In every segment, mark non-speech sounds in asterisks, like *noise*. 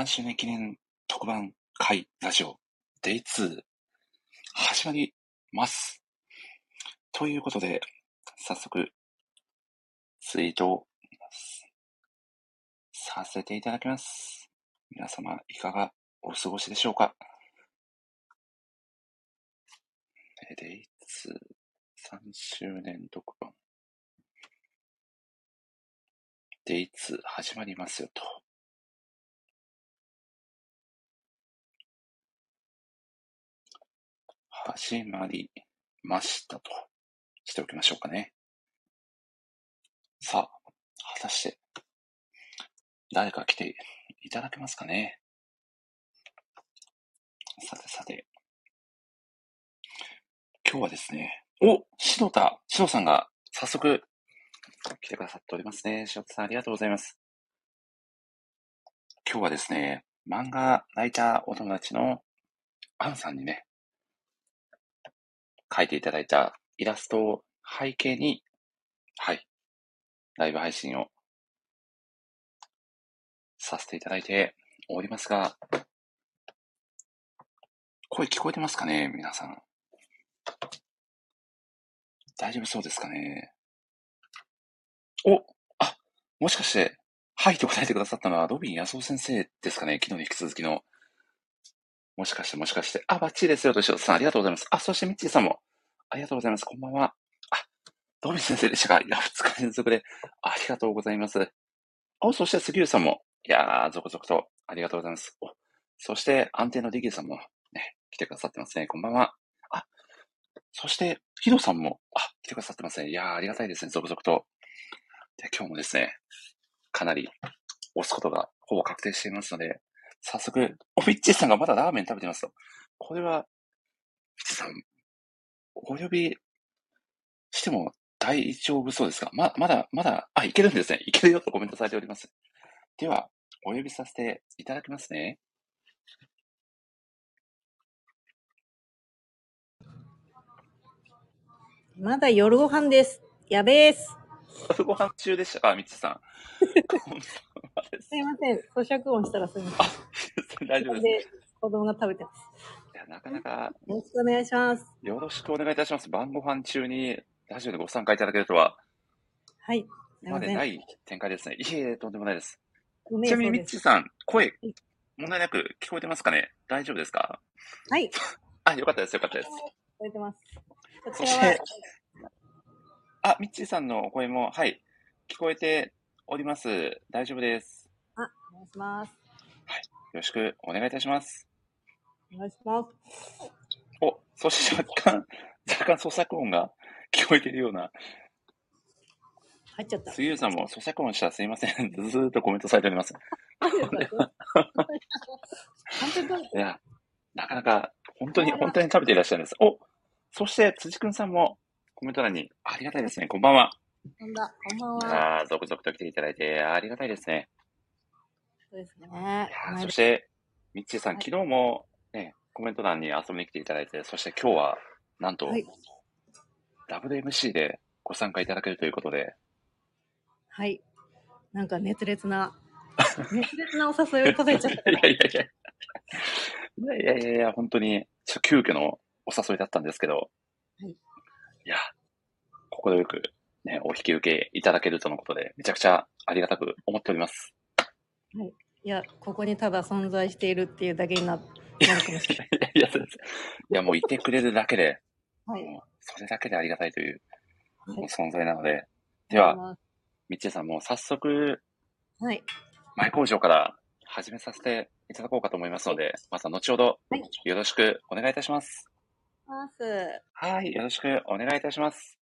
3周年記念特番会ラジオ Day2 始まります。ということで、早速、ツイートをさせていただきます。皆様、いかがお過ごしでしょうか？Day2 3周年特番 Day2 始まりますよと。始まりましたとしておきましょうかね。さあ、果たして、誰か来ていただけますかね。さてさて、今日はですね、お篠田、篠さんが早速来てくださっておりますね。篠田さんありがとうございます。今日はですね、漫画ライターお友達のアンさんにね、描いていただいたイラストを背景に、はい、ライブ配信をさせていただいておりますが、声聞こえてますかね皆さん。大丈夫そうですかね？おあ、もしかして、はいと答えてくださったのは、ロビン安夫先生ですかね？昨日に引き続きの。もしかして、もしかして。あ、バッチリですよ、としおさん。ありがとうございます。あ、そしてミッチーさんも。ありがとうございます。こんばんは。あ、ドビン先生でしたかいや、二日連続で。ありがとうございます。お、そして杉浦さんも。いやー、続々と。ありがとうございます。お、そして、安定のディギーさんも、ね、来てくださってますね。こんばんは。あ、そして、ヒロさんも、あ、来てくださってますね。いやー、ありがたいですね。続々と。で、今日もですね、かなり押すことがほぼ確定していますので、早速、お、フィッチーさんがまだラーメン食べてますと。これは、フィッチーさん、お呼びしても大丈夫そうですか？ま、まだ、まだ、あ、いけるんですね。いけるよとコメントされております。では、お呼びさせていただきますね。まだ夜ご飯です。やべえす。*laughs* 夜ご飯中でしたか？みつさん。*laughs* すいません。咀嚼音したらすみません。*laughs* 大丈夫です。子供が食べてます。いや、なかなか。よろしくお願いします。よろしくお願いいたします。晩ご飯中にラジオでご参加いただけるとは。はい。までない展開ですね。いえいえ、とんでもないです。ちなみに、ミッチーさん、声、問題なく聞こえてますかね？大丈夫ですか？はい。*laughs* あ、よかったです、よかったです。聞こえてます。そして、あ、ミッチーさんのお声も、はい、聞こえております。大丈夫です。あ、お願いします。はい、よろしくお願いいたします。お願いします。お、そして若干、*laughs* 若干咀嚼音が *laughs* 聞こえているような。入っちゃった。杉浦さんも咀嚼音したらすいません。ずーっとコメントされております。いや、なかなか、本当に、本当に食べていらっしゃるんです。おそして、辻くんさんもコメント欄に、ありがたいですね。こんばんは。こんばんは。ああ、続々と来ていただいて、ありがたいですね。そうですね。そして、みっちーさん、昨日もね、コメント欄に遊びに来ていただいて、そして今日は、なんと、はい、WMC でご参加いただけるということで。はい。なんか熱烈な、*laughs* 熱烈なお誘いをいただいちゃった。*laughs* いやいやいや。いやいやいや、本当に、急遽のお誘いだったんですけど、はい。いや、心よくね、お引き受けいただけるとのことで、めちゃくちゃありがたく思っております。はい。いや、ここにただ存在しているっていうだけになるかもしれない。*laughs* いや、いや、もういてくれるだけで、はい。それだけでありがたいという存在なので、はい、では、みっちーさんも早速、はい。前工場から始めさせていただこうかと思いますので、まずは後ほど、よろしくお願いいたします。ます。はい、よろしくお願いいたします。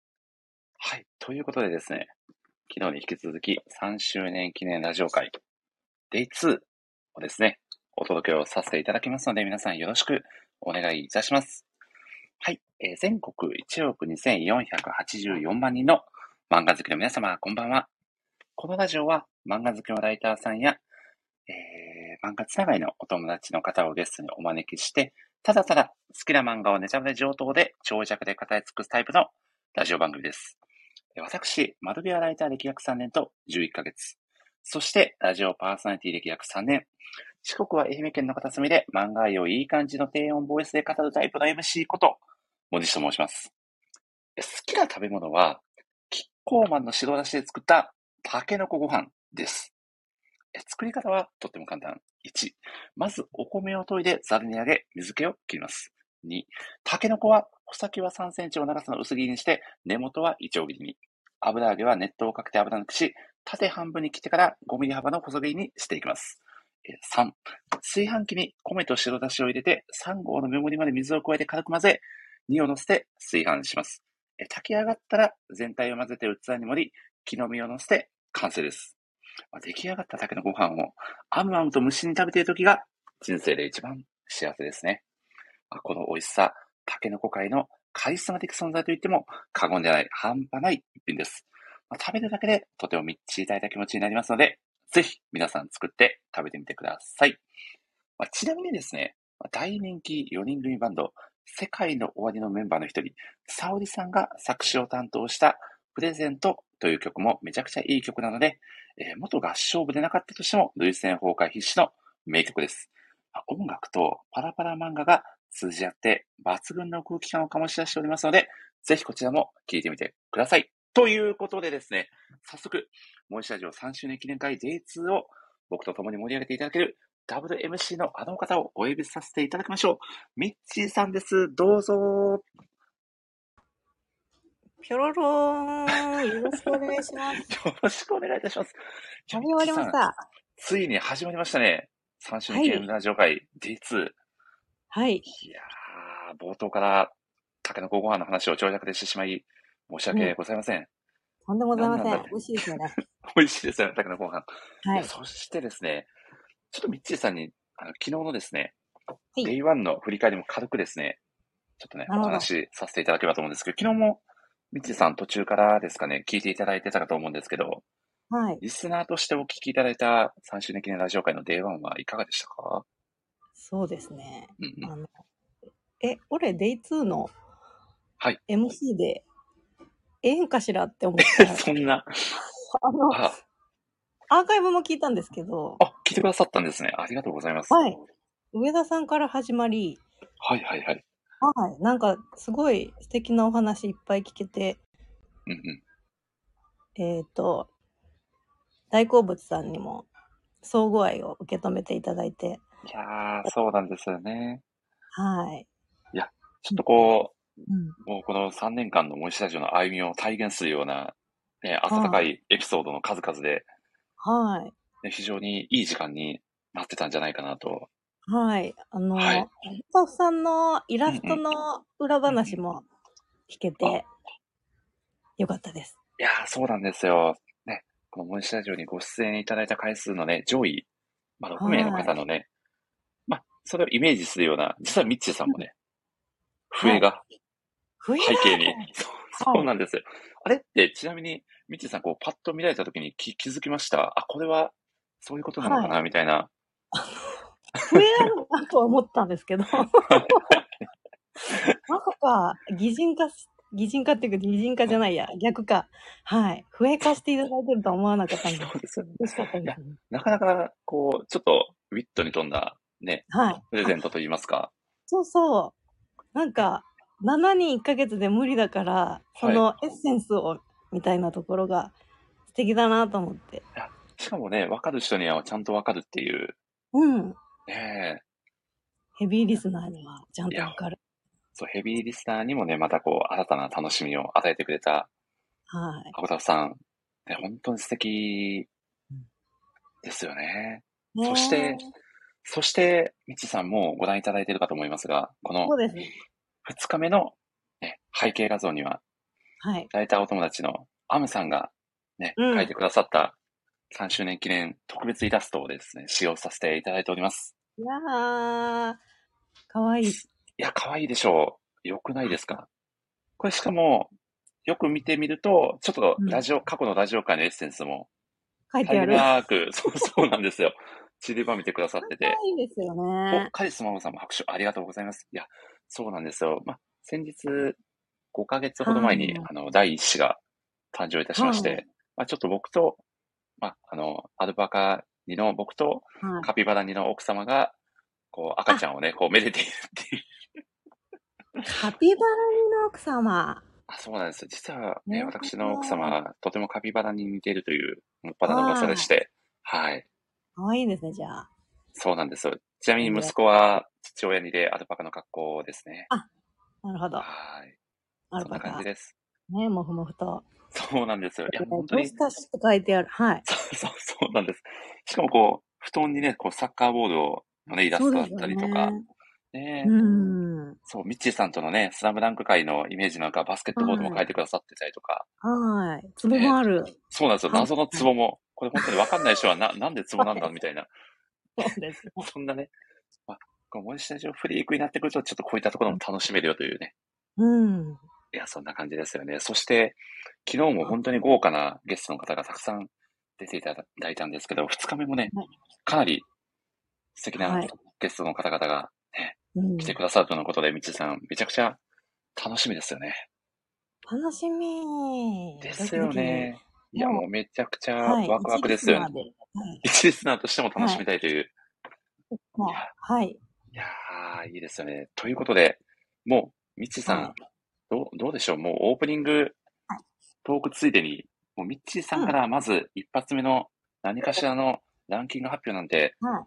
はい、ということでですね、昨日に引き続き3周年記念ラジオ会、Day2 をですね、お届けをさせていただきますので、皆さんよろしくお願いいたします。はい、えー、全国1億2484万人の漫画好きの皆様、こんばんは。このラジオは漫画好きのライターさんや、えー、漫画つながりのお友達の方をゲストにお招きして、ただただ好きな漫画をネタバレ上等で長尺で語り尽くすタイプのラジオ番組です。私、窓ビアライター歴約3年と11ヶ月。そして、ラジオパーソナリティ歴約3年。四国は愛媛県の片隅で漫画愛をいい感じの低音ボイスで語るタイプの MC こと、文字と申します。好きな食べ物は、キッコーマンの白だしで作ったタケノコご飯です。作り方はとっても簡単。1、まずお米を研いでざるに上げ、水気を切ります。2、タケノコは穂先は3センチを長さの薄切りにして、根元はイチョウ切りに。油揚げは熱湯をかけて油抜きし、縦半分に切ってから5ミリ幅の細切りにしていきます。3、炊飯器に米と白だしを入れて3合の目盛りまで水を加えて軽く混ぜ、2を乗せて炊飯します。炊き上がったら全体を混ぜて器に盛り、木の実を乗せて完成です。出来上がった竹のご飯をあむあむと虫に食べている時が人生で一番幸せですね。この美味しさ、タケノコ界のカリスマ的存在と言っても過言ではない半端ない一品です。まあ、食べるだけでとてもみっちり炊いた気持ちになりますので、ぜひ皆さん作って食べてみてください。まあ、ちなみにですね、大人気4人組バンド、世界の終わりのメンバーの一人、沙織さんが作詞を担当したプレゼントという曲もめちゃくちゃいい曲なので、えー、元合唱部でなかったとしても、類戦崩壊必至の名曲です。音楽とパラパラ漫画が通じ合って抜群の空気感を醸し出しておりますので、ぜひこちらも聴いてみてください。ということでですね、早速、モイシャジオ3周年記念会 Day2 を僕と共に盛り上げていただける WMC のあの方をお呼びさせていただきましょう。ミッチーさんです。どうぞ。ぴょろろーん。よろしくお願いします。*laughs* よろしくお願いいたします。食べ終わりました。ついに始まりましたね。3周年記念ラジオ会 Day2。はい。いやー、冒頭からタケノコご飯の話を長尺でしてしまい、申し訳ございません。うん、とんでもございません。美味しいですよね。美味しいですよね、タケノコご飯。はい。そしてですね、ちょっとミッチーさんに、あの昨日のですね、はい、デイワンの振り返りも軽くですね、ちょっとね、お話しさせていただければと思うんですけど、昨日もミッチーさん途中からですかね、聞いていただいてたかと思うんですけど、はい。リスナーとしてお聞きいただいた3周年記念ラジオ会の Day1はいかがでしたか？そうですね。うんうん、あのえ、俺、 Day2のはい。MC でええんかしらって思って。*laughs* そんな。あの、あアーカイブも聞いたんですけど。あ、聞いてくださったんですね。ありがとうございます。はい。上田さんから始まり。はいはいはい。はい。なんか、すごい素敵なお話いっぱい聞けて。うんうん。えっ、ー、と、大好物さんにも、相互愛を受け止めていただいて。いやー、そうなんですよね。はい。いや、ちょっとこう、うん、もうこの3年間の森下城の歩みを体現するような、ね、温かいエピソードの数々で、はい。ね、非常にいい時間になってたんじゃないかなと。はい。あの、はい、スタッフさんのイラストの裏話も聞けて、よかったです。いやー、そうなんですよ。ね、この森下城にご出演いただいた回数のね、上位、まあ、6名の方のね、まあ、それをイメージするような、実はミッチーさんもね、笛が背景に。そうそうなんですよ。あれってちなみに、みちさん、こう、パッと見られたときに気気づきました？あ、これは、そういうことなのかな、はい、みたいな。笛あるなとは思ったんですけど。*laughs* まさか、擬人化、擬人化っていうか、擬人化じゃないや、逆か。はい。笛化していただいてるとは思わなかったんで。そうですよね。嬉しかったです、ね、なかなか、こう、ちょっと、ウィットに富んだ、ね、はい。プレゼントといいますか。そうそう。なんか、7人1ヶ月で無理だから、そのエッセンスを、みたいなところが素敵だなと思って。しかもね、分かる人にはちゃんと分かるっていう。うん。ねヘビーリスナーにはちゃんと分かる。そう、ヘビーリスナーにもね、またこう、新たな楽しみを与えてくれた、はい。アボタフさん、ね、本当に素敵ですよね。ねそして、そして、みちさんもご覧いただいているかと思いますが、この、そうですね。2日目の、ね、背景画像には、はい。ライターお友達のアムさんがね、うん、書いてくださった3周年記念特別イラストをですね、使用させていただいております。いやー、かわいい。いや、かわいいでしょう。よくないですか？これしかも、よく見てみると、ちょっとラジオ、うん、過去のラジオ界のエッセンスも、書いてある。なく、そうそうなんですよ。散りばめてくださってて。いいですよね。カリスママさんも拍手ありがとうございます。いや、そうなんですよ。まあ、先日、5ヶ月ほど前に、あの、第一子が誕生いたしまして、まあ、ちょっと僕と、まあ、あの、アルパカ2の僕とはい。カピバラ2の奥様が、こう、赤ちゃんをね、こう、めでているっていう。カピバラニの奥様。あ、そうなんです。実はね、私の奥様はとてもカピバラに似ているという、もっぱらの噂でして、はい。かわいいですね、じゃあ。そうなんですよ。ちなみに息子は父親にでアルパカの格好ですね。なるほど。はい。アルパカそんな感じ。です。ね、もふもふと。そうなんですよ。いや、ね本当にどうし、たしって書いてある。はい。そうそうそうなんです。しかもこう、布団にね、こう、サッカーボールを、のね、イラストだったりとか、ね。ねうん。そう、ミッチーさんとのね、スラムダンク界のイメージなんかバスケットボールも書いてくださってたりとか、はい。ツボもある。そうなんですよ。はい謎のツボも、これ本当にわかんない人はな、*laughs* なんでツボなんだみたいな、そうですね。*laughs* そんなね、まあ、こう森下上フリークになってくると、ちょっとこういったところも楽しめるよというね。うん。いや、そんな感じですよね。そして、昨日も本当に豪華なゲストの方がたくさん出ていただいたんですけど、2日目もねはい、かなり素敵なはいゲストの方々がうん来てくださるとのことで、みちさん、めちゃくちゃ楽しみですよね。楽しみ。ですよね。いや、もうめちゃくちゃはい。ワクワクですよね。一リスナーとしても楽しみたいという。はい。いやー、いいですよね。ということで、もう、みっちーさん、はいどう、どうでしょう？もうオープニングはいトークついでに、もうみっちーさんからまず一発目の何かしらのランキング発表なんて、はい。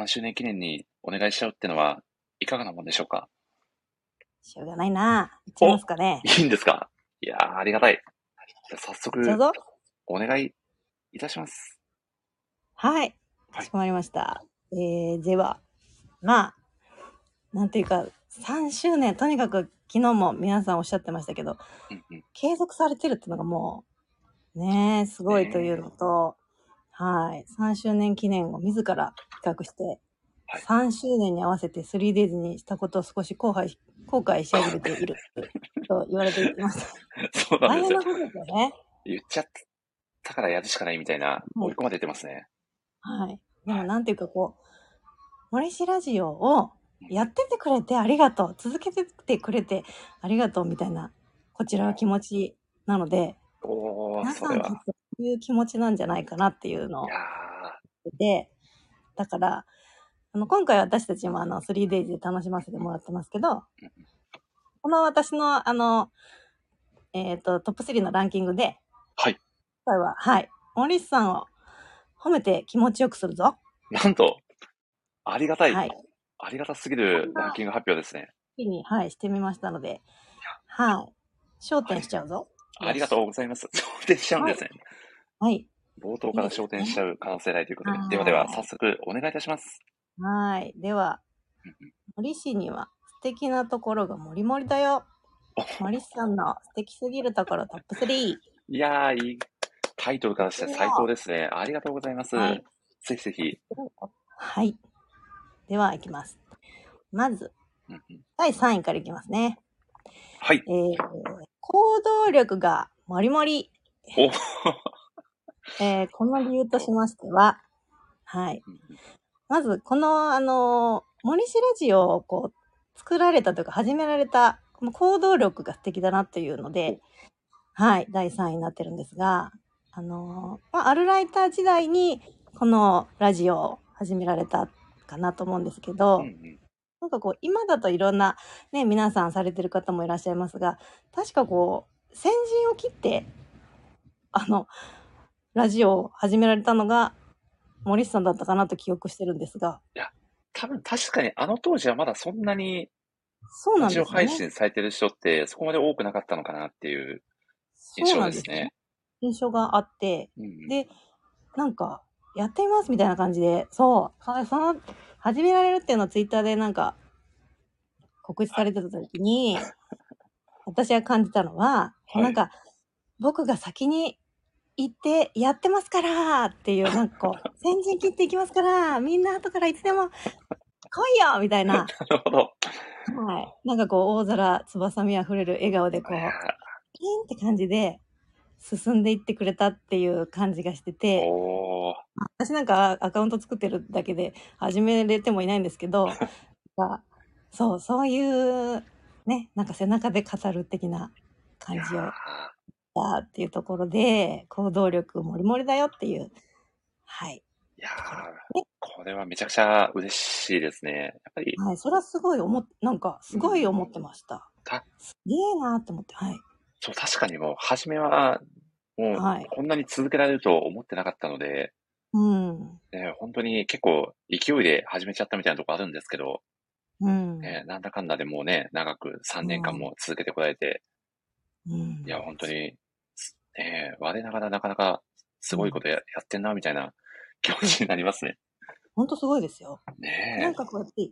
3周年記念にお願いしちゃうってのは、いかがなもんでしょうか？しょうがないな。いっちゃいますかね。いいんですか？いやー、ありがたい。じゃあ早速、どうぞ。お願いいたします。はい。はいかしこまりました。えー、では、まあ、なんていうか、3周年、とにかく昨日も皆さんおっしゃってましたけど、うんうん。継続されてるっていうのがもう、ねえ、すごいというのと、はい。3周年記念を自ら企画して、はい3周年に合わせて 3days にしたことを少し後悔し、後悔し始めている *laughs* と言われていました。そうなんですよ大変な。ことですよね。言っちゃったからやるしかないみたいな、追い込まれてますね。はい。でもなんていうかこう、森氏ラジオをやっててくれてありがとう。続けててくれてありがとうみたいな、こちらは気持ちなので、おー、皆。さんきっとそういう気持ちなんじゃないかなっていうのをで、だから、あの、今回私たちもあの、3days で楽しませてもらってますけどうん、この私のあの、えっ、と、トップ3のランキングで、はい。今回は、はい、森氏さんを褒めて気持ちよくするぞ。ー、なんと、ありがたい、はい。ありがたすぎるランキング発表ですね。日に、はい、してみましたので、はい。焦点しちゃうぞ。ありがとうございます。焦点しちゃうんですね。はい。冒頭から焦点しちゃう可能性ないということで。はいではでは、早速お願いいたします。はい。では森氏には素敵なところがもりもりだよ。森氏さんの素敵すぎるところトップ3。いやー、いい。タイトルからして最高ですね。ありがとうございます。はいぜひぜひ。はい。では、いきます。まず、第3位からいきますね。はい。えー、行動力がもりもり。おえー、この理由としましては、はい。まず、この、あの、森氏ラジオをこう、作られたというか、始められた、この行動力が素敵だなというので、はい、第3位になってるんですが、あの、まあ、アルライター時代に、このラジオを始められたかなと思うんですけど、うんうん。なんかこう、今だといろんなね、皆さんされてる方もいらっしゃいますが、確かこう、先陣を切って、あの、ラジオを始められたのが、森さんだったかなと記憶してるんですが、多分確かにあの当時はまだそんなにそうなんですよね。配信されてる人ってそこまで多くなかったのかなっていう印象ですね。印象があって、うんうん。で、なんか、やってみますみたいな感じで、そう、そその、始められるっていうのをツイッターでなんか、告知されてた時に、*laughs* 私が感じたのは、はい。なんか、僕が先に行ってやってますからっていう、なんかこう、*laughs* 先陣切っていきますから、みんな後からいつでも来いよみたいな、なるほど。はい。なんかこう、大空、翼見あふれる笑顔でこう、ピンって感じで進んでいってくれたっていう感じがしてて、私なんかアカウント作ってるだけで始めれてもいないんですけど、*laughs* がそう、そういう、ね、なんか背中で語る的な感じをいやだっていうところで、行動力もりもりだよっていう、はい、やー、これはめちゃくちゃ嬉しいですね。やっぱり、はい、それはすごい思っ、なんか、すごい思ってました。たすげえなーって思って、はい。そう、確かにもう、初めは、もう、はい。こんなに続けられると思ってなかったので、うん。ね、本当に結構勢いで始めちゃったみたいなとこあるんですけど、うん。ね、なんだかんだでもうね、長く3年間も続けてこられて、うん。いや、本当に、ね、我ながらなかなかすごいことや,、やってんな、みたいな気持ちになりますね。ほんとすごいですよ。ねなんかこうやって、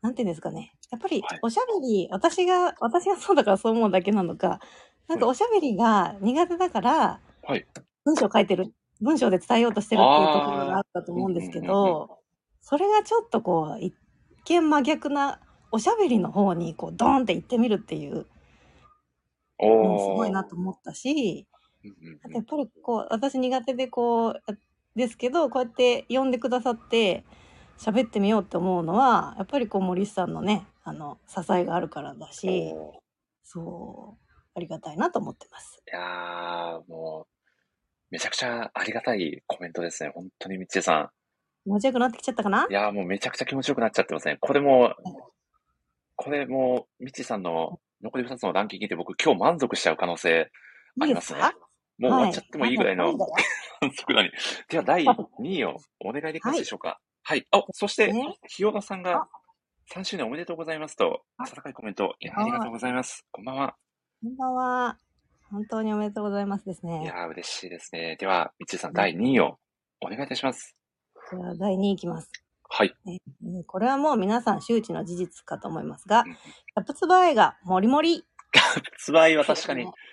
なんていうんですかね。やっぱりはい、おしゃべり、私が、私がそうだからそう思うだけなのか、なんかおしゃべりが苦手だから、はい。文章書いてる、文章で伝えようとしてるっていうところがあったと思うんですけど、それがちょっとこう、一見真逆な、おしゃべりの方にこう、ドーンって行ってみるっていう、おすごいなと思ったし、あとやっぱりこう、私苦手でこう、ですけど、こうやって呼んでくださって、喋ってみようって思うのは、やっぱりこう森さんのね、あの、支えがあるからだし、そう、ありがたいなと思ってます。いやー、もう、めちゃくちゃありがたいコメントですね。本当にみっちーさ。気持ちよくなってきちゃったかな？んいやー、もうめちゃくちゃ気持ちよくなっちゃってますね。これも、これも、みっちーさんの残り2つのランキングで僕今日満足しちゃう可能性ありますね。もう終わっちゃってもいいぐらいのは *laughs* いまだ満足なに。では第2位をお願いできますでしょうか？はい。あ、そして、ねひよのさんが3周年おめでとうございますと、あ温かいコメント、いや、ありがとうございます。こんばんは。こんばんは。本当におめでとうございますですね。いやー、嬉しいですね。では、みっちーさん第2位をお願いいたします。じゃあ、第2位いきます。はい。これはもう皆さん周知の事実かと思いますがうん、キャプツバー映画、もりもり。ツバイは確かにうん、*laughs*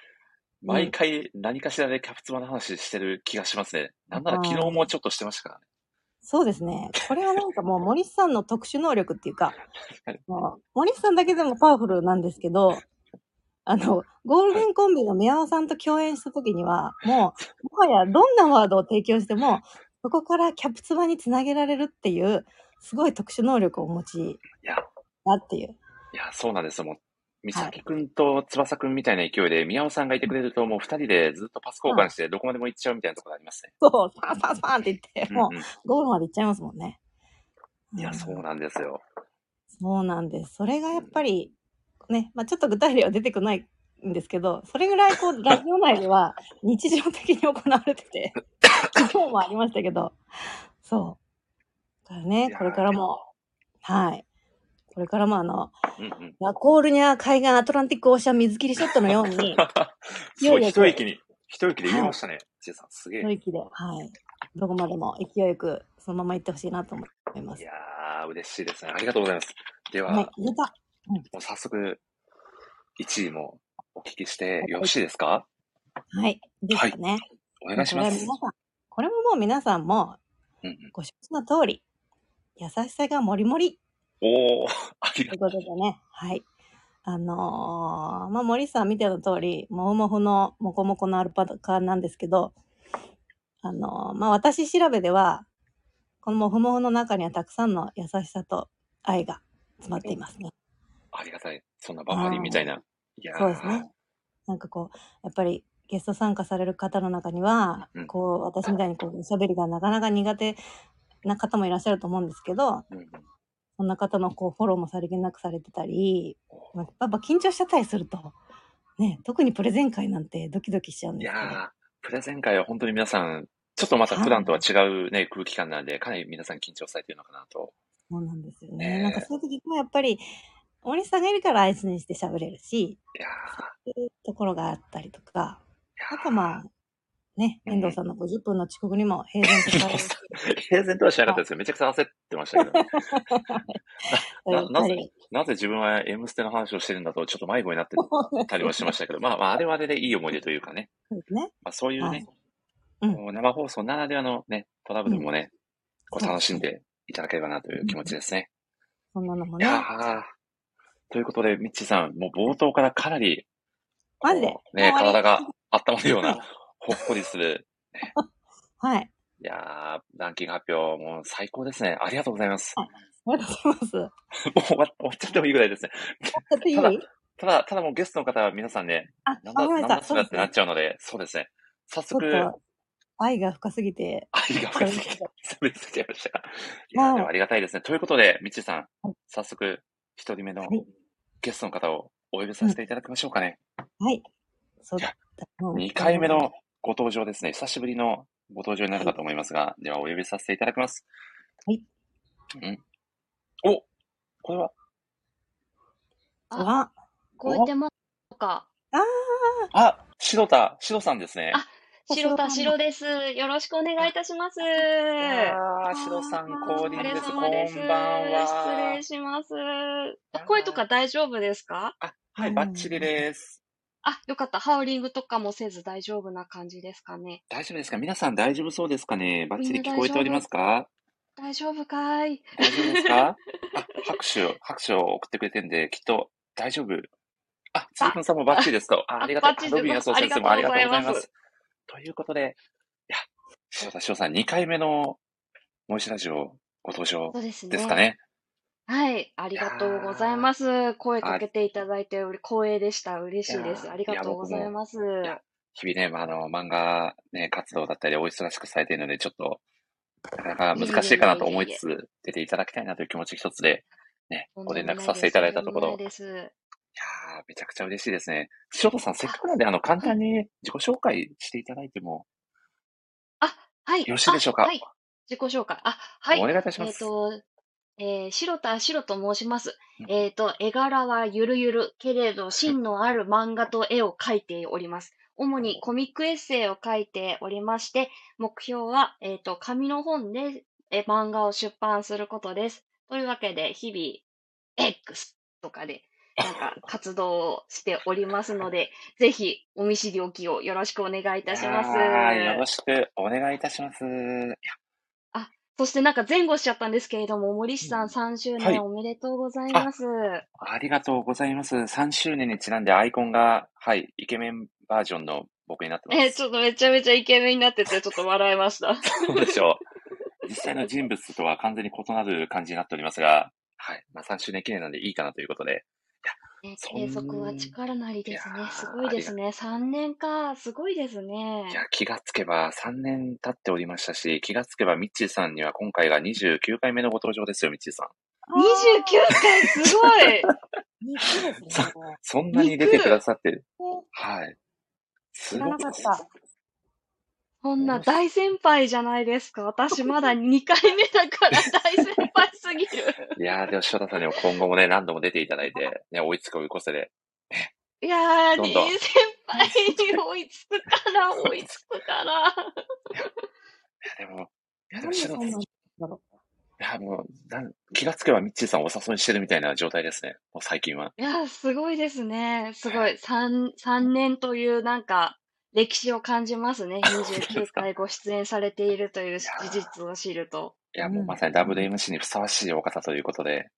毎回何かしらでキャプツバの話してる気がしますね。なんならはい昨日もちょっとしてましたからね。そうですね。これはなんかもう *laughs* 森さんの特殊能力っていうかはい、もう森さんだけでもパワフルなんですけど、あの、ゴールデンコンビの宮尾さんと共演した時には、もう、もはやどんなワードを提供しても、そこからキャプツバにつなげられるっていう、すごい特殊能力をお持ちだっていう。いや、そうなんですよ。もう、美咲くんと翼くんみたいな勢いで、宮尾さんがいてくれると、もう二人でずっとパス交換して、どこまでも行っちゃうみたいなところありますね。そう、パンパンパンって言って、もうんううゴールまで行っちゃいますもんね。ん、いや、そううんなんですよ。そうなんです。それがやっぱり、ね、まあちょっと具体例は出てこないんですけど、それぐらいこう、*laughs* ラジオ内では日常的に行われてて、*laughs* 今日もありましたけど、そう。だからね、これからも、はい。これからもあの、うんうん。ラコールニャ海岸アトランティックオーシャン水切りショットのように、*laughs* すごい、一息に、一息で言えましたね。ちえさん、すげえ。一息で、はい。どこまでも勢いよく、そのまま行ってほしいなと思います。いやー、嬉しいですね。ありがとうございます。では、はい、言えた。もう早速、1位もお聞きしてよろしいですか？はい。いいですかね。お願いします。これは皆さん、これももう皆さんもうんうん、ご承知の通り、優しさがもりもりおー、*laughs* ありがということでね、はい。あのーまあ、森さん見ての通り、もふもふのもこもこのアルパカなんですけど、あのーまあ、私調べでは、このもふもふの中にはたくさんの優しさと愛が詰まっていますね。ありがたい。そんなバファリンみたいな。いやーそうですね。なんかこう、やっぱりゲスト参加される方の中には、うんこう、私みたいにこう、おしゃべりがなかなか苦手な方もいらっしゃると思うんですけど、そんな方のこう、フォローもさりげなくされてたり、まあやっぱ緊張しちゃったりすると、ね、特にプレゼン会なんてドキドキしちゃうんいですけど。やー、プレゼン会は本当に皆さん、ちょっとまた普段とは違うね、空気感なんで、かなり皆さん緊張されてるのかなと。そうなんですよね。ねえなんかそういう時もやっぱり、森さんがいるから安心して喋れるし、いやそういうところがあったりとか、ー、あとまあ、ね、うん遠藤さんの50分の遅刻にも平然とされ。*laughs* 平然とはしなかったですよ。めちゃくちゃ焦ってましたけど、*laughs* ね、ななぜ、なぜ自分は M ステの話をしてるんだと、ちょっと迷子になってた *laughs* りはしましたけど、まあまあ、あれはあれでいい思い出というかね、そうですね。まあ、そういうね、はい。うん。こう生放送ならではのね、トラブルもね、こうそう楽しんでいただければなという気持ちですね。そんなのもいやね。ー。ということで、ミッチーさん、もう冒頭からかなり、マジで？こうね、体が温まるような、ほっこりする。*laughs* はい。いやー、ランキング発表、もう最高ですね。ありがとうございます。ありがとうございます。*laughs* もう終わっちゃってもいいぐらいですね。ただただ、ただもうゲストの方は皆さんね、あ、なんだ。なんだそれってなっちゃうので、そうですね。早速愛が深すぎて。愛が深すぎて、喋りすぎちゃいましたか。いや、でもありがたいですね。ということで、みちさん、早速、一人目のゲストの方をお呼びさせていただきましょうかね。はい。そうだ。2回目のご登場ですね。久しぶりのご登場になるかと思いますが、はい、ではお呼びさせていただきます。はい。うん。おこれは？あ、こうやってますか？ああ。あ、白田、白さんですね。あ、白田白です。よろしくお願いいたします。ああ、白さん、降臨です。こんばんは。失礼します。声とか大丈夫ですか？あ、はい、バッチリです。あ、よかった。ハウリングとかもせず大丈夫な感じですかね。大丈夫ですか？皆さん大丈夫そうですかね？バッチリ聞こえておりますか？大丈夫かい？大丈夫ですか？*laughs* あ、拍手を、拍手を送ってくれてるんで、きっと大丈夫。あ、つぶんさんもバッチリですと。あありがとう。ロビン安尾先生もありがとうございます。ということで、いや、塩田翔さん、2回目のモイシラジオご登場ですかね。はい、ありがとうございます。声かけていただいて光栄でした。嬉しいです。ありがとうございます。日々ね、まあ、あの、漫画、ね、活動だったり、お忙しくされているので、ちょっと、なかなか難しいかなと思いつつ、出ていただきたいなという気持ち一つで、ね、ご連絡させていただいたところ、いやー、めちゃくちゃ嬉しいですね。塩田さん、せっかくなんで、あの、簡単に自己紹介していただいても、あ、はい。よろしいでしょうか？はい。自己紹介。あ、はい。お願いいたします。えっ、と、えー、白田白と申します。えっ、と、絵柄はゆるゆる、けれど芯のある漫画と絵を描いております。主にコミックエッセイを書いておりまして、目標は、えっ、と、紙の本でえ漫画を出版することです。というわけで、日々、X とかで、なんか活動をしておりますので、*laughs* ぜひお見知りおきをよろしくお願いいたします。よろしくお願いいたします。あ、そしてなんか前後しちゃったんですけれども、森氏さん3周年おめでとうございます、はいあ。ありがとうございます。3周年にちなんでアイコンが、はい、イケメンバージョンの僕になってます。えー、ちょっとめちゃめちゃイケメンになってて、ちょっと笑いました。*laughs* そうでしょう。実際の人物とは完全に異なる感じになっておりますが、はい。まあ3周年記念なんでいいかなということで、ね、継続は力なりですね。すごいですね。3年か。すごいですね。いや、気がつけば3年経っておりましたし、気がつけばミッチーさんには今回が29回目のご登場ですよ、ミッチーさん。29回？すごい *laughs* そそんなに出てくださってる。はい。すごい。そんな大先輩じゃないですか。*laughs* 私まだ2回目だから大先輩すぎる。*laughs* いやー、でも翔太さんにも今後もね、何度も出ていただいて、*laughs* ね、追いつく追い越せで。いやー、どんどん先輩に追いつくから、追いつくから。いや、でも、いや、でも翔太さん。いや、もう、なん気がつけばミッチーさんをお誘いしてるみたいな状態ですね。もう最近は。いや、すごいですね。すごい。三、三年というなんか、歴史を感じますね。*laughs* 29回ご出演されているという事実を知ると。いや、もうまさに WMC にふさわしいお方ということで。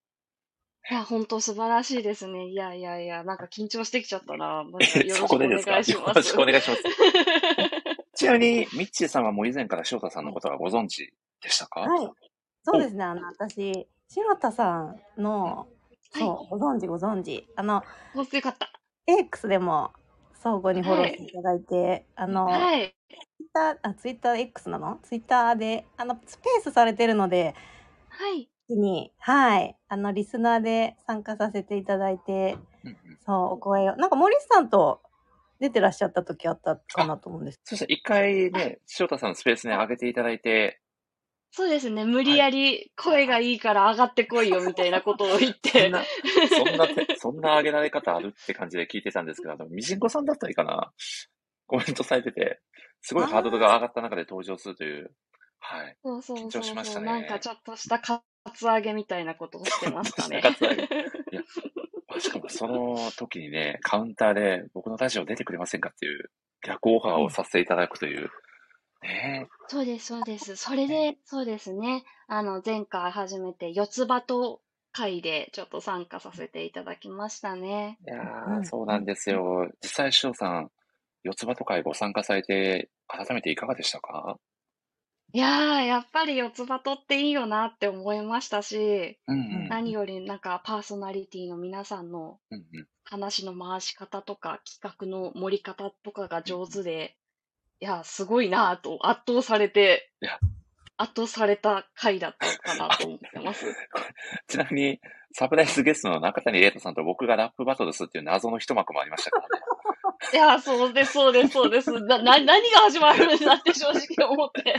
いや、本当素晴らしいですね。いやいやいや、なんか緊張してきちゃったな。*laughs* ま、よろしくお願いします。よろしくお願いします。*laughs* ちなみに、ミッチーさんはもう以前から翔太さんのことはご存知でしたか？はい。そうですね。あの、私、翔太さんの、そう、ご存知ご存知。あの、もうよかった。X でも相互にフォローしていただいて、あの、はい。ツイッター、あ、ツイッター X なの？ツイッターで、あの、スペースされてるので、はい。に、はい、あの、リスナーで参加させていただいて、そう、お声を、なんか森さんと出てらっしゃった時あったかなと思うんです。そうですね、一回ね、翔太さんのスペースね、上げていただいて、そうですね。無理やり声がいいから上がってこいよみたいなことを言って。そんな、そんな、そんな上げられ方あるって感じで聞いてたんですけど、みじんこさんだったりかな？コメントされてて、すごいハードルが上がった中で登場するという、はい。そうそうそう緊張しましたね。なんかちょっとしたカツ上げみたいなことをしてましたね。*laughs* いや、しかもその時にね、カウンターで僕のラジオ出てくれませんかっていう逆オファーをさせていただくという、ねそうです、そうです。それで、そうですね。あの、前回初めて四つ葉と会でちょっと参加させていただきましたね。いやー、そうなんですよ。実際、しおさん、四つ葉と会ご参加されて、改めていかがでしたか？いやー、やっぱり四つ葉とっていいよなって思いましたし、うんうん、何よりなんかパーソナリティの皆さんの話の回し方とか企画の盛り方とかが上手で、いや、すごいなぁと圧倒されて圧倒された回だったかなと思ってます。*laughs* ちなみに、サプライズゲストの中谷瑛太さんと僕がラップバトルするっていう謎の一幕もありましたからね。*laughs* いや、そうです、そうです、そうです。な、な、何が始まるんだって正直思って。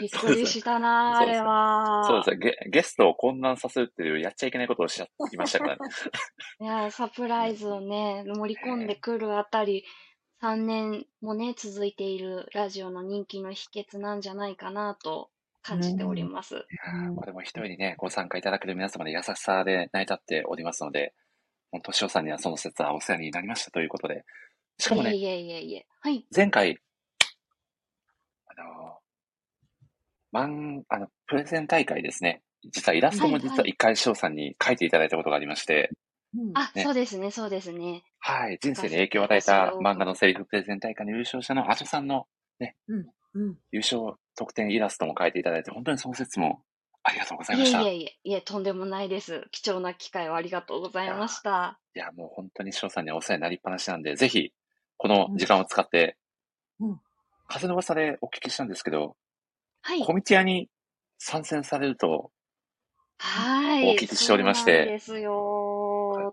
びっくりしたなぁ、あれは。そうですねゲ。ゲストを混乱させるっていうやっちゃいけないことをしちゃいましたからね。*laughs* いや、サプライズをね、盛り込んでくるあたり、3年もね、続いているラジオの人気の秘訣なんじゃないかなと感じております。いやーこれも一人にね、ご参加いただける皆様の優しさで成り立っておりますので、本当、塩さんにはその説はお世話になりましたということで。しかもね、いえいえいえいえ。はい。前回、あの、マン、あの、プレゼン大会ですね。実はイラストも実は一回塩さんに描いていただいたことがありまして、うんあ、ねそうですね、そうですね。はい、人生に影響を与えた漫画のセリフプレゼン大会の優勝者のアジョさんのうん。優勝特典イラストも描いていただいて、本当にその説もありがとうございました。いえいえ、いえ、とんでもないです。貴重な機会をありがとうございました。や、もう本当に塩さんにはお世話になりっぱなしなんで、ぜひ、この時間を使って、うん風の噂でお聞きしたんですけど、はい。コミティアに参戦されると、はい。お聞きしておりましてそうなんですよ。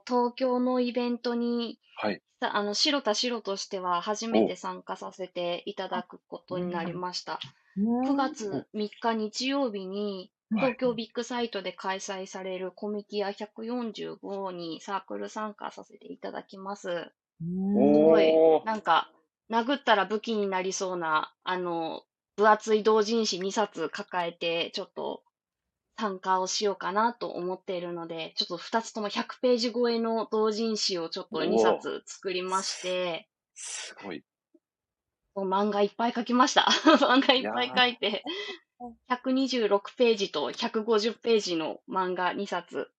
東京のイベントに、はい、さあの、白田白としては初めて参加させていただくことになりました。9月3日日曜日に、はい。東京ビッグサイトで開催されるコミティア145にサークル参加させていただきます。すごいなんか、殴ったら武器になりそうな、あの、分厚い同人誌2冊抱えて、ちょっと参加をしようかなと思っているので、ちょっと2つとも100ページ超えの同人誌をちょっと2冊作りまして、すごい。漫画いっぱい書きました。*laughs* 漫画いっぱい書いて、126ページと150ページの漫画2冊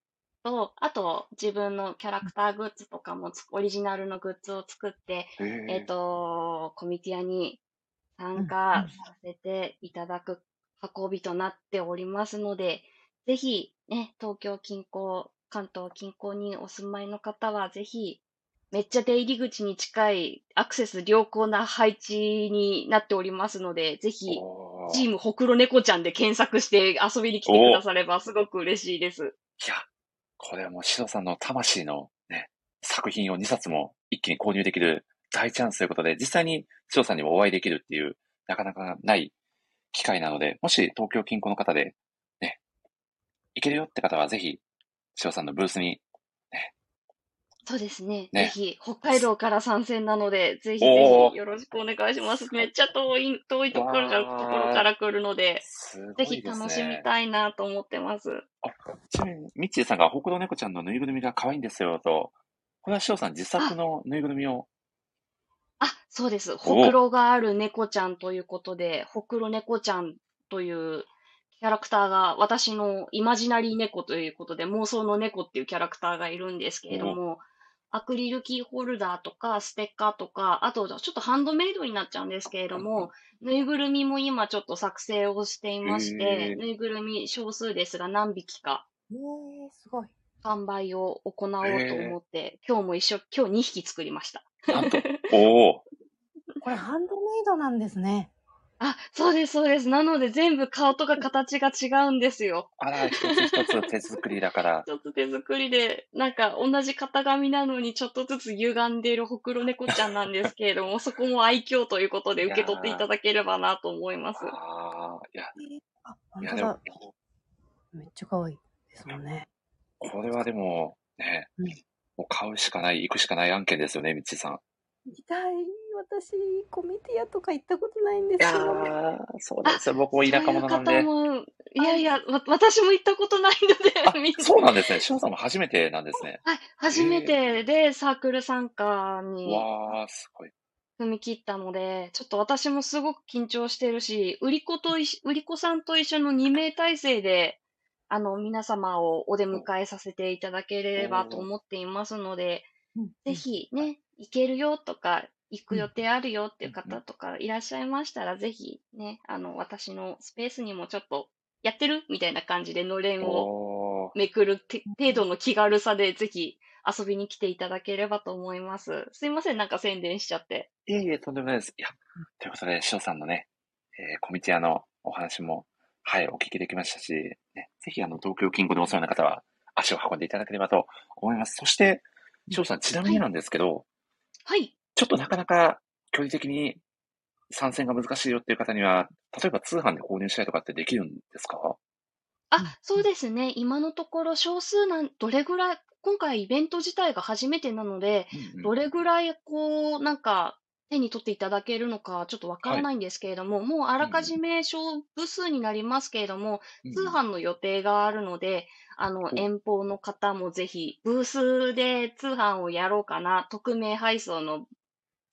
と、あと自分のキャラクターグッズとかもつ、オリジナルのグッズを作って、えー。えっ、と、コミティアに参加させていただく運びとなっておりますので、ぜひ、ね、東京近郊、関東近郊にお住まいの方は、ぜひ、めっちゃ出入り口に近いアクセス良好な配置になっておりますので、ぜひ、チームほくろ猫ちゃんで検索して遊びに来てくださればすごく嬉しいです。いや、これはもう、シドさんの魂のね、作品を2冊も一気に購入できる大チャンスということで、実際にシドさんにもお会いできるっていう、なかなかない機会なので、もし東京近郊の方で、ね、行けるよって方はぜひ、シドさんのブースに、そうですね。ねぜひ、北海道から参戦なので、ぜひぜひよろしくお願いします。めっちゃ遠い、遠いところからところから来るので、すごぜひ。楽しみたいなと思ってます。ちなみに、ミッチーさんが、ほくろ猫ちゃんのぬいぐるみが可愛いんですよと、これはシドさん自作のぬいぐるみを、あ、そうです。ほくろがある猫ちゃんということで、ほくろ猫ちゃんというキャラクターが、私のイマジナリー猫ということで、妄想の猫っていうキャラクターがいるんですけれども、アクリルキーホルダーとか、ステッカーとか、あと、ちょっとハンドメイドになっちゃうんですけれども、ぬいぐるみも今ちょっと作成をしていましへて、ーぬいぐるみ少数ですが何匹かえー、すごい。販売を行おうと思って、今日も一緒、今日2匹作りました。なんと、*laughs* おおこれハンドメイドなんですね。あ、そうです、そうです。なので全部顔とか形が違うんですよ。あら、一つ一つ手作りだから、ちょっと手作りで、なんか同じ型紙なのにちょっとずつ歪んでいるほくろ猫ちゃんなんですけれども、*laughs* そこも愛嬌ということで受け取っていただければなと思います。ああ、いや、あ、本いやでも当だ。、めっちゃ可愛いですもんね。これはでも、ねうん、もう買うしかない、行くしかない案件ですよね、みっちーさん。行きたい。私、コミティアとか行ったことないんですよ。ー、そうですよ、僕も田舎者なんで。いう方も、いやいや、わ私も行ったことないあので、そうなんですね。翔さんも初めてなんですね。はい、初めてでサークル参加にわー、すごい。踏み切ったので、ちょっと私もすごく緊張してるし、売り子と売り子さんと一緒の2名体制で、あの、皆様をお出迎えさせていただければと思っていますので、うんぜひね、行けるよとか、行く予定あるよっていう方とかいらっしゃいましたら、ぜひね、あの、私のスペースにもちょっと、やってるみたいな感じでのれんをめくるて程度の気軽さで、ぜひ遊びに来ていただければと思います。すいません、なんか宣伝しちゃって。いえいえ、とんでもないです。いや、ということで、翔さんのね、えーコミティアのお話も、はい、お聞きできましたし、ね、ぜひ、あの、東京近郊でお世話な方は、足を運んでいただければと思います。そして、翔さん、ちなみになんですけど、はい。ちょっとなかなか距離的に参戦が難しいよっていう方には、例えば通販で購入したりとかってできるんですか？あ、そうですね。今のところ少数なん、どれぐらい、今回イベント自体が初めてなので、うんどれぐらいこう、なんか手に取っていただけるのかちょっとわからないんですけれども、もうあらかじめ小部数になりますけれども、うん通販の予定があるので、あの、お遠方の方もぜひ、ブースで通販をやろうかな、匿名配送の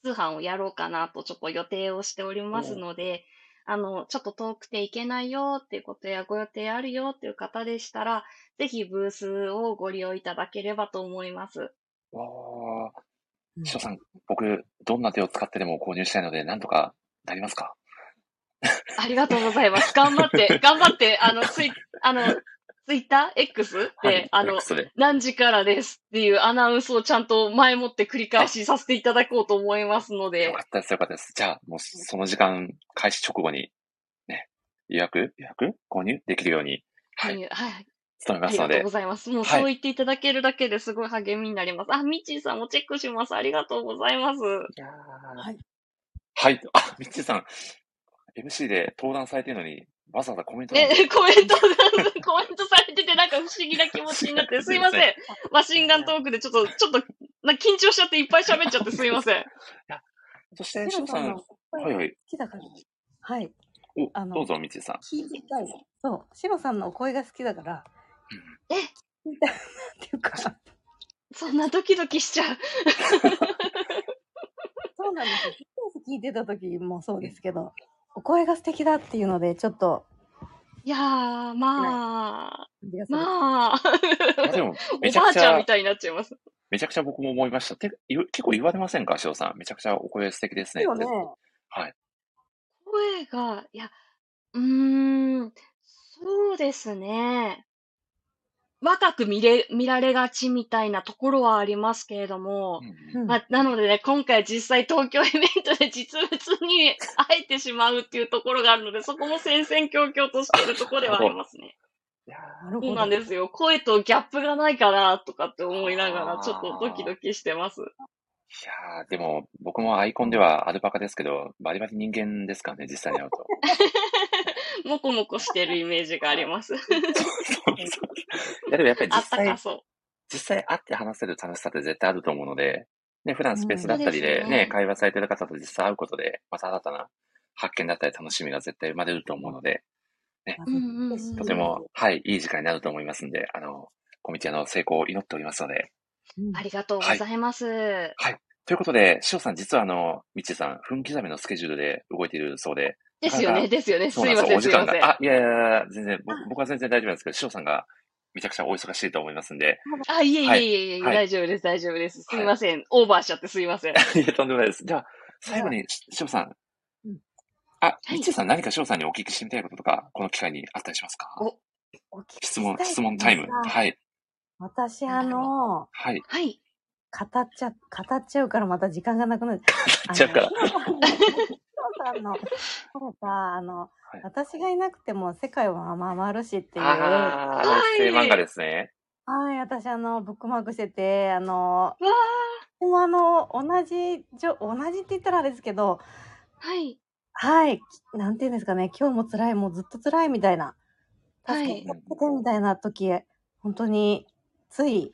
通販をやろうかなとちょっと予定をしておりますので、あの、ちょっと遠くて行けないよっていうことやご予定あるよっていう方でしたら、ぜひブースをご利用いただければと思います。わー、うん翔さん、僕、どんな手を使ってでも購入したいので、なんとかなりますか？ありがとうございます。頑張って、頑張って、あの、ツイ、あの、ツイッター ?X で、はい、あの。何時からですっていうアナウンスをちゃんと前もって繰り返しさせていただこうと思いますのよでか、ったです、よかったです。じゃあ、もうその時間開始直後に、ね、予約？予約？購入できるように、は、はいい、はい、努めますのでありがとうご、ざいます。もうはいそう言っていただけるだけですごい励みになります。あ、ミッチーさんもチェックします。ありがとうございます。いやーはい。はい。あ、ミッチーさん、MC で登壇されてるのに、わざわざコメントね *laughs* コメントが、コメントされててなんか不思議な気持ちになって、すいません。マシンガントークでちょっと、ちょっと、な緊張しちゃっていっぱい喋っちゃってすいません。そして、シロ翔さん、はいはい。きだから。はい。お、あのどうぞ、ミッチーさん。聞いてたい。そう。シロさんのお声が好きだから。え聞いたいなっていうか。そんなドキドキしちゃう。そうなんですよ。聞いてた時もそうですけど、お声が素敵だっていうので、ちょっと、いやー、まあ、まあ、あでも、*laughs* めおちゃくちゃばあちゃんみ、たいになっちゃいます。めちゃくちゃ僕も思いました。て結構言われませんか、翔さん。めちゃくちゃお声素敵ですね。よね。はい。声が、いや、うーん、そうですね。若く見れ、見られがちみたいなところはありますけれども、うんうんまあ、なのでね、今回実際東京イベントで実物に *laughs* 会えてしまうっていうところがあるので、そこも戦々恐々としているところではありますね。い *laughs* やなるほど。そうなんですよ。声とギャップがないかなとかって思いながら、ちょっとドキドキしてます。いやーでも、僕もアイコンではアルパカですけど、バリバリ人間ですからね、実際に会うと。*laughs* もこもこしてるイメージがあります。や、でもやっぱりあ実際。実際会って話せる楽しさって絶対あると思うので、ね、普段スペースだったりうんでね、ね会話されてる方と実際会うことで、また新たな発見だったり楽しみが絶対生まれると思うので、うんうんうんとても、はい、いい時間になると思いますんで、あの、コミティアの成功を祈っておりますので。うんありがとうございます。ということで、しおさん、実はあの、みちさん、分刻みのスケジュールで動いているそうで、ですよね、ですよね。すいません、すよ、お時間すいません。が。あ、いやいやいや、全然、僕僕は全然大丈夫なんですけど、しおさんがめちゃくちゃお忙しいと思いますんで、あ、いえいはいえいえいえ、はい大丈夫です、大丈夫です。すいません。オーバーしちゃってすいません。いや、とんでもないです。じゃあ、最後に、ししおさんうん。あ、いみちさん何かしおさんにお聞きしてみたいこととか、この機会にあったりしますか？おお聞き質問した、い質問タイム。はいはい。私、あの、はい。はい。語っちゃ、語っちゃうからまた時間がなくなる。語っちゃうからさんの、ヒロさんの、そうか、あの、はい私がいなくても世界は回るしっていう。あー、あの、はいエッセイ漫画ですね。はい、私あの、ブックマークしてて、あの、わでもあの、同じじょ、同じって言ったらあれですけど、ー。はい。はい、なんていうんですかね、今日も辛い、もうずっと辛いみたいな、はい助けて助けてみたいな時、本当に、つい、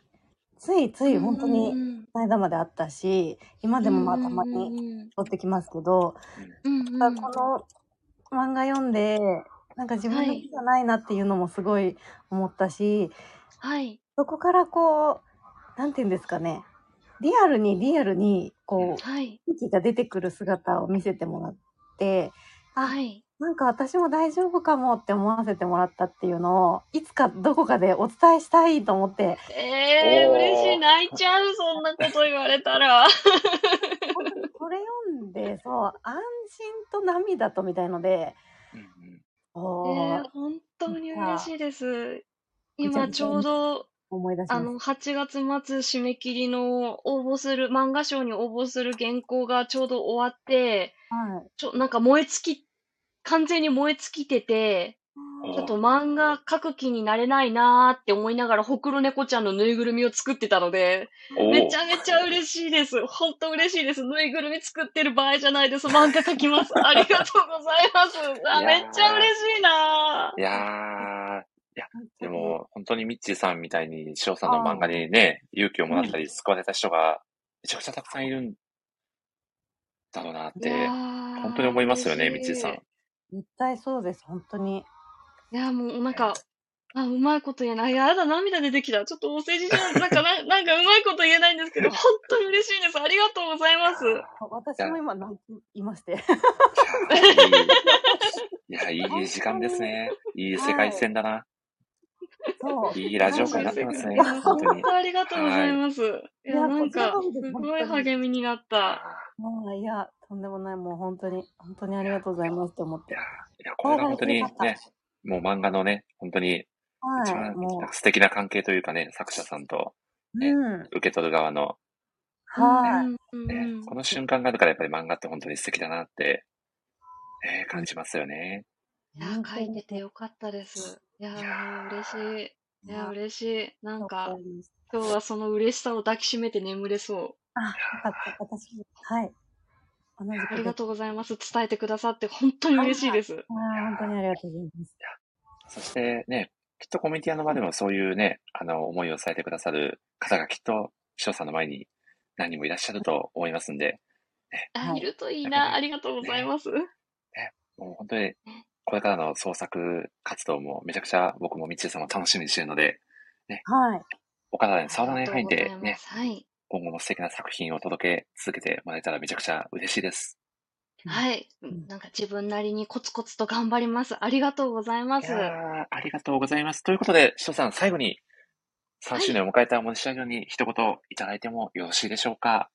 ついつい本当に、に、この間まであったし、今でもまあたまにに。撮ってきますけど、うんうんやっぱこの漫画読んで、なんか自分のはい気じゃないなっていうのもすごい思ったし、はい。そこからこう、なんていうんですかね、リアルにリアルに、こう、はい。勇気が出てくる姿を見せてもらって、あ、はい。なんか私も大丈夫かもって思わせてもらったっていうのを、いつかどこかでお伝えしたいと思って、えー、おー嬉しい。泣いちゃう。そんなこと言われたら。本当にこれ読んで、そう、安心と涙とみたいので、うんうんえおー、本当に嬉しいです。今ちょうど。あの、8月末締め切りの応募する、漫画賞に応募する原稿がちょうど終わって、はい。ちょ、なんか燃え尽き、完全に燃え尽きてて、ちょっと漫画描く気になれないなーって思いながら、ほくろ猫ちゃんのぬいぐるみを作ってたので、おめちゃめちゃ嬉しいです。ほんと嬉しいです。ぬいぐるみ作ってる場合じゃないです。漫画描きます。ありがとうございます。*laughs* あ、めっちゃ嬉しいないやー、でも、本当にミッチーさんみたいに、翔さんの漫画にね、勇気をもらったり、救われた人が、めちゃくちゃたくさんいるんだろうなって、本本当に思いますよね、ミッチーさん。絶対そうです、本当に。いや、もうなんか、あ、うまいこと言えない。やだ、涙出てきた。ちょっとお世辞じゃ、*laughs* なんかな、なんかうまいこと言えないんですけど、*laughs* 本当に嬉しいです。ありがとうございます。私も今泣いまして。いや、いい、*laughs* いい時間ですね。いい世界線だな。そう。いいラジオ会になってますね。本当に。ありがとうございます。いや、なんかす、すごい励みになった。いや、とんでもない、もう本当に、本当にありがとうございますって思って。いや、これが本当にね、もう漫画のね、本当に一はい、番も素敵な関係というかね、作者さんとう、ねうん、受け取る側の、はい、うんうんねうんこの瞬間があるからやっぱり漫画って本当に素敵だなって、えー感じますよね。いや、書いててよかったです。いやいやー、嬉しい。いや、い嬉しい。なんか、あ、よ今日はその嬉しさを抱きしめて眠れそう。かった、私、はい。同じありがとうございます。伝えてくださって本当に嬉しいです。本当にありがとうございます。そしてね、きっとコミュニティアの場でもそういうね、あの、思いを伝えてくださる方がきっと、翔さんの前に何人もいらっしゃると思いますんで、あ、はいいるといいな。やっぱりありがとうございます。もう本当に、これからの創作活動もめちゃくちゃ僕もみちさんも楽しみにしてるので、はい。お体に触らない範囲でねはい。今後も素敵な作品を届け続けてもらえたらめちゃくちゃ嬉しいです。はい。んなんか自分なりにコツコツと頑張ります。ありがとうございます。いやーありがとうございます。ということで、翔さん、最後に3周年を迎えたモニシラジオに一言いただいてもよろしいでしょうか？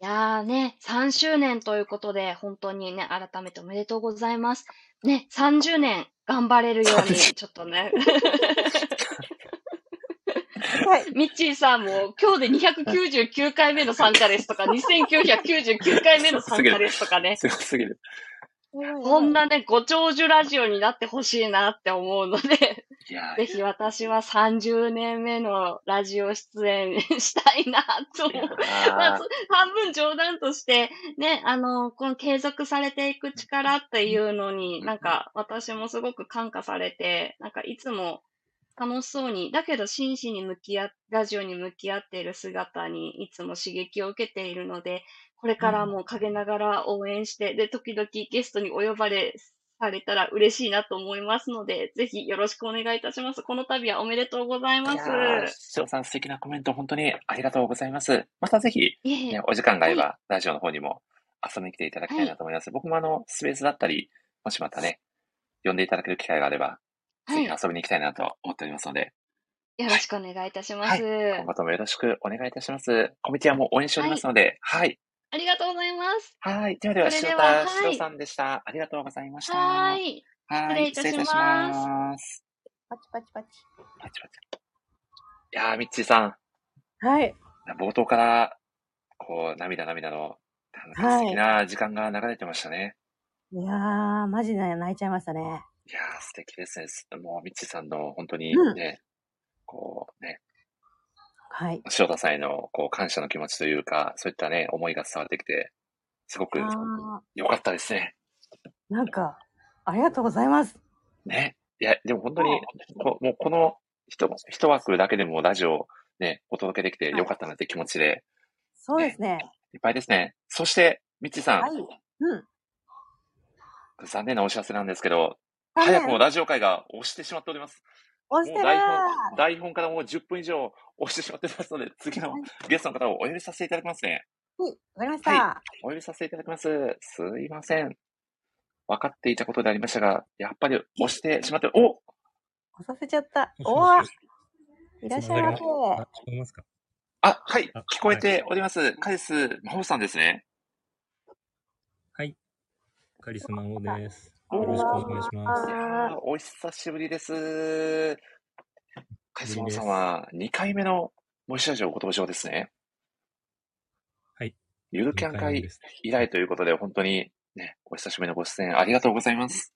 いやーね、3周年ということで、本当にね、改めておめでとうございます。ね、30年頑張れるように、30ちょっとね、*laughs* はい。ミッチーさんも今日で299回目の参加ですとか、*laughs* 2999回目の参加ですとかね、すごすぎる。こんなね、ご長寿ラジオになってほしいなって思うので、ぜひ私は30年目のラジオ出演したいなと思う。まあ、そ半分冗談として、ね、あの、この継続されていく力っていうのに、なんか私もすごく感化されて、なんかいつも楽しそうに、だけど真摯に向き合っ、ラジオに向き合っている姿にいつも刺激を受けているので、これからも陰ながら応援して、で、時々ゲストにお呼ばれされたら嬉しいなと思いますので、ぜひよろしくお願いいたします。この度はおめでとうございます。いやー翔さん素敵なコメント本当にありがとうございます。またぜひ、ね、お時間があれば、ラジオの方にも遊びに来ていただきたいなと思います。僕もあの、スペースだったり、もしまたね、呼んでいただける機会があれば、はいぜひ遊びに行きたいなと思っておりますので、よろしくお願いいたします。今後ともよろしくお願いいたします。コミュニティアも応援しておりますので、はい。ありがとうございます。はい。ではでは、それ塩田でははいしろさんでした。ありがとうございました。はーい。はい。失礼いたします。パチパチパチ。パチパチいやー、ミッチーさん、はい。冒頭から、こう、涙涙の、なんか素敵な時間が流れてましたね。いやー、マジで泣いちゃいましたね。いやー、素敵ですね。すもう、ミッチーさんの本当にうんね、こうね、はい。塩田さんへのこう感謝の気持ちというか、そういったね、思いが伝わってきて、すごくあ良かったですね。ー、なんか、ありがとうございます。ね。いや、でも本当に、こもうこの一一枠だけでもラジオをね、お届けできて良かったなって気持ちでそうですね。いっぱいですね。そして、ミッチーさん、はい。うん。残念なお知らせなんですけど、早くもラジオ会が押してしまっております。押してるもう台本、台本からもう10分以上押してしまってますので、次のゲストの方をお呼びさせていただきますね。はい。わかりました。はお呼びさせていただきます。すいません。分かっていたことでありましたが、やっぱり押してしまって、お押させちゃった。*laughs* おいらっしゃいませ。あ、聞こえますか？あ、はいあ、聞こえております。カリス・マホさんですね。はい。カリスマオです。よろしくお願いします。いやはーお久しぶりです。カイスマさんは2回目の森市ラジオご登場ですね。はい。ゆるキャン会です以来ということで、本当にね、お久しぶりのご出演ありがとうございます。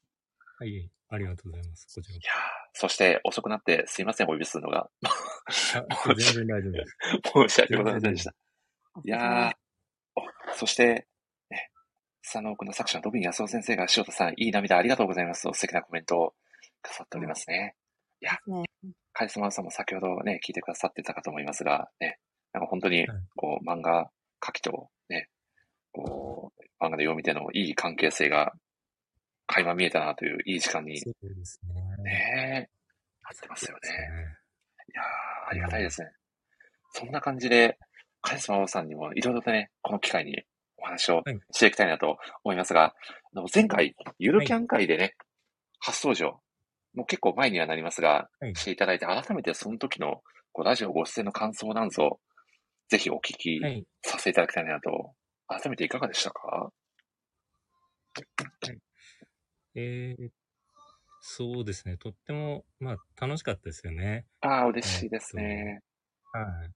はい、ありがとうございます。こちらいやーそして遅くなってすいません、お呼びするのが。全然大丈夫です。*laughs* 申し訳ございませんでした。いやそして、ね、スサノオークの作者のロビン安夫先生が、塩田さん、いい涙ありがとうございます。と素敵なコメントをくださっておりますね。いやね、カリスマさんも先ほどね、聞いてくださってたかと思いますが、ね、なんか本当に、こう、漫画描きと、ね、こう、漫画で読み手のいい関係性が、垣間見えたなといういい時間に、ね。なってますよね。いや、ありがたいですね。そんな感じで、カリスマさんにもいろいろとね、この機会にお話をはいしていきたいなと思いますが、あの前回、ゆるキャン会でね、初登場、もう結構前にはなりますが、はいしていただいて、改めてその時のこうラジオご出演の感想なんぞ、ぜひお聞きはい。させていただきたいなと、改めていかがでしたか？えー、そうですね。とっても、まあ、楽しかったですよね。ああ、嬉しいですね。はい。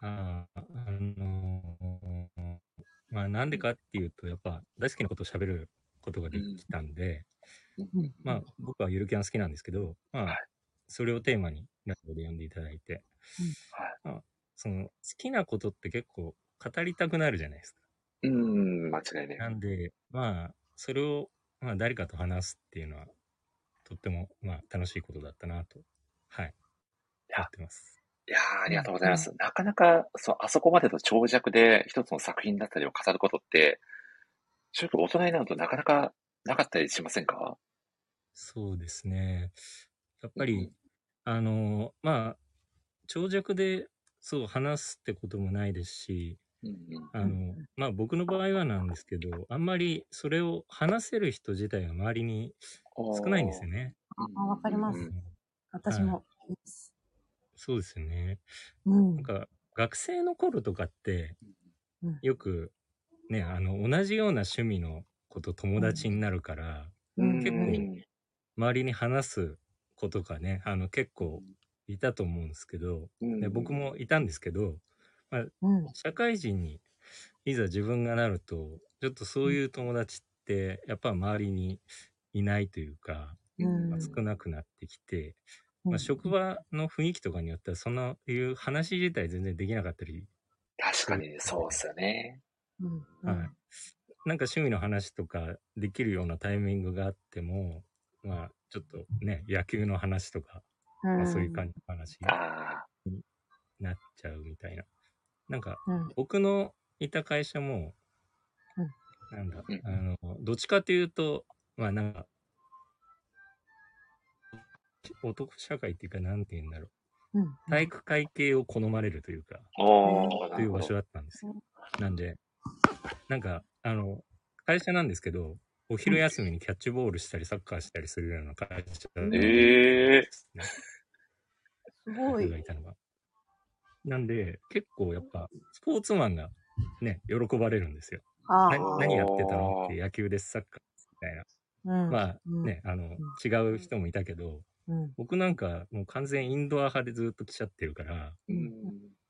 ああ、あのーまあ、なんでかっていうと、やっぱ、大好きなことを喋ることができたんで、うんまあ、僕はゆるキャン好きなんですけど、まはいあ、それをテーマにラジオで読んでいただいて、はい。まあ、その、好きなことって結構語りたくなるじゃないですか。うーん、間違いない。なんで、まあ、それを、まあ、誰かと話すっていうのは、とっても、まあ、楽しいことだったなと、はい、や思ってます。いやーありがとうございます。なかなか、そう、あそこまでの長尺で一つの作品だったりを語ることって、正直大人になるとなかなかなかったりしませんか？そうですね。やっぱり、うんあの、まあ、長尺で、そう、話すってこともないですし、うんうん。あの、まあ僕の場合はなんですけど、あんまりそれを話せる人自体が周りに少ないんですよね。あわかりますうん私も。そうですよね。うんなん。か、学生の頃とかってうん、よく、ね、あの、同じような趣味の子と友達になるから、うん結構うん周りに話す子とかね、あの、結構いたと思うんですけど、うんで僕もいたんですけど、うん。社会人にいざ自分がなると、ちょっとそういう友達って、やっぱ周りにいないというか、少なくなってきて、うんまあ、職場の雰囲気とかによっては、そんないう話自体全然できなかったり、確かにそうですよね。うんはい。なんか趣味の話とかできるようなタイミングがあっても、まあ、ちょっとね、野球の話とか、まあ、そういう感じの話にあなっちゃうみたいな。なんか、うん。僕のいた会社も、うん。なんだ、うん。あの、どっちかというと、まあなんか、男社会っていうか、なんて言うんだろう。うん体育会系を好まれるというか、という場所だったんですよ。なんで、なんか、あの、会社なんですけど、お昼休みにキャッチボールしたり、サッカーしたりするような会社ええですね。すごい僕が。いたのが。なんで、結構やっぱ、スポーツマンがね、喜ばれるんですよ。何やってたのって野球です、サッカーですみたいな。うんまあうんね、あの、違う人もいたけど、うん僕なんかもう完全インドア派でずっと来ちゃってるから、うん。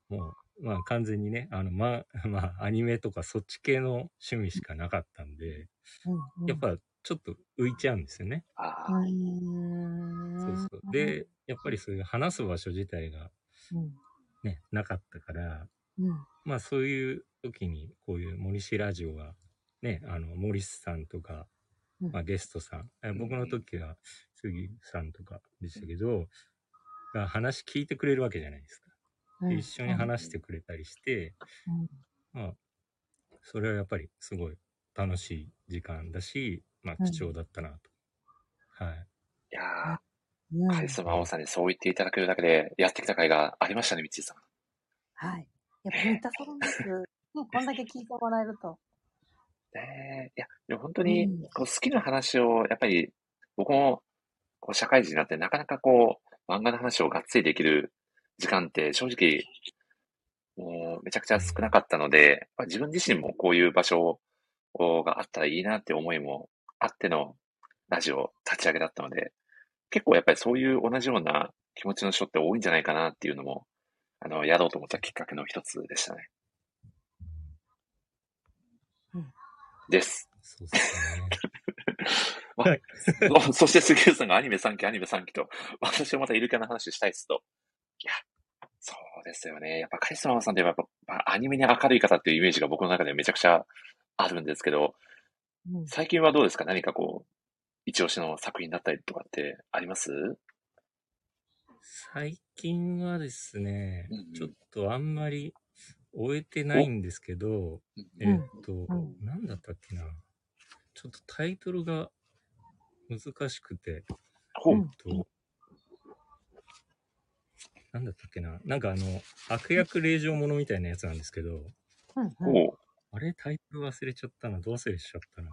もう、まあ完全にね、あの、まあ、*laughs* まあ、アニメとかそっち系の趣味しかなかったんで、うんやっぱちょっと浮いちゃうんですよね。そうそう。で、やっぱりそういう話す場所自体がうんね、なかったから、うんまあそういう時にこういう森氏ラジオが、ね、あの、森さんとか、うんまあゲストさん、え僕の時は杉さんとかでしたけど、が話聞いてくれるわけじゃないですか。で一緒に話してくれたりして、まあ、それはやっぱりすごい楽しい時間だし、まあ貴重だったなと。はい。いやカリスマ王さんにそう言っていただけるだけで、やってきた甲斐がありましたね、みちーさん。はい。やっぱめっちゃそうです。ね *laughs* こんだけ聞いてもらえると。ねえいや、でも本当にうん、こう好きな話を、やっぱり、僕も、こう、社会人になって、なかなかこう、漫画の話をがっつりできる時間って、正直、もう、めちゃくちゃ少なかったので、まあ自分自身もこういう場所があったらいいなって思いもあっての、ラジオ立ち上げだったので、結構やっぱりそういう同じような気持ちの人って多いんじゃないかなっていうのも、あの、やろうと思ったきっかけの一つでしたね。うんです。そうですね。*laughs* まあそそして杉浦さんがアニメ3期、アニメ3期と、私はまたイルカの話したいですと。いや、そうですよね。やっぱカリスママさんってやっぱ、まあアニメに明るい方っていうイメージが僕の中でめちゃくちゃあるんですけど、うん。最近はどうですか？何かこう、一押しの作品だったりとかってあります？最近はですねうんうん、ちょっとあんまり終えてないんですけど、えうん。ーっと、うん。なんだったっけな？ちょっとタイトルが難しくて、ほう。うんと、なんだったっけな。なんかあの、悪役令状者みたいなやつなんですけど、ほう。あれタイトル忘れちゃったな。ど忘れしちゃったな。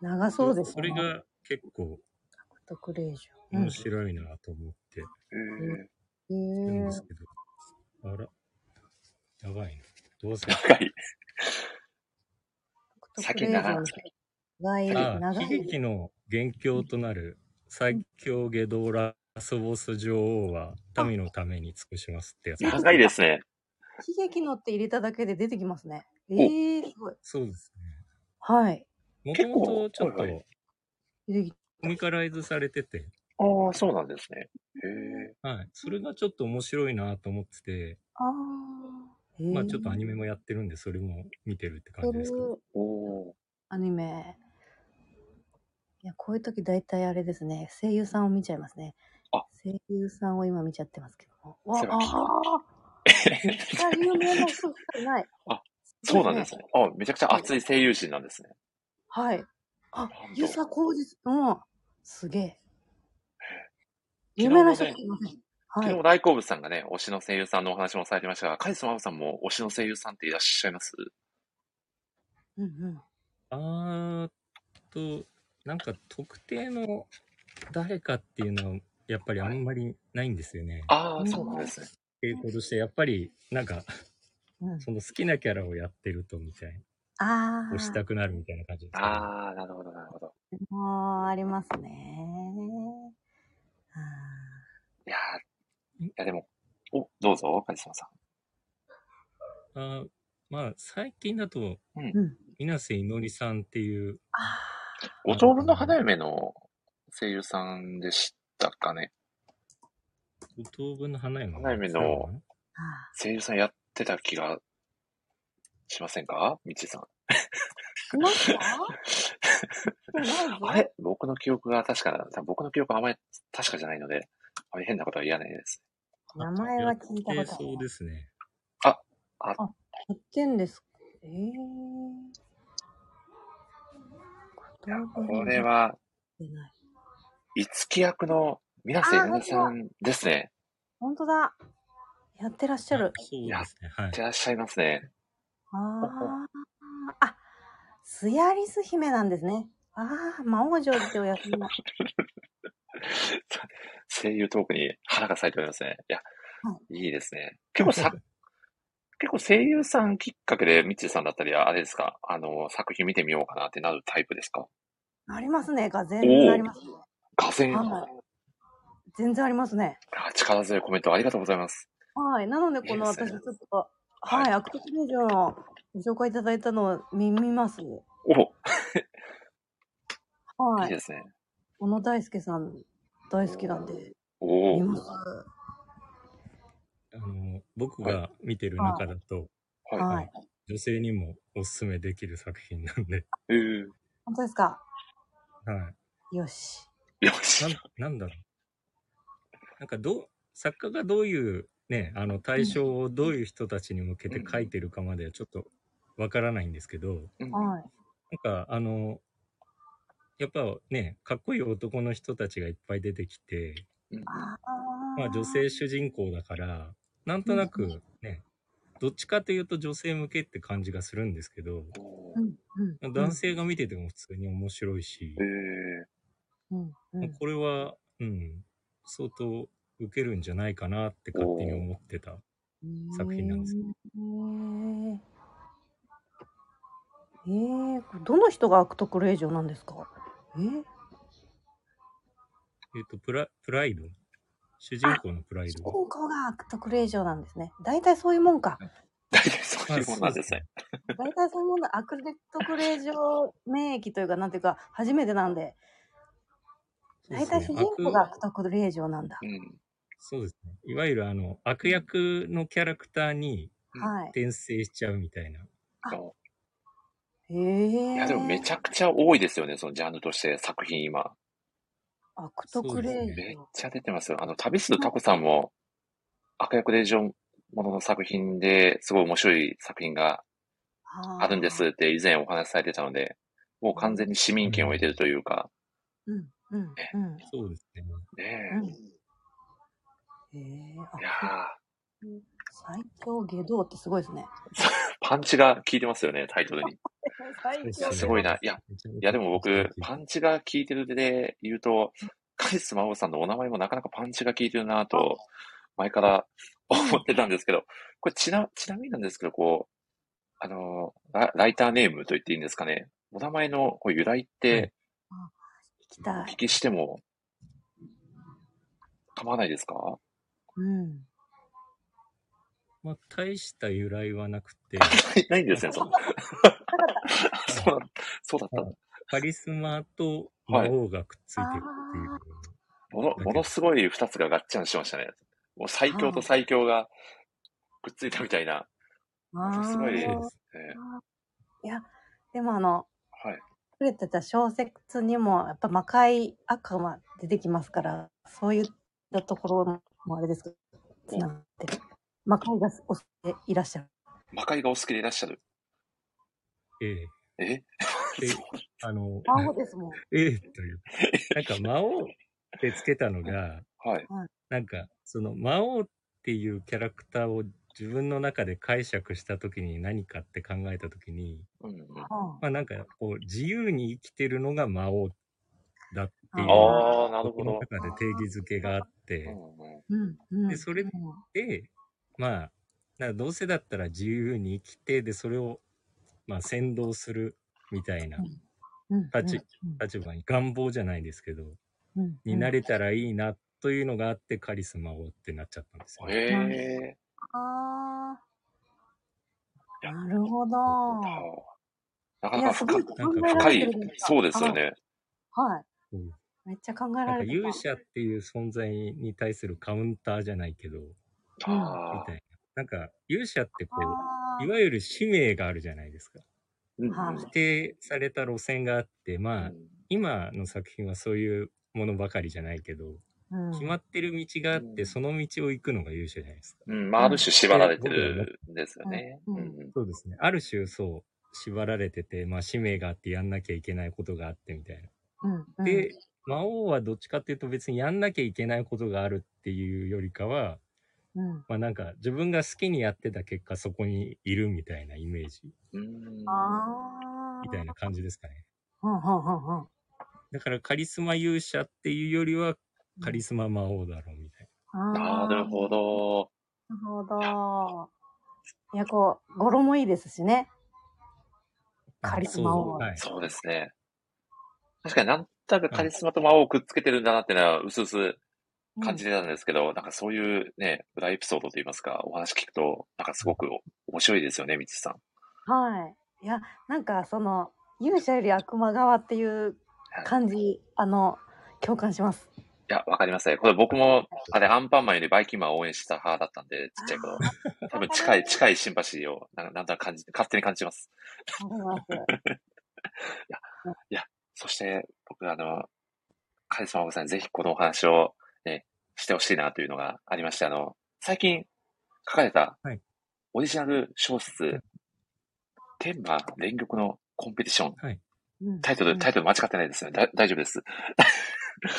長そうですそれが結構特例ジョ面白いなと思ってえー、うん。るんですけど、あら、やばいな。どう忘れ長い。先に長い長い、あ長い。悲劇の元凶となる最強ゲドラスボス女王は民のために尽くしますってやつ。長いですね。悲劇のって入れただけで出てきますね。ええすごい。そうですね。はい。もともとちょっとはいはい出てきコミカライズされてて、ああ、そうなんですね。へえ。はい。それがちょっと面白いなと思ってて、ああ。へえまあちょっとアニメもやってるんで、それも見てるって感じですけど。おおアニメ。いや、こういう時大体あれですね。声優さんを見ちゃいますね。あ声優さんを今見ちゃってますけども。わああ。有名な人しかいない。*laughs* あそうなんですね。あ、めちゃくちゃ熱い声優陣なんですね。はい。あ遊佐浩二、うん。すげえ。有名な人すいません。はい昨日。大好物さんがね、推しの声優さんのお話もされてましたが、カリスママさんも推しの声優さんっていらっしゃいます？うんうん。あーと、なんか特定の誰かっていうのは、やっぱりあんまりないんですよね。ああ、そうなんですね。傾向として、やっぱり、なんか、うん、その好きなキャラをやってるとみたいあな、あ。推したくなるみたいな感じですかね、ああ、なるほど、なるほど。もう、ありますね。あいやーいやでも、お、どうぞ、カリスマさあーまあ、最近だと。うん。稲瀬いのりさんっていう、あ五等分の花嫁の声優さんでしたかね。五等分の花嫁花嫁の声優さん？やってた気がしませんか？みちさん。ー。いますかあれ？僕の記憶が確かな、僕の記憶はあまり確かじゃないので、あまり変なことは言わないです。名前は聞いたことあそうですね。やってんです。ええー。これは、出ない。いつき役の皆瀬いのりさんですね。本当だ。やってらっしゃる。そうですね。はいいっ。てらっしゃいますね。ああ。あ、スヤリス姫なんですね。ああ、魔王城ってお休み *laughs* の。声優トークに花が咲いておりますね。いや、はいいですね。結構さ、結構声優さんきっかけで、ミッチーさんだったりは、あれですか、あの、作品見てみようかなってなるタイプですか？ありますね。が全然あります。がぜ全然ありますね。あ力強いコメントありがとうございます。はい。なので、この私ちょっと、はい、アクトスレージョンのご紹介いただいたのを見見ます。お *laughs* はいい。いですね。小野大輔さん大好きなんで、おお見ます。あの、僕が見てる中だと、はいははいい。女性にもおすすめできる作品なんで、えー、本当ですか？はよし。よい。し。なんなんだろう。なんかどう、作家がどういうね、あの対象をどういう人たちに向けて書いてるかまではちょっとわからないんですけど、うんはい。なんかあの、やっぱね、かっこいい男の人たちがいっぱい出てきて、うんあまあ女性主人公だから、なんとなくね、どっちかというと女性向けって感じがするんですけど、おうんうん。男性が見てても普通に面白いし。これは、うん、相当受けるんじゃないかなって勝手に思ってた。作品なんですへー。えー、どの人が悪徳令嬢なんですか？え？ー、えっ、とプラ、プライド？主人公のプライ主ド。人公が悪徳令嬢なんですね。大体そういうもんか。大体そういうもんなんですね。大体そういうもんだ。悪徳令嬢免疫というか、なんていうか、初めてなんで。大体主人公が悪徳令嬢なんだ。うん。そうですね。いわゆるあの、悪役のキャラクターにはい。転生しちゃうみたいな。へえ。いや、でもめちゃくちゃ多いですよね、そのジャンルとして作品今。悪徳令そうめっ嬢。ちゃ出てますよ。あの、旅するタコさんも、悪役令嬢ものの作品ですごい面白い作品があるんですって以前お話しされてたので、もう完全に市民権を得てるというか、うん、うん、うん。そうですね。ねうんへえ。え。いやあ、ー最強下道ってすごいですね。*laughs* パンチが効いてますよね、タイトルに。すごいな。いや、いやでも僕、パンチが効いてるで言うと、カリスマオさんのお名前もなかなかパンチが効いてるなと、前から *laughs* 思ってたんですけど、これちな、ちなみになんですけど、こう、あの、ラライターネームと言っていいんですかね。お名前のこう由来って、聞きたい。お聞きしても、構わないですか？うん。まあ、大した由来はなくて、*laughs* ないんですね、そんな。*laughs* そうだそうだった。カリスマと魔王がくっついてるっていう。もの、ものすごい二つがガッチャンしましたね。もう最強と最強がくっついたみたいな。ものすごい、えあーいや、でもあの、はい。触れてた小説にも、やっぱ魔界悪魔出てきますから、そういったところもあれですけど、つながってる。魔界がお好きでいらっしゃる。魔界がお好きでいらっしゃる。えええ？*laughs* で、あの、魔王ですもん。ええという。なんか魔王ってつけたのが、はい。なんか、その魔王っていうキャラクターを自分の中で解釈したときに何かって考えたときに、うんまあなんかこう自由に生きてるのが魔王だっていう、ああ、なるほど。僕の中で定義づけがあって。でそれうんで、まあ、なんかどうせだったら自由に生きて、で、それを、まあ、先導するみたいなうん、立ち立場に、願望じゃないですけど、になれたらいいなというのがあって、カリスマ王ってなっちゃったんですよ、ね。へえ。ああ、なるほど。なかなか深い、深いそうですよね。はい。うんめっちゃ考えなんかられてた。勇者っていう存在に対するカウンターじゃないけど、みあたいな。なんか勇者ってこあう、いわゆる使命があるじゃないですか。ーはい指定された路線があって、まあ、うん今の作品はそういうものばかりじゃないけど、うん決まってる道があって、うんその道を行くのが勇者じゃないですか。うん、まあ、ある種縛られてるんですよね。ううんんそうですね。ある種そう、縛られてて、まあ使命があってやんなきゃいけないことがあってみたいな。うんうんで、魔王はどっちかっていうと別にやんなきゃいけないことがあるっていうよりかは、うん、まあなんか自分が好きにやってた結果そこにいるみたいなイメージ。みたいな感じですかね。はんはんはんはん。だからカリスマ勇者っていうよりはカリスマ魔王だろうみたいあーなるほ。ど。なるほど。いや、こう、語呂もいいですしね。な。カリスマ王そうはい。そうですね。確かになんとなくカリスマと魔王をくっつけてるんだなってのは、うすうす感じてたんですけど、なんかそういうね、裏エピソードといいますか、お話聞くと、なんかすごく面白いですよね、みつさん。はい。いや、なんかその、勇者より悪魔側っていう感じ、あの、共感します。いや、わかりますね。これ僕も、あれ、アンパンマンよりバイキンマンを応援した派だったんで、ちっちゃい頃。多分近い、近いシンパシーを、なんかなんとなく感じ、勝手に感じます。わかります。*laughs* そして、僕、あの、カリスマおさんにぜひこのお話を、ね、してほしいなというのがありまして、あの、最近書かれたはい、オリジナル小説、天馬連玉のコンペティション、うんタイトル、タイトル間違ってないですね。だ大丈夫です。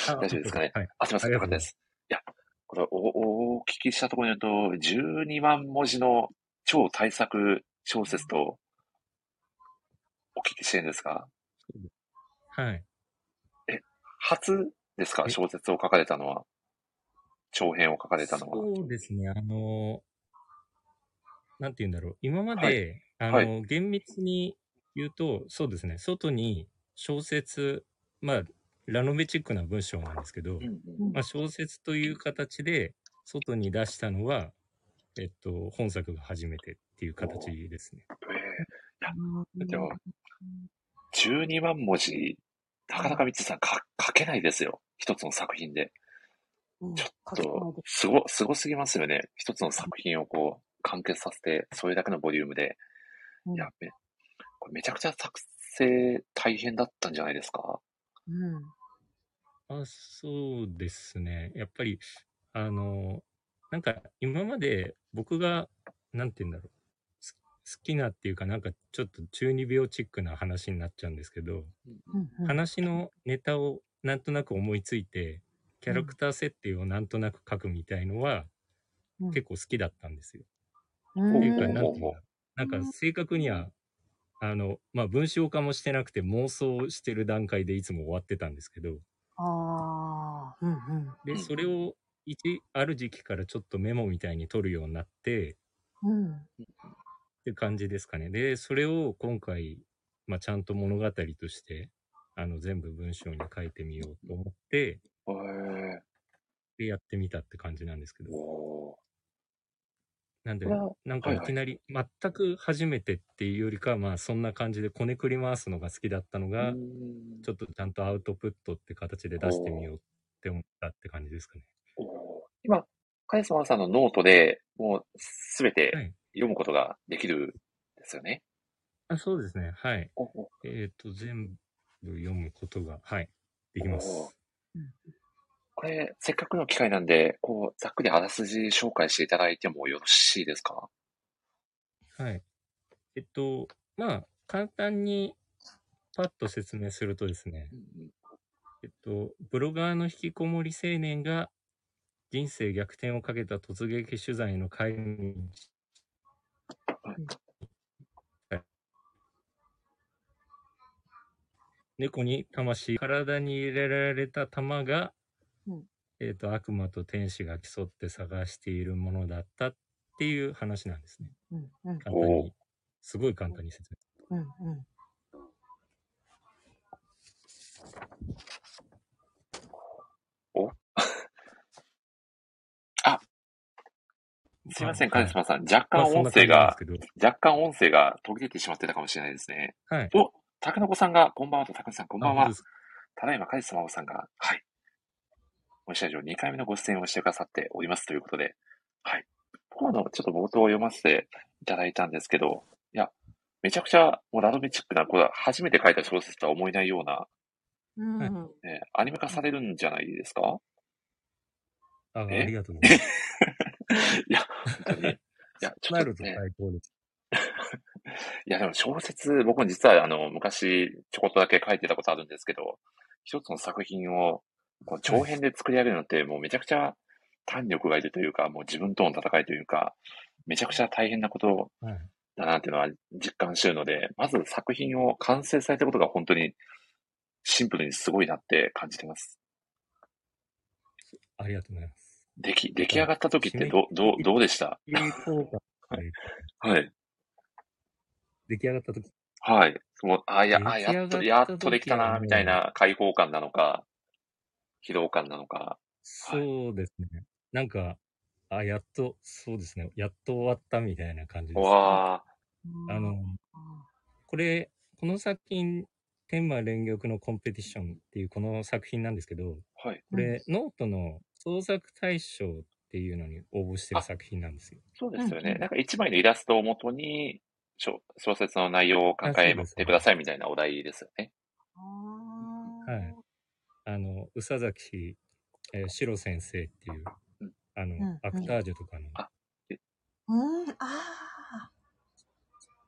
あ *laughs* 大丈夫ですかねはい。あ、すみません。よかったです。いや、これお、お聞きしたところによると、12万文字の超大作小説とお聞きしてるんですが、はい。初ですか？え小説を書かれたのは。長編を書かれたのは。そうですね。あの、なんて言うんだろう。今まで、あの、はい厳密に言うと、そうですね。外に小説、まあ、ラノベチックな文章なんですけど、うんうんまあ、小説という形で外に出したのは、えっと、本作が初めてっていう形ですね。えでも12万文字、なかなか三つさんか書けないですよ。一つの作品で。うんちょっとで、すご、すごすぎますよね。一つの作品をこう、完結させて、それだけのボリュームで。うんいや、め、これめちゃくちゃ作成大変だったんじゃないですか？うん。あそうですね。やっぱり、あの、なんか今まで僕が、なんて言うんだろう。す好きなっていうか、なんかちょっと中二病チックな話になっちゃうんですけど、うんうん話のネタをなんとなく思いついて、キャラクター設定をなんとなく書くみたいのは、うん結構好きだったんですよ。うんっていうか、うんなんていうんだなんか正確には、あの、まあ、文章化もしてなくて妄想してる段階でいつも終わってたんですけど、ああ、うんうん。で、うんそれを一、ある時期からちょっとメモみたいに取るようになって、うん。って感じですかね。で、それを今回、まあ、ちゃんと物語として、あの、全部文章に書いてみようと思って、へえで、やってみたって感じなんですけど。なんでなんかはいはいいきなり、全く初めてっていうよりかは、まあ、そんな感じでこねくり回すのが好きだったのが、うんちょっとちゃんとアウトプットって形で出してみようって思ったって感じですかね。今、カイスマンさんのノートでもうすべてはい読むことができるんですよね？あそうですね。はい。おおえっ、と、全部読むことが、はい。できまおす。これ、せっかくの機会なんで、こう、ざっくりあらすじ紹介していただいてもよろしいですか？はい。えっと、まあ、簡単にパッと説明するとですね、えっと、ブロガーの引きこもり青年が人生逆転をかけた突撃取材の会に、猫に魂、体に入れられた玉が、うんえっと、悪魔と天使が競って探しているものだったっていう話なんですね。うんうん簡単に、すごい簡単に説明。うんうん。すいません、はいカリスマさん。若干音声がです、けど、若干音声が途切れてしまってたかもしれないですね。はい。お、たけのこさんが、こんばんはと、たけのこさん、こんばんはただいま、カリスマさんが、はい。おっしゃるように2回目のご出演をしてくださっておりますということで、はい。今のちょっと冒頭を読ませていただいたんですけど、いや、めちゃくちゃ、もうラノベチックな、これは初めて書いた小説とは思えないような、うんはいね、アニメ化されるんじゃないですか？ああえ？りがとうございます。*laughs* いや、本当に。いや、ちょなるとっとね、最高です。*laughs* いや、でも小説、僕も実はあの、昔ちょこっとだけ書いてたことあるんですけど、一つの作品をこう長編で作り上げるのってもうめちゃくちゃ胆力がいるというか、もう自分との戦いというか、めちゃくちゃ大変なことはい。だなっていうのは実感してるので、まず作品を完成されたことが本当にシンプルにすごいなって感じてます。ありがとうございます。出来、出来上がった時ってど、どう、どうでした？*laughs* はい。出来上がった時はい。もう、あ、いや、あ、やっと、やっとできたな、みたいな開放感なのか、疲労感なのか。そうですね。なんか、あ、やっと、そうですね。やっと終わったみたいな感じです。わあ、あの、これ、この作品、天馬連玉のコンペティションっていうこの作品なんですけど、はい。これ、ノートの創作大賞っていうのに応募してる作品なんですよ。そうですよね。なんか一枚のイラストをもとに、小小説の内容を考えてくださいみたいなお題ですよね。はい。あの、宇佐崎、えー、シロ先生っていううん、あの、んうん。アクタージュとかの、あうん、ああ。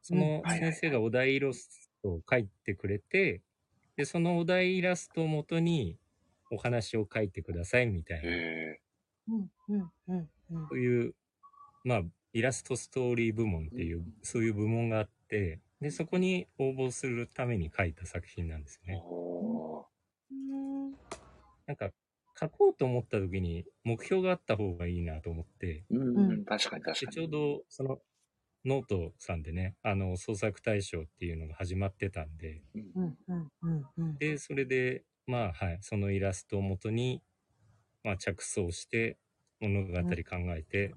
その先生がお題イラストを描いてくれて、で、そのお題イラストをもとにお話を書いてくださいみたいな、へうん、うん、うん、うん。そういう、まあ、イラストストーリー部門っていう、そういう部門があって、で、そこに応募するために書いた作品なんですえ。ね。なんか、書こうと思った時に目標があった方がいいなと思って、うん、うん確かに確かに。でちょうどそのノートさんでね、あの創作大賞っていうのが始まってたんで、うん、うん、うん、うん。で、それで、まあ、はい、そのイラストをもとに、まあ、着想して、物語考えて、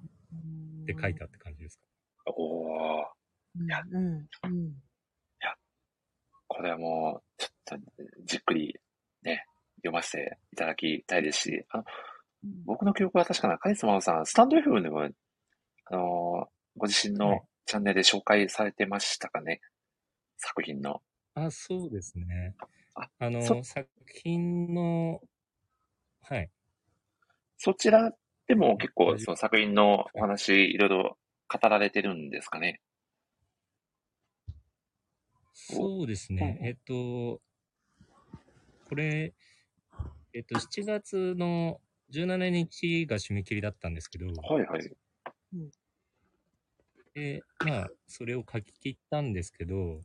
で、書いたって感じですか？おー、うん。やうん。うん。これはもう、ちょっと、じっくり、ね、読ませていただきたいですし、あの、僕の記憶は確かな、カリスマさん、スタンド FM でも、あの、ご自身はいのチャンネルで紹介されてましたかね？作品の。あ、そうですね。ああの、そ作品の、はい。そちらでも結構その作品のお話いろいろ語られてるんですかね？そうですね。うん。えっと、これ、えっと、7月の17日が締め切りだったんですけど、はいはい。で、まあ、それを書き切ったんですけど、うんうん。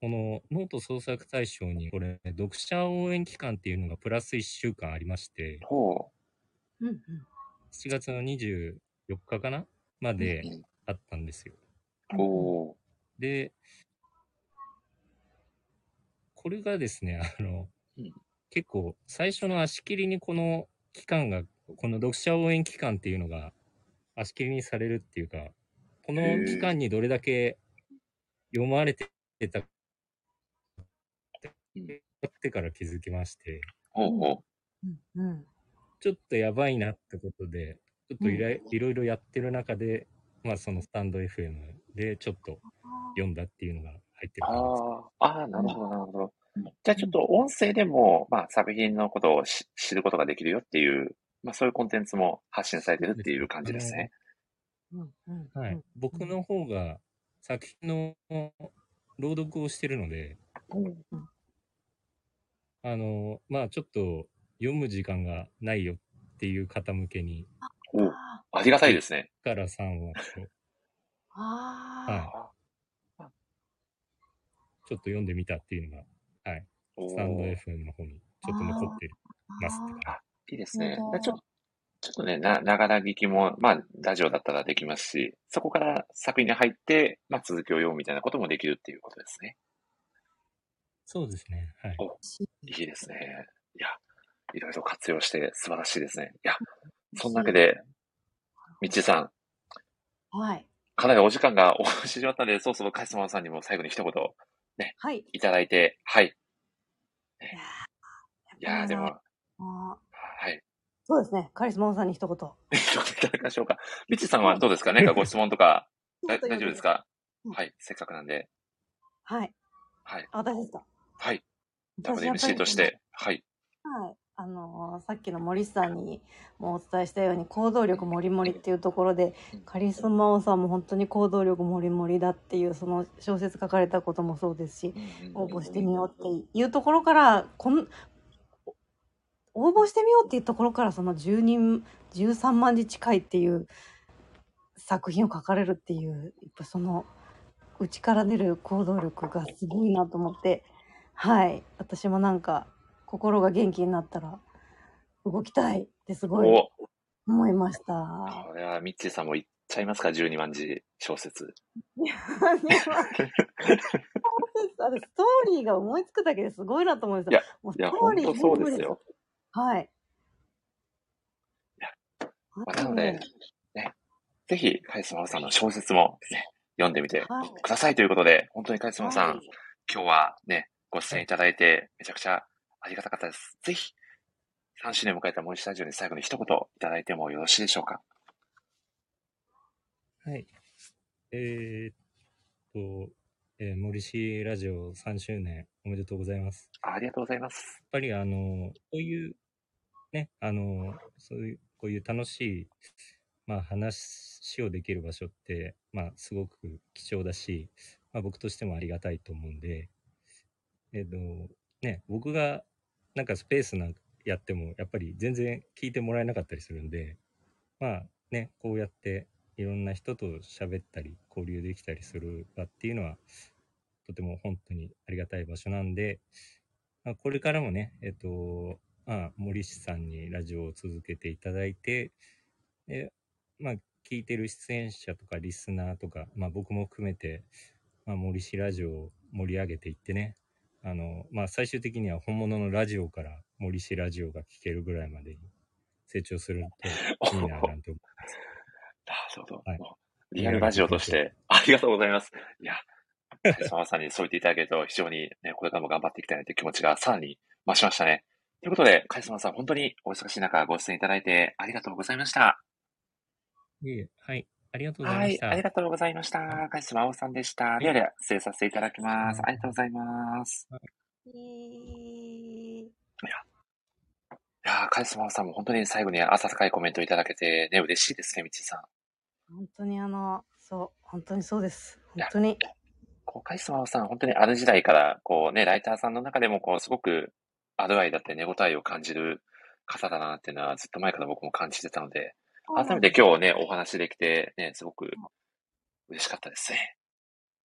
このノート創作大賞に、これ、読者応援期間っていうのがプラス1週間ありまして、ほうん。うん。7月の24日かなまう。でうんあったんですよ。うんほで、これがですね、あの、うん結構最初の足切りにこの期間が、この読者応援期間っていうのが足切りにされるっていうか、この期間にどれだけ読まれてたかうんってから気づきまして、う。ん。うん。ちょっとやばいなってことで、ちょっといらいろいろやってる中で、まあそのスタンド FM でちょっと読んだっていうのが入ってるう。感じです。ああ、ああ、なるほど、なるほど。じゃあちょっと音声でも、まあ作品のことをし知ることができるよっていう、まあそういうコンテンツも発信されてるっていう感じですね。うん。うん。はい。僕の方が作品の朗読をしてるので、うん。あの、まあちょっと読む時間がないよっていう方向けに、おありがたいですね。から3話と、ああ。はい。ちょっと読んでみたっていうのが、はい。おスタンドー FM の方にちょっと残ってるますって感いいですねちょちょっとね、な、ながら聞きも、まあ、ラジオだったらできますし、そこから作品に入って、まあ、続きを読むみたいなこともできるっていうことですね。じ。そうですね。はい。いいですね。いや、いろいろ活用して素晴らしいですね。いや、そんなわけで、みっちーさん、はい。かなりお時間が押してしまったので、そろそろカイスマンさんにも最後に一言はい。いただいて、はい。いやいやーでも、はい。そうですね。カリスマさんに一言。一言いただきましょうか。みっちーさんはどうですか？何かご質問とか、*laughs* だ大丈夫ですか？うんはい。せっかくなんで。はい。はい。あ私ですか？はい。WMC りとして、はい。はい。あのーさっきの森さんにもお伝えしたように行動力もりもりっていうところでうん。カリスマ王さんも本当に行動力もりもりだっていうその小説書かれたこともそうですし応募してみようっていうところからこん応募してみようっていうところからその10人13万字近いっていう作品を書かれるっていうやっぱその内から出る行動力がすごいなと思ってはい。私もなんか心が元気になったら動きたいってすごいお思いました。これはミッチーさんも言っちゃいますか ?12 万字小説。いやあれストーリーが思いつくだけですごいなと思うんですよ。もういや、ストーリー本当そうですよ。はい。いやあまあなので、ね、ぜひ、カイスマさんの小説も、ね、読んでみてはいくださいということで、本当にカイスマさん、はい今日はね、ご出演いただいて、めちゃくちゃありがたかったです。ぜひ、3周年を迎えた森スタジオに最後に一言いただいてもよろしいでしょうか。はい。えーっと、えー森氏ラジオ3周年おめでとうございます。ありがとうございます。やっぱりあの、こういう、ね、あの、そういう、こういう楽しい、まあ話をできる場所って、まあすごく貴重だし、まあ僕としてもありがたいと思うんで、えっと、ね、僕がなんかスペースなんかやっても、やっぱり全然聞いてもらえなかったりするんで、まあね、こうやっていろんな人と喋ったり、交流できたりする場っていうのは、とても本当にありがたい場所なんで、まあ、これからもね、えっと、まあ、森氏さんにラジオを続けていただいて、で、まあ、聞いてる出演者とかリスナーとか、まあ僕も含めて、まあ森氏ラジオを盛り上げていってね、あの、まあ、最終的には本物のラジオから森氏ラジオが聞けるぐらいまでに成長すると *laughs* いいな、なんて思います。なるほど。はい、リアルラジオとして、ありがとうございます。いや、沢さんにそう言っていただけると、非常にね、これからも頑張っていきたいなという気持ちがさらに増しましたね。ということで、カイさん、本当にお忙しい中ご出演いただいてありがとうございました。いえ、はい。ありがとうございました。はい、ありがとうございました。カイスマオさんでした。ではでは、失礼させていただきます。ありがとうございます。はい、いや、いやカイスマオさんも本当に最後に温かいコメントいただけてね、嬉しいですね、みちさん。本当にあの、そう、本当にそうです。本当に。こう、カイスマオさん、本当にある時代から、こうね、ライターさんの中でも、こう、すごく、アドアイだって寝応えを感じる方だなっていうのは、ずっと前から僕も感じてたので、改めて今日ね、お話できて、ね、すごく嬉しかったですね。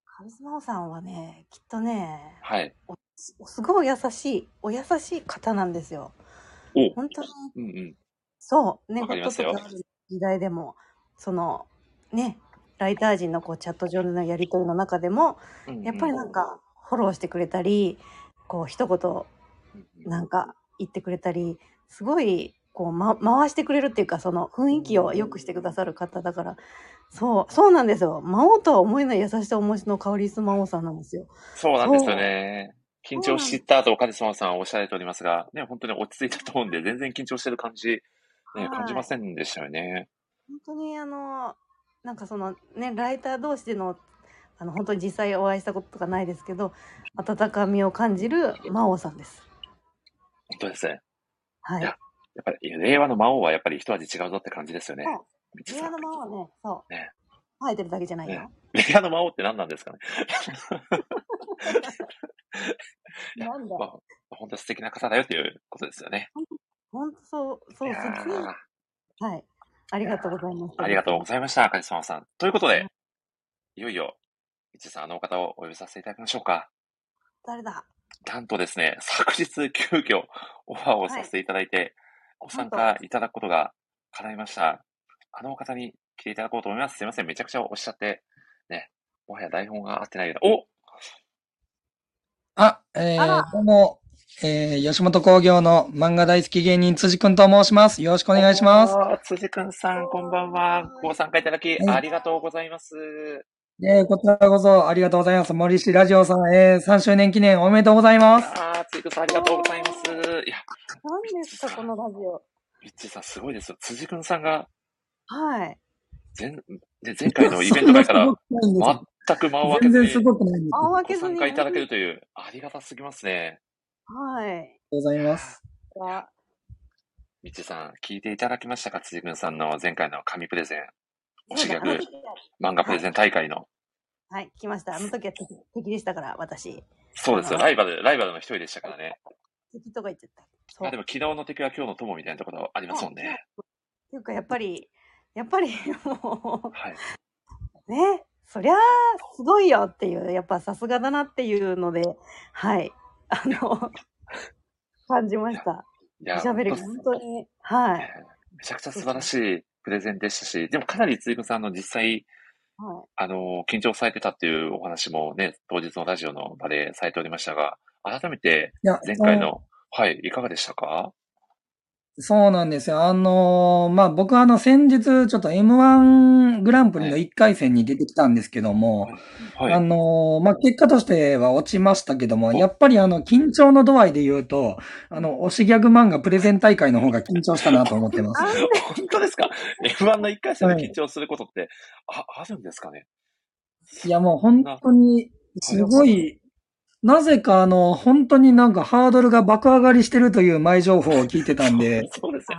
カリスマオさんはね、きっとね、はい。すごいお優しい、お優しい方なんですよ。お。本当に、うんうん、そう、ね、ホットとか時代でも、その、ね、ライター陣のこうチャット上でのやり取りの中でも、やっぱりなんかフォローしてくれたり、こう一言なんか言ってくれたり、すごいこう、ま、回してくれるっていうか、その雰囲気を良くしてくださる方だから、そう、そうなんですよ。魔王とは思えない優しさお持ちのカオリス魔王さんなんですよ。そうなんですよね。緊張したと、カリスマさんおっしゃられておりますが、ね、本当に落ち着いたと思うんで、全然緊張してる感じ、ね、感じませんでしたよね。本当にあの、なんかそのね、ライター同士での、あの、本当に実際お会いしたこととかないですけど、温かみを感じる魔王さんです。本当ですね。はい。いや、やっぱり、令和の魔王はやっぱり一味違うぞって感じですよね。令和の魔王はね、そう。ね。生えてるだけじゃないよ。ね、*laughs* 令和の魔王って何なんですかね？*laughs* なんだ、まあ、本当素敵な方だよということですよね。本当そう、そう、素敵。はい。ありがとうございました。ありがとうございました、カリスマさん。ということで、いよいよ、一さん、あの方をお呼びさせていただきましょうか。誰だ？なんとですね、昨日急遽オファーをさせていただいて、はいご参加いただくことが叶いました。あの方に来ていただこうと思います。すいません。めちゃくちゃおっしゃって、ね、もはや台本が合ってないような。おあ、えー、どうも、えー、吉本興業の漫画大好き芸人辻くんと申します。よろしくお願いします。辻くんさん、こんばんは。ご参加いただき、ありがとうございます。えー、こちらこそありがとうございます。森氏ラジオさん、えー、3周年記念おめでとうございます。あ辻くんさん、ありがとうございます。いや、何ですか、このラジオ。ミッチーさん、すごいですよ。辻くんさんが、はい。前、で前回のイベント会から全く間を空けずに、すごくない間を空けずに。参加いただけるという、ありがたすぎますね。はい。ありがとうございます。みちさん、聞いていただきましたか辻くんさんの前回の紙プレゼン。推しギャグ、漫画プレゼン大会の。はい、聞きました。あの時は敵敵でしたから、私。そうですよ。ライバル、ライバルの一人でしたからね。敵とか言っちゃった。そうあでも昨日の敵は今日の友みたいなところありますもんね。っていうか、やっぱり、やっぱりもう、はい、*laughs* ね、そりゃあ、すごいよっていう、やっぱさすがだなっていうので、はい、あの、感じました。いや、喋り本当に、はい、めちゃくちゃ素晴らしいプレゼンでしたし、でもかなりついくさんの実際、はい、あの、緊張されてたっていうお話もね、当日のラジオの場でされておりましたが、改めて、前回のはい、いかがでしたか？そうなんですよ。あのー、まあ、僕はあの、先日、ちょっと M1 グランプリの1回戦に出てきたんですけども、はい、あのー、まあ、結果としては落ちましたけども、やっぱりあの、緊張の度合いで言うと、あの、推しギャグ漫画プレゼン大会の方が緊張したなと思ってます。*laughs* 本当ですか ?F1 の1回戦で緊張することって、はい、あ、あるんですかね？いや、もう本当に、すごい、なぜかあの、本当になんかハードルが爆上がりしてるという前情報を聞いてたんで。*laughs* そうですね。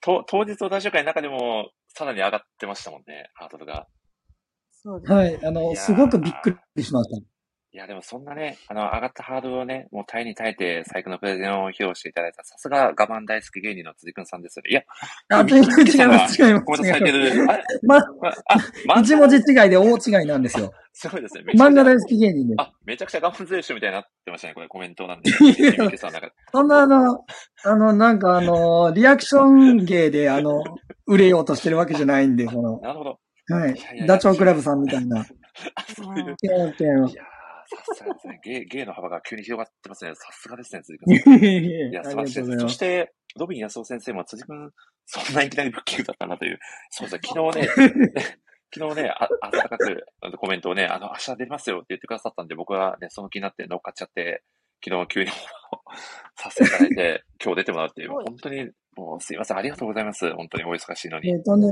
と当日の大集会の中でもさらに上がってましたもんね、ハードルが。そうです、ね。はい。あの、すごくびっくりしました。いや、でもそんなね、あの、上がったハードルをね、もう耐えに耐えて、最高のプレゼンを披露していただいた、さすが我慢大好き芸人の辻くんさんですよね。いや、あ、全然違います、違います。コメントされてる。ま、あ、一文字違いで大違いなんですよ。*laughs* すごいですね。漫画大好き芸人で。あ、めちゃくちゃ我慢強い人みたいになってましたね、これコメントなんで。そんなあの、あの、なんかあの、リアクション芸であの、売れようとしてるわけじゃないんで、その。なるほど。はい。ダチョウ倶楽部さんみたいな。*laughs* あ、そういう。いやさすがですね。芸、芸の幅が急に広がってますね。さすがですね、辻君さん。いや、素晴らしいです。そして、ロビン安尾先生も辻君、そんないきなりブッキングだったなという。そうですね、昨日ね、*laughs* 昨日ね、あ、暖かくコメントをね、あの、明日出ますよって言ってくださったんで、僕はね、その気になって乗っかっちゃって、昨日急にさせていただいて、今日出てもらうっていう、*laughs* 本当に、もうすいません、ありがとうございます。本当にお忙しいのに。えっとね、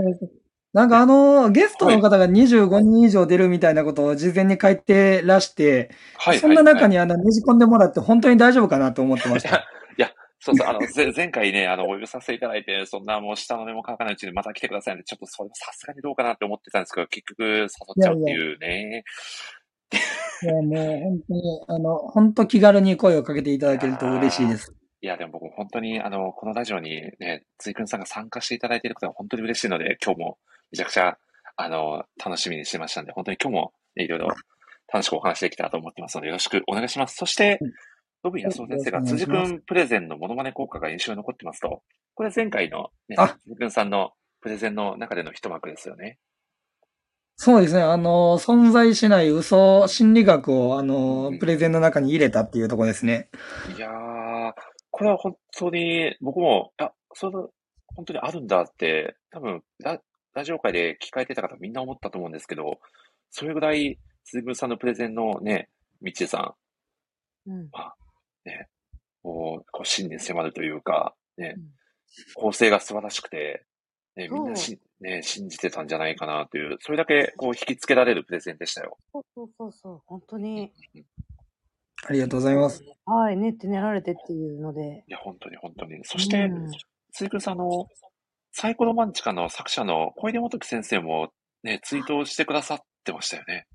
なんかあの、ゲストの方が25人以上出るみたいなことを事前に書いてらして、はい、そんな中にあの、ねじ込んでもらって本当に大丈夫かなと思ってました。*laughs* いや、そうそう、あの、前回ね、あの、お呼びさせていただいて、そんなもう下の根も乾かないうちにまた来てくださいね。ちょっとそれさすがにどうかなって思ってたんですけど、結局誘っちゃうっていうね。いや、もう本当に、あの、本当気軽に声をかけていただけると嬉しいです。いや、でも僕本当に、あの、このラジオにね、ついくんさんが参加していただいていることは本当に嬉しいので、今日もめちゃくちゃ、あの、楽しみにしてましたんで、本当に今日も、ね、いろいろ楽しくお話できたらと思ってますので、よろしくお願いします。そして、ロビン安尾先生が辻君プレゼンのモノマネ効果が印象に残ってますと、これ前回の、ね、辻君さんのプレゼンの中での一幕ですよね。そうですね。あの、存在しない嘘心理学を、あの、プレゼンの中に入れたっていうところですね。いやー、これは本当に、僕も、あ、それ、本当にあるんだって、多分ラ、ラジオ界で聞かれてた方みんな思ったと思うんですけど、それぐらい、鈴木さんのプレゼンのね、みちさん、うん、まあ、ね、こう、こう真に迫るというか、ね、うん、構成が素晴らしくて、ね、みんなし、ね、信じてたんじゃないかなという、それだけこう引きつけられるプレゼンでしたよ。そうそうそうそう、本当に。ありがとうございます。はい、練って練られてっていうので。いや、本当に本当に。そして、うん、ついくさんの、サイコロマンチカの作者の小出元樹先生もね、ツイートしてくださってましたよね。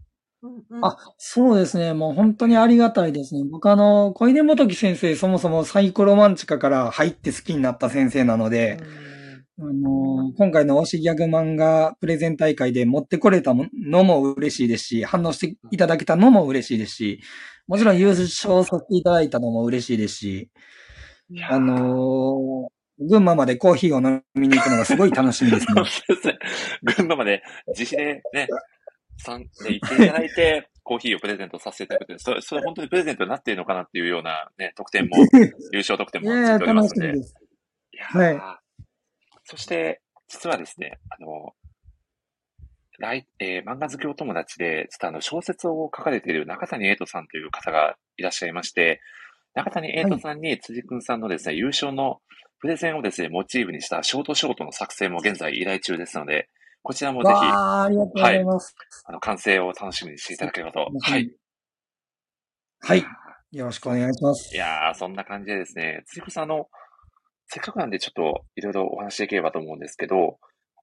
あ、そうですね。もう本当にありがたいですね。僕あの、小出元樹先生、そもそもサイコロマンチカから入って好きになった先生なので、あの、今回の推しギャグ漫画プレゼン大会で持ってこれたのも嬉しいですし、反応していただけたのも嬉しいですし、もちろん優勝させていただいたのも嬉しいですし、あの群馬までコーヒーを飲みに行くのがすごい楽しみですね。*laughs* そうですね。群馬まで自費でね、さんで行っていただいて、コーヒーをプレゼントさせていただくという、それ、それ本当にプレゼントになっているのかなっていうようなね、得点も、*laughs* 優勝得点もついておりますので。いやはい。そして、実はですね、あの、来、えー、漫画好きお友達で、ちょっとあの、小説を書かれている中谷英人さんという方がいらっしゃいまして、中谷英人さんに辻くんさんのですね、優勝のプレゼンをですね、モチーフにしたショートショートの作成も現在依頼中ですので、こちらもぜひ、ありがとうございます、はい。あの、完成を楽しみにしていただければと。はい。はい。よろしくお願いします。いやー、そんな感じでですね、ついこさん、あの、せっかくなんでちょっといろいろお話しできればと思うんですけど、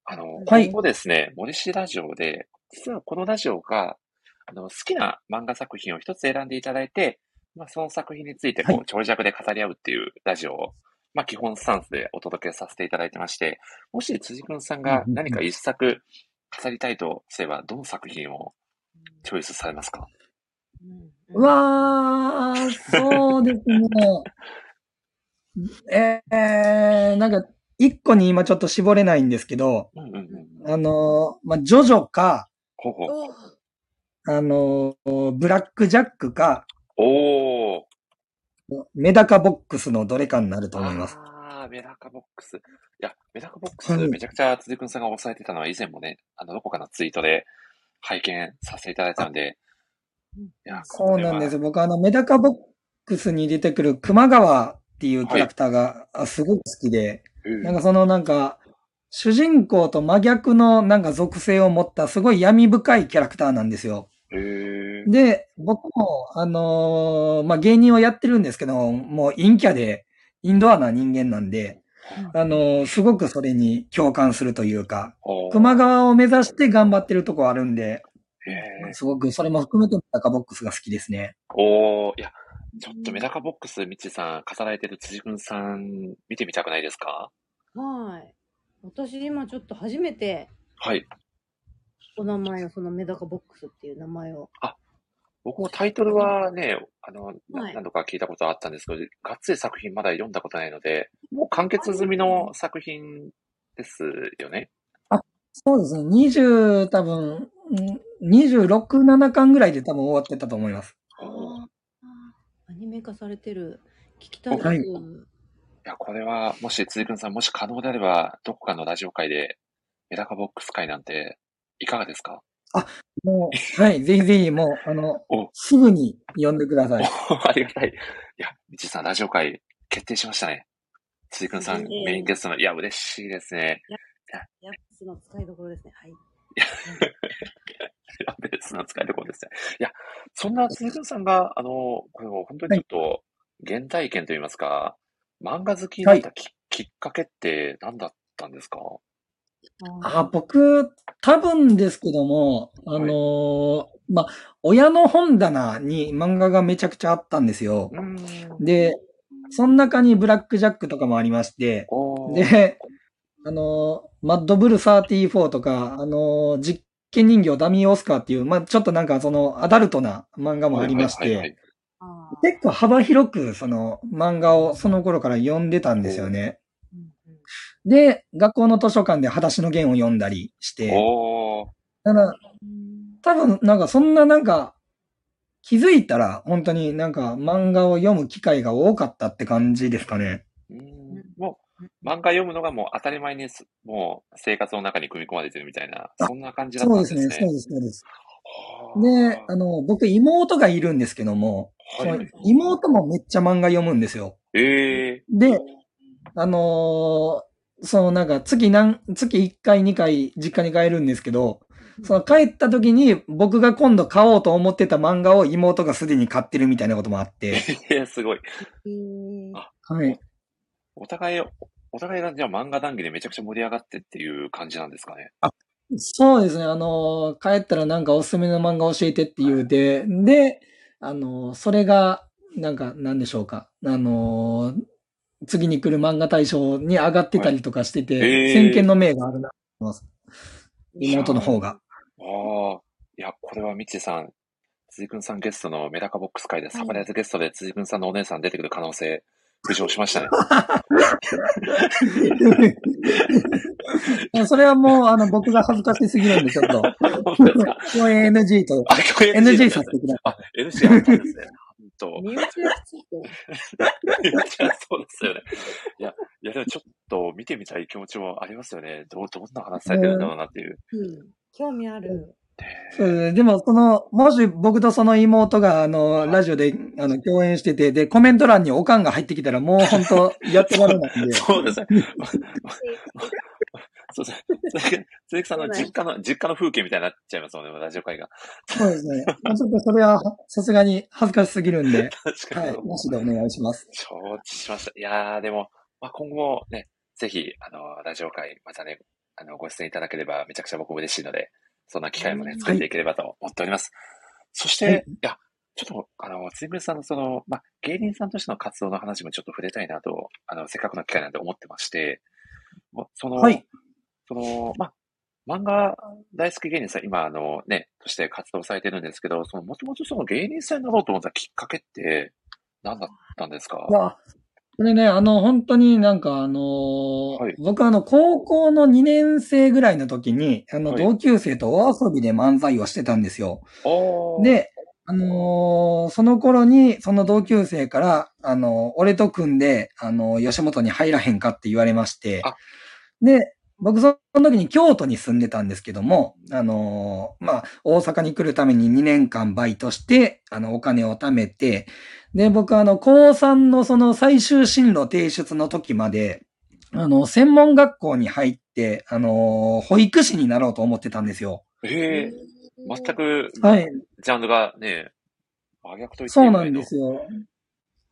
あの、はい、今後ですね、森氏ラジオで、実はこのラジオが、あの、好きな漫画作品を一つ選んでいただいて、まあ、その作品について、こう、長尺で語り合うっていうラジオをまあ、基本スタンスでお届けさせていただいてまして、もし辻君さんが何か一作語りたいとすれば、どの作品をチョイスされますか？うわー、そうですね。*laughs* えー、なんか、一個に今ちょっと絞れないんですけど、あの、まあ、ジョジョか、ほほあの、ブラックジャックか、おー。メダカボックスのどれかになると思います。ああ、メダカボックス。いや、メダカボックス、めちゃくちゃ辻くんさんが押さえてたのは以前もね、あの、どこかのツイートで拝見させていただいたので、いや、*laughs* そうなんです。僕あの、メダカボックスに出てくる熊川っていうキャラクターが、はい、すごく好きで、なんかそのなんか、主人公と真逆のなんか属性を持ったすごい闇深いキャラクターなんですよ。で、僕も、あのー、まあ、芸人をやってるんですけど、もう陰キャで、インドアな人間なんで、あのー、すごくそれに共感するというか、熊川を目指して頑張ってるとこあるんで、すごくそれも含めてメダカボックスが好きですね。おいや、ちょっとメダカボックス、みちさん、飾られてる辻くんさん、見てみたくないですか？はい。私今ちょっと初めて、はい。お名前を、そのメダカボックスっていう名前を。あ、僕もタイトルはね、あの、はい、何度か聞いたことあったんですけど、がっつり作品まだ読んだことないので、もう完結済みの作品ですよね。あ、そうですね。20、多分、26、7巻ぐらいで多分終わってたと思います。アニメ化されてる。聞きたいです。はい。いや、これは、もし、辻君さん、もし可能であれば、どこかのラジオ会で、メダカボックス会なんて、いかがですか？あ、もう、はい、ぜひぜひ、もう、あの、すぐに呼んでください。ありがたい。いや、みちさん、ラジオ会、決定しましたね。辻君さん、メインゲストの、いや、嬉しいですね。や、やスの使いどころですね。はい。や、ベースの使いどころですね。いや、そんな辻君さんが、あの、これを本当にちょっと、原体験といいますか、漫画好きになったき,、きっかけって何だったんですか？あ僕、多分ですけども、あのー、まあ、親の本棚に漫画がめちゃくちゃあったんですよ。で、その中にブラックジャックとかもありまして、で、あのー、マッドブル34とか、あのー、実験人形ダミーオスカーっていう、まあ、ちょっとなんかそのアダルトな漫画もありまして、結構幅広くその漫画をその頃から読んでたんですよね。で、学校の図書館で裸足の弦を読んだりして、だから多分なんかそんななんか気づいたら本当になんか漫画を読む機会が多かったって感じですかね。もう漫画読むのがもう当たり前にもう生活の中に組み込まれてるみたいな、そんな感じだったんですね。そうですね、そうです、そうです。で、あの、僕妹がいるんですけども、はい、妹もめっちゃ漫画読むんですよ。ええー、で、あのー、そのなんか月何、月1回2回実家に帰るんですけど、その帰った時に僕が今度買おうと思ってた漫画を妹がすでに買ってるみたいなこともあって。*laughs* いや、すごい。あ、はい。お互い、お互いがじゃあ漫画談義でめちゃくちゃ盛り上がってっていう感じなんですかね。あ、そうですね。あの、帰ったらなんかおすすめの漫画教えてって言うて、で、あの、それが、なんか、なんでしょうか。あの、次に来る漫画大賞に上がってたりとかしてて、はいえー、先見の明があるなと思います。妹の方が。ああ。いや、これはみちさん、辻くんさんゲストのメダカボックス会でサプライズゲストで辻くんさんのお姉さん出てくる可能性、浮上しましたね。*laughs* それはもう、あの、僕が恥ずかしすぎるんで、ちょっと。*laughs* 共演 NG と、NG させてください。あ、NG あったんですね。本当。身内がついて身内がそうですよね。いや、いや、でもちょっと見てみたい気持ちもありますよね。ど、どんな話されてるんだろうなっていう。うん。興味ある。でも、その、もし僕とその妹が、あの、ラジオで、あの、共演してて、で、コメント欄におかんが入ってきたら、もう本当やってられないんで。*laughs* そうですね。*laughs* そうですね。*laughs* 鈴木さんの実家の、実家の風景みたいになっちゃいますもんね、ラジオ会が。そうですね。ちょっとそれは、さすがに恥ずかしすぎるんで。*laughs* 確かに。はい。なしでお願いします。承知しました。いやー、でも、まあ、今後もね、ぜひ、あの、ラジオ会、またね、あの、ご出演いただければめちゃくちゃ僕も嬉しいので、そんな機会もね、作っていければと思っております。はい、そして、はい、いや、ちょっと、あの、ついむさんのその、まあ、芸人さんとしての活動の話もちょっと触れたいなと、あの、せっかくの機会なんで思ってまして、その、はい、その、まあ、漫画大好き芸人さん、今、あのね、として活動されてるんですけど、その、もともとその芸人さんになろうと思ったきっかけって、何だったんですか？これね、あの、本当になんかあのーはい、僕あの、高校の2年生ぐらいの時に、あの、はい、同級生とお遊びで漫才をしてたんですよ。で、あのー、その頃に、その同級生から、あのー、俺と組んで、あの吉本に入らへんかって言われまして、で、僕その時に京都に住んでたんですけども、あのまあ、大阪に来るために2年間バイトして、あの、お金を貯めて、で、僕あの、高3のその最終進路提出の時まで、あの、専門学校に入って、あの、保育士になろうと思ってたんですよ。へえ、全く、はい。ジャンルがね、真逆と言ってそうなんですよ。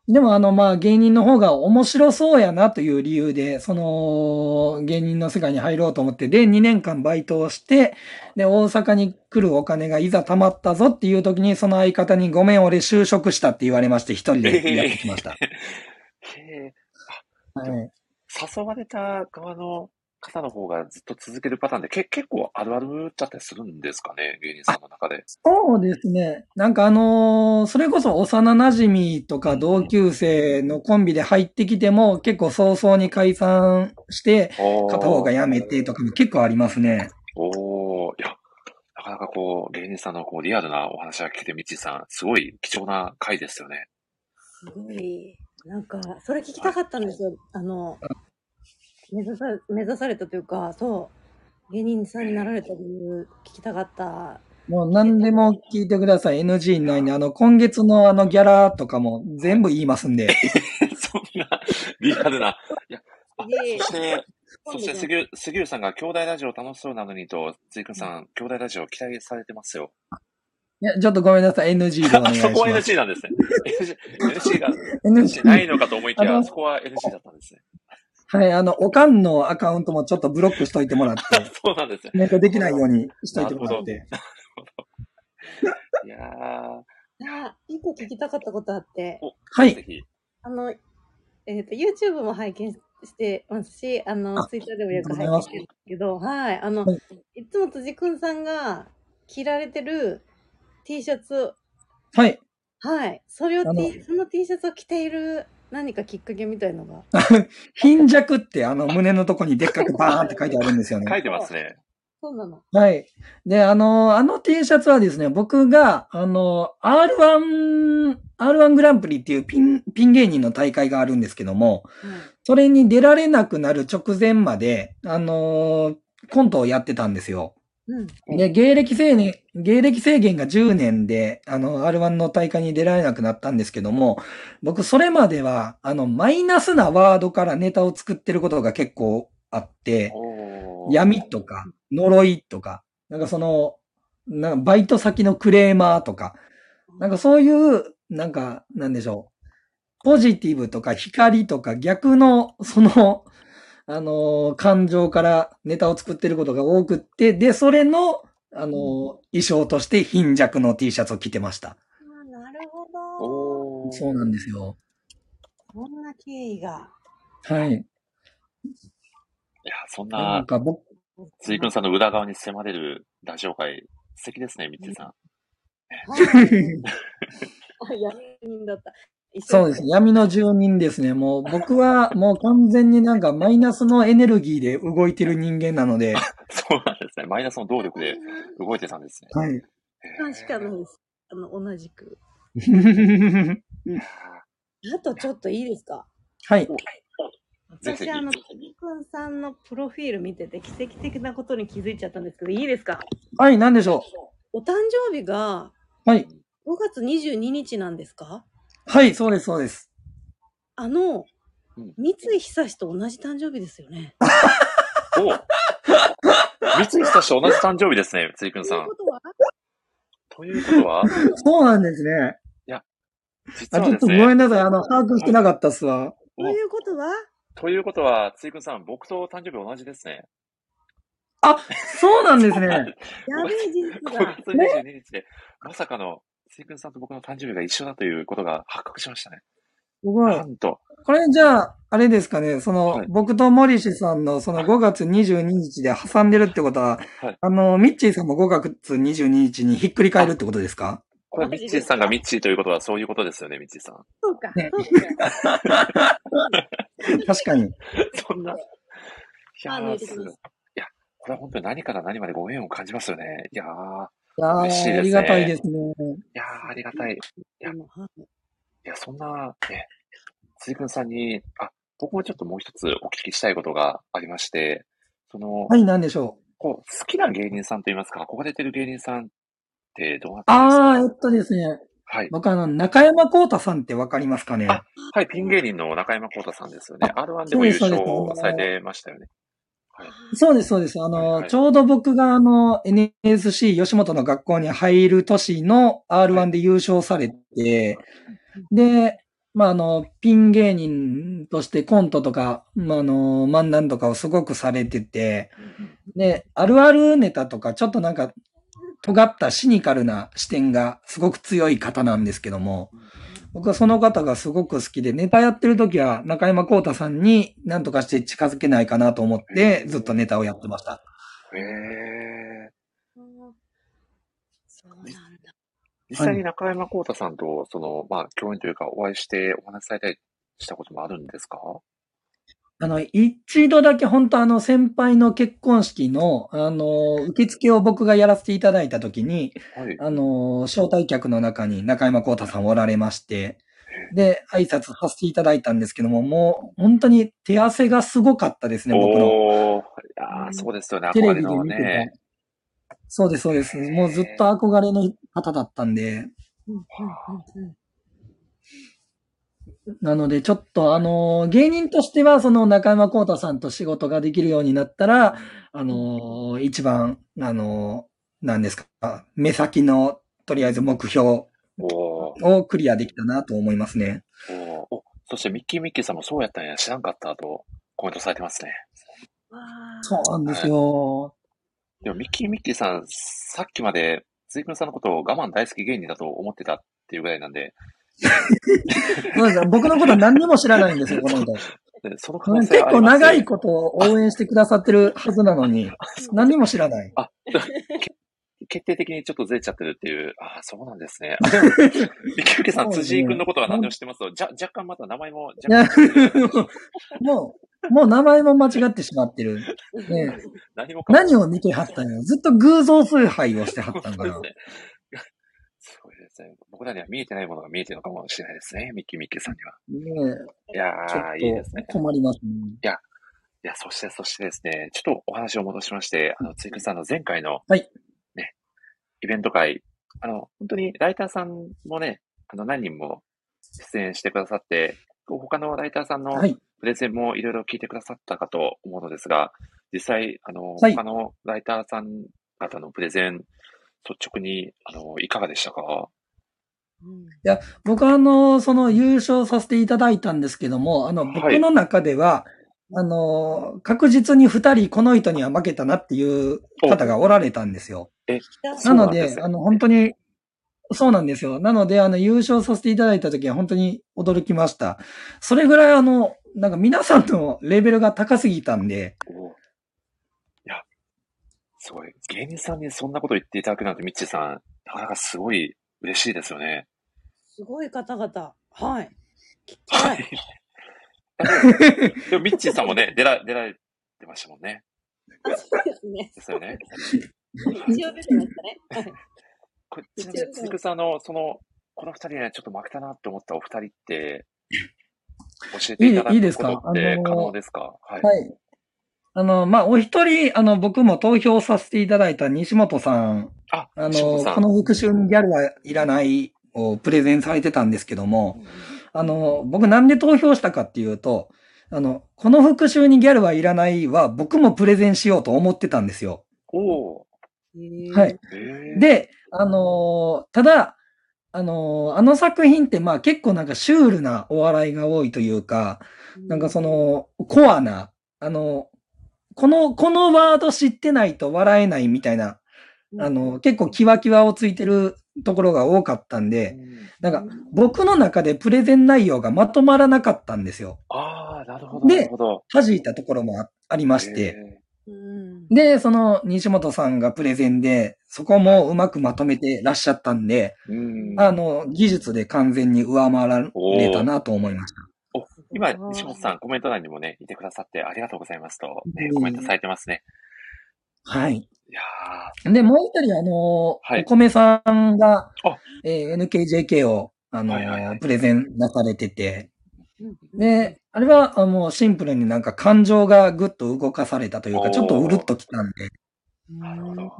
でもあの、まあ、芸人の方が面白そうやなという理由で、その、芸人の世界に入ろうと思って、で、2年間バイトをして、で、大阪に来るお金がいざ貯まったぞっていう時に、その相方にごめん、俺就職したって言われまして、一人でやってきました。へえ。はい。誘われた側の方の方がずっと続けるパターンでけ結構あるあるだったりするんですかね、芸人さんの中で。そうですね。なんかあのー、それこそ幼馴染とか同級生のコンビで入ってきても、結構早々に解散して、片方が辞めてとかも結構ありますね。おー、いや、なかかなかこう、芸人さんのこう、リアルなお話が聞けて、みちさん、すごい貴重な回ですよね。すごい。なんか、それ聞きたかったんですよ。あの、目指さ、目指されたというか、そう、芸人さんになられた理由聞きたかった。もう何でも聞いてください。NG ないんで、あの、今月のあのギャラとかも全部言いますんで。*laughs* そんな、リアルな。いや、そして、そして杉浦、杉浦さんが兄弟ラジオ楽しそうなのにと、ついくんさん、兄弟ラジオ期待されてますよ。いや、ちょっとごめんなさい。NG でお願いします。そこは NG なんですね。*laughs* NG, NG が NG ないのかと思いきや、そこは NG だったんですね。はい、あの、おかんのアカウントもちょっとブロックしといてもらって。*laughs* そうなんですね。ネットできないようにしといてもらって。なるほど。いやー。いや一個聞きたかったことあって。はい。あの、えっ、ー、と、YouTube も拝見してますし、あの、Twitter でもよく拝見してるんですけど、はい。あの、はい、いつも辻くんさんが着られてる T シャツ。はい。はい。それを T、その T シャツを着ている何かきっかけみたいのが。*laughs* 貧弱ってあの胸のとこにでっかくバーンって書いてあるんですよね。書いてますね。そうなの。はい。で、あの、あの T シャツはですね、僕が、あの、R1、R1 グランプリっていうピン、ピン芸人の大会があるんですけども、うん、それに出られなくなる直前まで、あの、コントをやってたんですよ。うん、で、芸歴制限、芸歴制限が10年で、あの、R1 の大会に出られなくなったんですけども、僕、それまでは、あの、マイナスなワードからネタを作ってることが結構あって、闇とか、呪いとか、なんかその、なんかバイト先のクレーマーとか、なんかそういう、なんか、なんでしょう。ポジティブとか光とか逆の、その、あの、感情からネタを作ってることが多くって、で、それの、あの、衣装として貧弱の T シャツを着てました。あなるほど。そうなんですよ。こんな経緯が。はい。いや、そんな、なんか僕、ついくんさんの裏側に迫れるラジオ会、素敵ですね、みつさん。はい。闇人だった。そうです。闇の住人ですね。もう僕は *laughs* もう完全になんかマイナスのエネルギーで動いてる人間なので。*laughs* そうなんですね。マイナスの動力で動いてたんですね。はい。確かないです。あの、同じく。*laughs* あとちょっといいですか？はい。私、あの、くんさんのプロフィール見てて奇跡的なことに気づいちゃったんですけど、いいですか？はい、何でしょうお誕生日が、はい。5月22日なんですか？はい、そうです、そうです。あの、三井久志と同じ誕生日ですよね。お三井久志と同じ誕生日ですね、ついくんさん。ということは？そうなんですね。いや、実は、ね、ちょっとごめんなさい、あの、把握してなかったっすわ。ということは？ということは、ついくんさん、僕と誕生日同じですね。あ、そうなんですね。*laughs* やべえ、実は。5月22日で、まさかのついくんさんと僕の誕生日が一緒だということが発覚しましたね。すごい。なんと。これじゃあ、あれですかね、その、はい、僕とモリシさんのその5月22日で挟んでるってことは、はい、あの、ミッチーさんも5月22日にひっくり返るってことですか？これミッチーさんがミッチーということはそういうことですよね、ミッチーさん。そうか。ね、確かに。そんな。いやいや、これは本当に何から何までご縁を感じますよね。いやー。嬉しいですね。ありがたいですね。いやありがたい。いや、いやそんな、ね、辻君さんに、あ、僕もちょっともう一つお聞きしたいことがありまして、その、はい、何でしょう。こう、好きな芸人さんといいますか、憧れてる芸人さんってどうなってますか？ああ、えっとですね。はい。僕あの、中山幸太さんってわかりますかね？はい、ピン芸人の中山幸太さんですよね。R1 でも優勝されてましたよね。そうです、そうです。あの、はいはい、ちょうど僕があの、NSC 吉本の学校に入る年の R1 で優勝されて、で、まあ、あの、ピン芸人としてコントとか、まあ、あの、漫談とかをすごくされてて、で、あるあるネタとか、ちょっとなんか、尖ったシニカルな視点がすごく強い方なんですけども、僕はその方がすごく好きで、ネタやってる時は中山幸太さんに何とかして近づけないかなと思って、ずっとネタをやってました。へえ。そうなんだ。実際に中山幸太さんと、その、まあ、共演というか、お会いしてお話しされたりしたこともあるんですか？あの、一度だけ本当あの先輩の結婚式の、あの、受付を僕がやらせていただいたときに、はい、あの、招待客の中に中山幸太さんおられまして、で、挨拶させていただいたんですけども、もう本当に手汗がすごかったですね、僕の。おいやそうですよね、テレビで見てた。そうです、そうです。もうずっと憧れの方だったんで。なので、ちょっと、あの、芸人としては、その中山幸太さんと仕事ができるようになったら、あの、一番、あの、何ですか、目先の、とりあえず目標をクリアできたなと思いますね。おそしてミッキーミッキーさんもそうやったんや、知らんかったとコメントされてますね。そうなんですよ、はい。でもミッキーミッキーさん、さっきまで、ズイクンさんのことを我慢大好き芸人だと思ってたっていうぐらいなんで、そうです僕のこと何にも知らないんですよ、この人。その可能性結構長いことを応援してくださってるはずなのに、*laughs* 何にも知らない。あ、*laughs* 決定的にちょっとずれちゃってるっていう、ああ、そうなんですね。*laughs* 池内さん、辻井君のことは何でも知ってますと、じゃ、若干また名前も。もう、もう名前も間違ってしまってる。ね、何も何を見てはったんやずっと偶像崇拝をしてはったんかな。ですね。僕らには見えてないものが見えてるのかもしれないですね。ミッキーミッキーさんには。ねえ。いやー、いいですね。困りますね。いや、いや、そして、そしてですね、ちょっとお話を戻しまして、あの、ついくさんの前回の、はい。ね、イベント会、あの、本当にライターさんもね、あの、何人も出演してくださって、他のライターさんのプレゼンもいろいろ聞いてくださったかと思うのですが、実際、あの、はい、他のライターさん方のプレゼン、率直に、あの、いかがでしたか？いや、僕はあの、その優勝させていただいたんですけども、あの、僕の中では、あの、確実に二人この人には負けたなっていう方がおられたんですよ。え、なので、あの、本当に、そうなんですよ。なので、あの、優勝させていただいた時は本当に驚きました。それぐらいあの、なんか皆さんのレベルが高すぎたんで。いや、すごい。芸人さんにそんなこと言っていただくなんて、ミッチーさん、なかなかすごい嬉しいですよね。すごい方々。はい。はい。でも、ミッチーさんもね、出ら、出られてましたもんね。そうですね。ですよね。一応出てましたね。はい。これ、ちなみに、つくさんの、その、この二人にはちょっと負けたなって思ったお二人って、教えていただくことって可能ですか？はい。はい。あの、まあ、お一人、あの、僕も投票させていただいた西本さん。あ、あの、この復讐にギャルはいらないをプレゼンされてたんですけども、あの、僕なんで投票したかっていうと、あの、この復讐にギャルはいらないは僕もプレゼンしようと思ってたんですよ。おはい。で、あのただ、あのあの作品ってまあ結構なんかシュールなお笑いが多いというか、なんかその、コアな、あの、この、このワード知ってないと笑えないみたいな、あの、結構キワキワをついてるところが多かったんで、なんか僕の中でプレゼン内容がまとまらなかったんですよ。ああ、なるほど。で、弾いたところもありまして、で、その西本さんがプレゼンで、そこもうまくまとめてらっしゃったんで、んあの、技術で完全に上回られたなと思いました。お今、西本さん、コメント欄にもね、いてくださってありがとうございますと、ね、コメントされてますね。はい。いやで、もう一人、あの、はい、お米さんが、えー、NKJK を、あの、はいはいはい、プレゼンなされてて、で、あれは、あの、シンプルになんか感情がぐっと動かされたというか、ちょっとうるっときたんで。なるほど。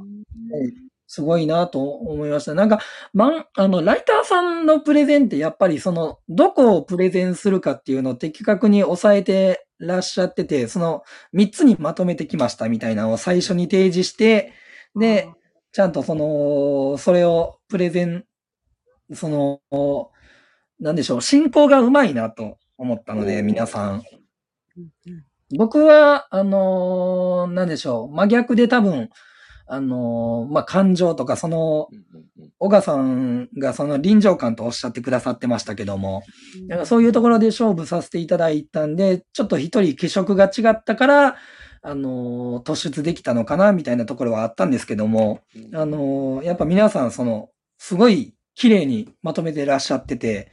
すごいなと思いました。なんか、まん、あの、ライターさんのプレゼンってやっぱりその、どこをプレゼンするかっていうのを的確に抑えてらっしゃってて、その3つにまとめてきましたみたいなのを最初に提示して、で、ちゃんとその、それをプレゼン、その、なんでしょう、進行がうまいなと思ったので、皆さん。僕は、あのなんでしょう、真逆で多分、あのまあ、感情とか、その、小川さんがその臨場感とおっしゃってくださってましたけども、そういうところで勝負させていただいたんで、ちょっと一人気色が違ったから、あの突出できたのかな、みたいなところはあったんですけども、あのやっぱ皆さん、その、すごい綺麗にまとめてらっしゃってて、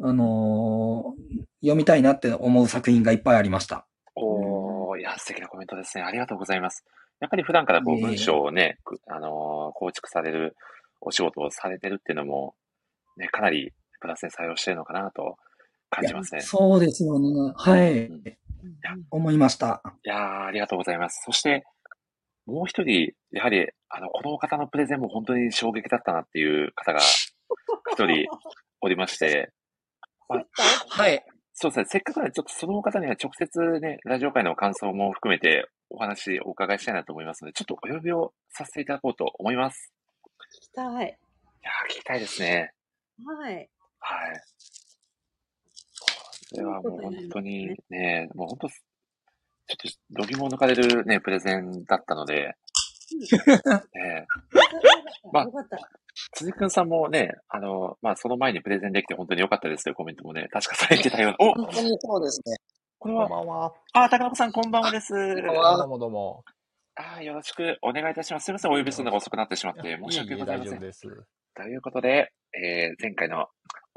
あの読みたいなって思う作品がいっぱいありました。や、素敵なコメントですね。ありがとうございます。やっぱり普段からこう文章をね、あのー、構築されるお仕事をされてるっていうのも、ね、かなりプラスに採用してるのかなと感じますね。そうですよね。はい。うん、思いました。いやありがとうございます。そして、もう一人、やはり、あの、この方のプレゼンも本当に衝撃だったなっていう方が一人おりまして、*laughs* まあ、はい。そうですね。せっかくなので、ちょっとその方には直接ね、ラジオ界の感想も含めてお話お伺いしたいなと思いますので、ちょっとお呼びをさせていただこうと思います。聞きたい。いや聞きたいですね。はい。はい。これはもう本当にね、もう本当、ちょっと、どぎも抜かれるね、プレゼンだったので、ね、まあ、辻くんさんもね、あの、まあ、その前にプレゼンできて本当に良かったですというコメントもね、確かされてたような。お本当にそうですね。これは、こんばんは。あ、高野さんこんばんはです。どうもどうも。あよろしくお願いいたします。すみません、お呼びするのが遅くなってしまって、申し訳ございません。いいです。ということで、えー、前回の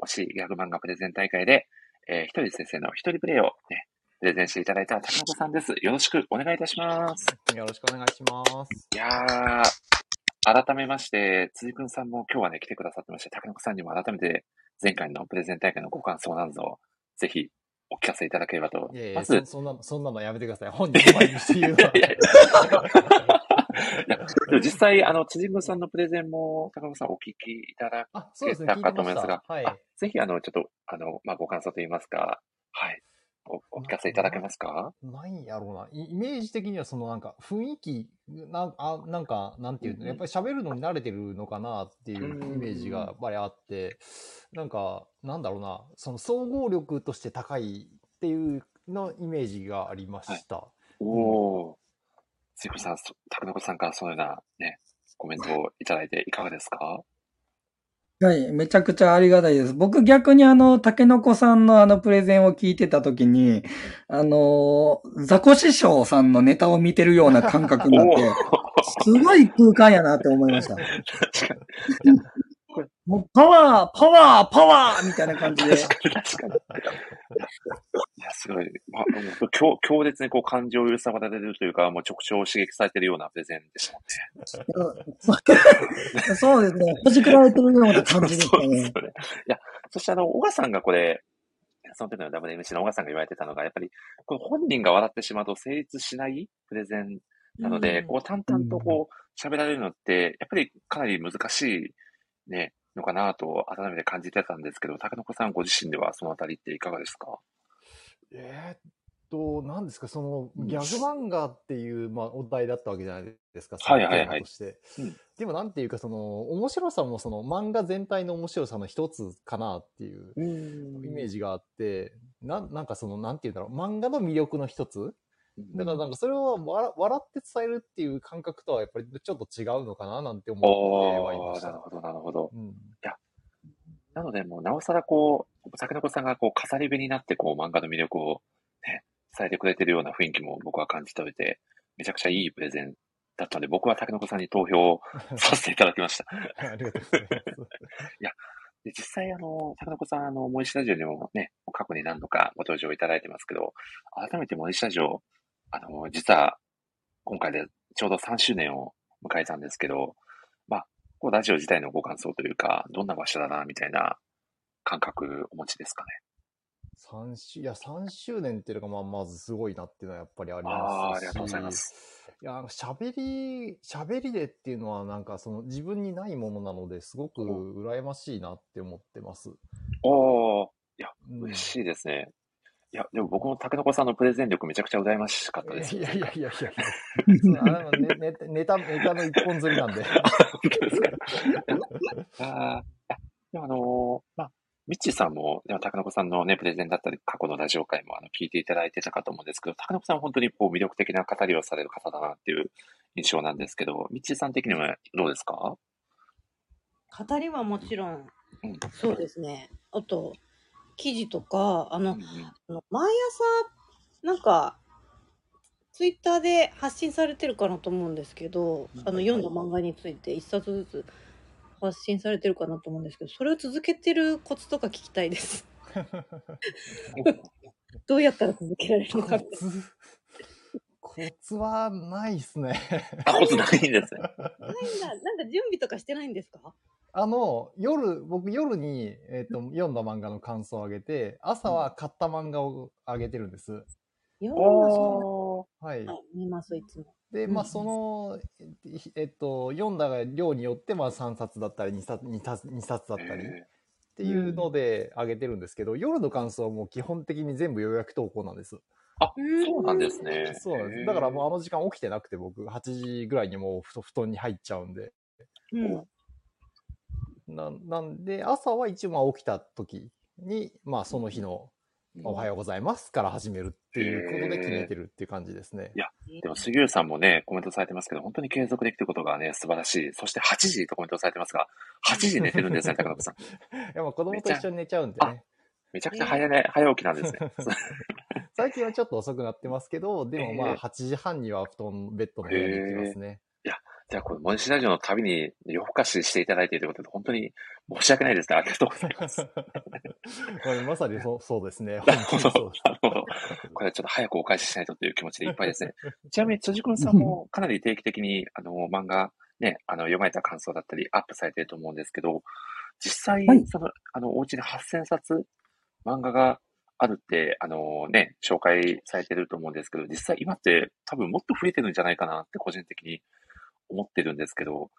推しギャグ漫画プレゼン大会で、えー、ひとり先生の一人プレイをね、プレゼンしていただいた高本さんです。よろしくお願いいたします。よろしくお願いします。いやー、改めまして、辻くんさんも今日はね、来てくださってまして、高本さんにも改めて前回のプレゼン大会のご感想などを、ぜひお聞かせいただければと。いやいやまずそ、そんなの、そんなのやめてください。本人前にして言うのは。*laughs* 実際、あの、辻君さんのプレゼンも、高野さんお聞きいただけたかと思いますが、すね、はい、ぜひ、あの、ちょっと、あの、まあ、ご感想といいますか、はい。おお聞かせいただけますか？ないやろうな。イメージ的にはそのなんか雰囲気、なあなんか、なんていうの、やっぱり喋るのに慣れてるのかなっていうイメージがやっぱりあって、なんか、なんだろうな、その総合力として高いっていうのイメージがありました。はい、おお。つゆこさん、たくのこさんからそのようなね、コメントをいただいていかがですか？はい、めちゃくちゃありがたいです。僕逆にあの、たけのこさんのあのプレゼンを聞いてたときに、あの、ザコ師匠さんのネタを見てるような感覚になって、*laughs* すごい空間やなって思いました。*laughs* もうパワー、パワー、パワーみたいな感じで。確かに、確かに。いや、すごい。まあ、強強烈にこう感情を揺さばられるというか、もう直腸を刺激されてるようなプレゼンでしたもんね。*laughs* そうですね。ほじくられてるような感じでしたね。ねいや、そしてあの、小川さんがこれ、その時の WMC の小川さんが言われてたのが、やっぱり、この本人が笑ってしまうと成立しないプレゼンなので、うん、こう淡々とこう喋られるのって、やっぱりかなり難しいね、のかなと改めて感じてたんですけど、高野さんご自身ではそのあたりっていかがですか？えー、っと、何ですか、その、ギャグ漫画っていう、まあ、お題だったわけじゃないですか、はいはいはい。として。うん、でも、なんていうか、その、面白さも、その、漫画全体の面白さの一つかなっていうイメージがあって、ななんかその、なんていうんだろう、漫画の魅力の一つだからなんかそれを笑笑って伝えるっていう感覚とはやっぱりちょっと違うのかななんて思ってはいました。なるほど、なるほど。うん、いや、なのでもうなおさらこう、竹の子さんがこう、飾り部になってこう、漫画の魅力をね、伝えてくれてるような雰囲気も僕は感じておいて、めちゃくちゃいいプレゼンだったので、僕は竹の子さんに投票させていただきました。*laughs* ありがとうございます。*laughs* いや、で実際あの、竹の子さん、あの、森下ラジオにもね、過去に何度かご登場いただいてますけど、改めて森下ラジオ、あの、実は、今回でちょうど3周年を迎えたんですけど、まあ、こうラジオ自体のご感想というか、どんな場所だな、みたいな感覚お持ちですかね？3周、いや、3周年っていうのが、まあ、まずすごいなっていうのはやっぱりありますし。あありがとうございます。いや、喋り、喋りでっていうのはなんかその自分にないものなのですごく羨ましいなって思ってます。おー、いや、嬉しいですね。いや、でも僕も竹の子さんのプレゼン力めちゃくちゃ羨ましかったです。いやいやいやいや *laughs* ネネネタ、ネタの一本釣りなんで。本当ですか。あでもあのー、まあ、ミッチーさんも、でも、高野子さんのね、プレゼンだったり、過去のラジオ会も、あの、聞いていただいてたかと思うんですけど、高野子さんは本当に、こう、魅力的な語りをされる方だなっていう印象なんですけど、ミッチーさん的にはどうですか？語りはもちろん、うん、そうですね。あと、記事とか、あの、うんうん、あの毎朝、なんか、ツイッターで発信されてるかなと思うんですけど、あの、読んだ漫画について一冊ずつ発信されてるかなと思うんですけど、それを続けてるコツとか聞きたいです。*laughs* どうやったら続けられるのか。ココツはないっすね。*laughs* あ、コツないんですね。ないんだ。なんか準備とかしてないんですか？あの、夜、僕夜に、えっ、と、読んだ漫画の感想を上げて、朝は買った漫画を上げてるんです。読おー。はい。はい、見ます、いつも。で、まあ、うんその、えっと、読んだ量によって、まあ、3冊だったり、2冊、2冊、2冊だったり、っえていうので上げてるんですけど、夜の感想はもう基本的に全部予約投稿なんです。ーあ、そうなんですね。そうなんです。だからもうあの時間起きてなくて、僕、8時ぐらいにもう布布団に入っちゃうんで。うん。ななんで、朝は一応まあ起きた時に、まあその日のおはようございますから始めるっていうことで決めてるっていう感じですねい。やでも、杉浦さんもね、コメントされてますけど、本当に継続できてることがね、素晴らしい。そして8時とコメントされてますが、8時寝てるんですね、高野さん。*laughs* いやまあ子供と一緒に寝ちゃうんでね。めちゃくちゃ早寝、早起きなんですね。*laughs* *laughs* 最近はちょっと遅くなってますけど、でもまええあ8時半には布団、ベッドの部屋に行きますね。じゃあ、このモニシラジオの旅に夜更かししていただいているということで、本当に申し訳ないですね。ありがとうございます。こ *laughs* れまさにそうそうですね。なるほど本当にそうです。なるほど。これはちょっと早くお返ししないとという気持ちでいっぱいですね。*laughs* ちなみに辻君さんもかなり定期的にあの漫画ね、あの読まれた感想だったりアップされていると思うんですけど、実際、はいその、あの、お家に8000冊漫画があるって、あのね、紹介されてると思うんですけど、実際今って多分もっと増えてるんじゃないかなって個人的に思ってるんですけど、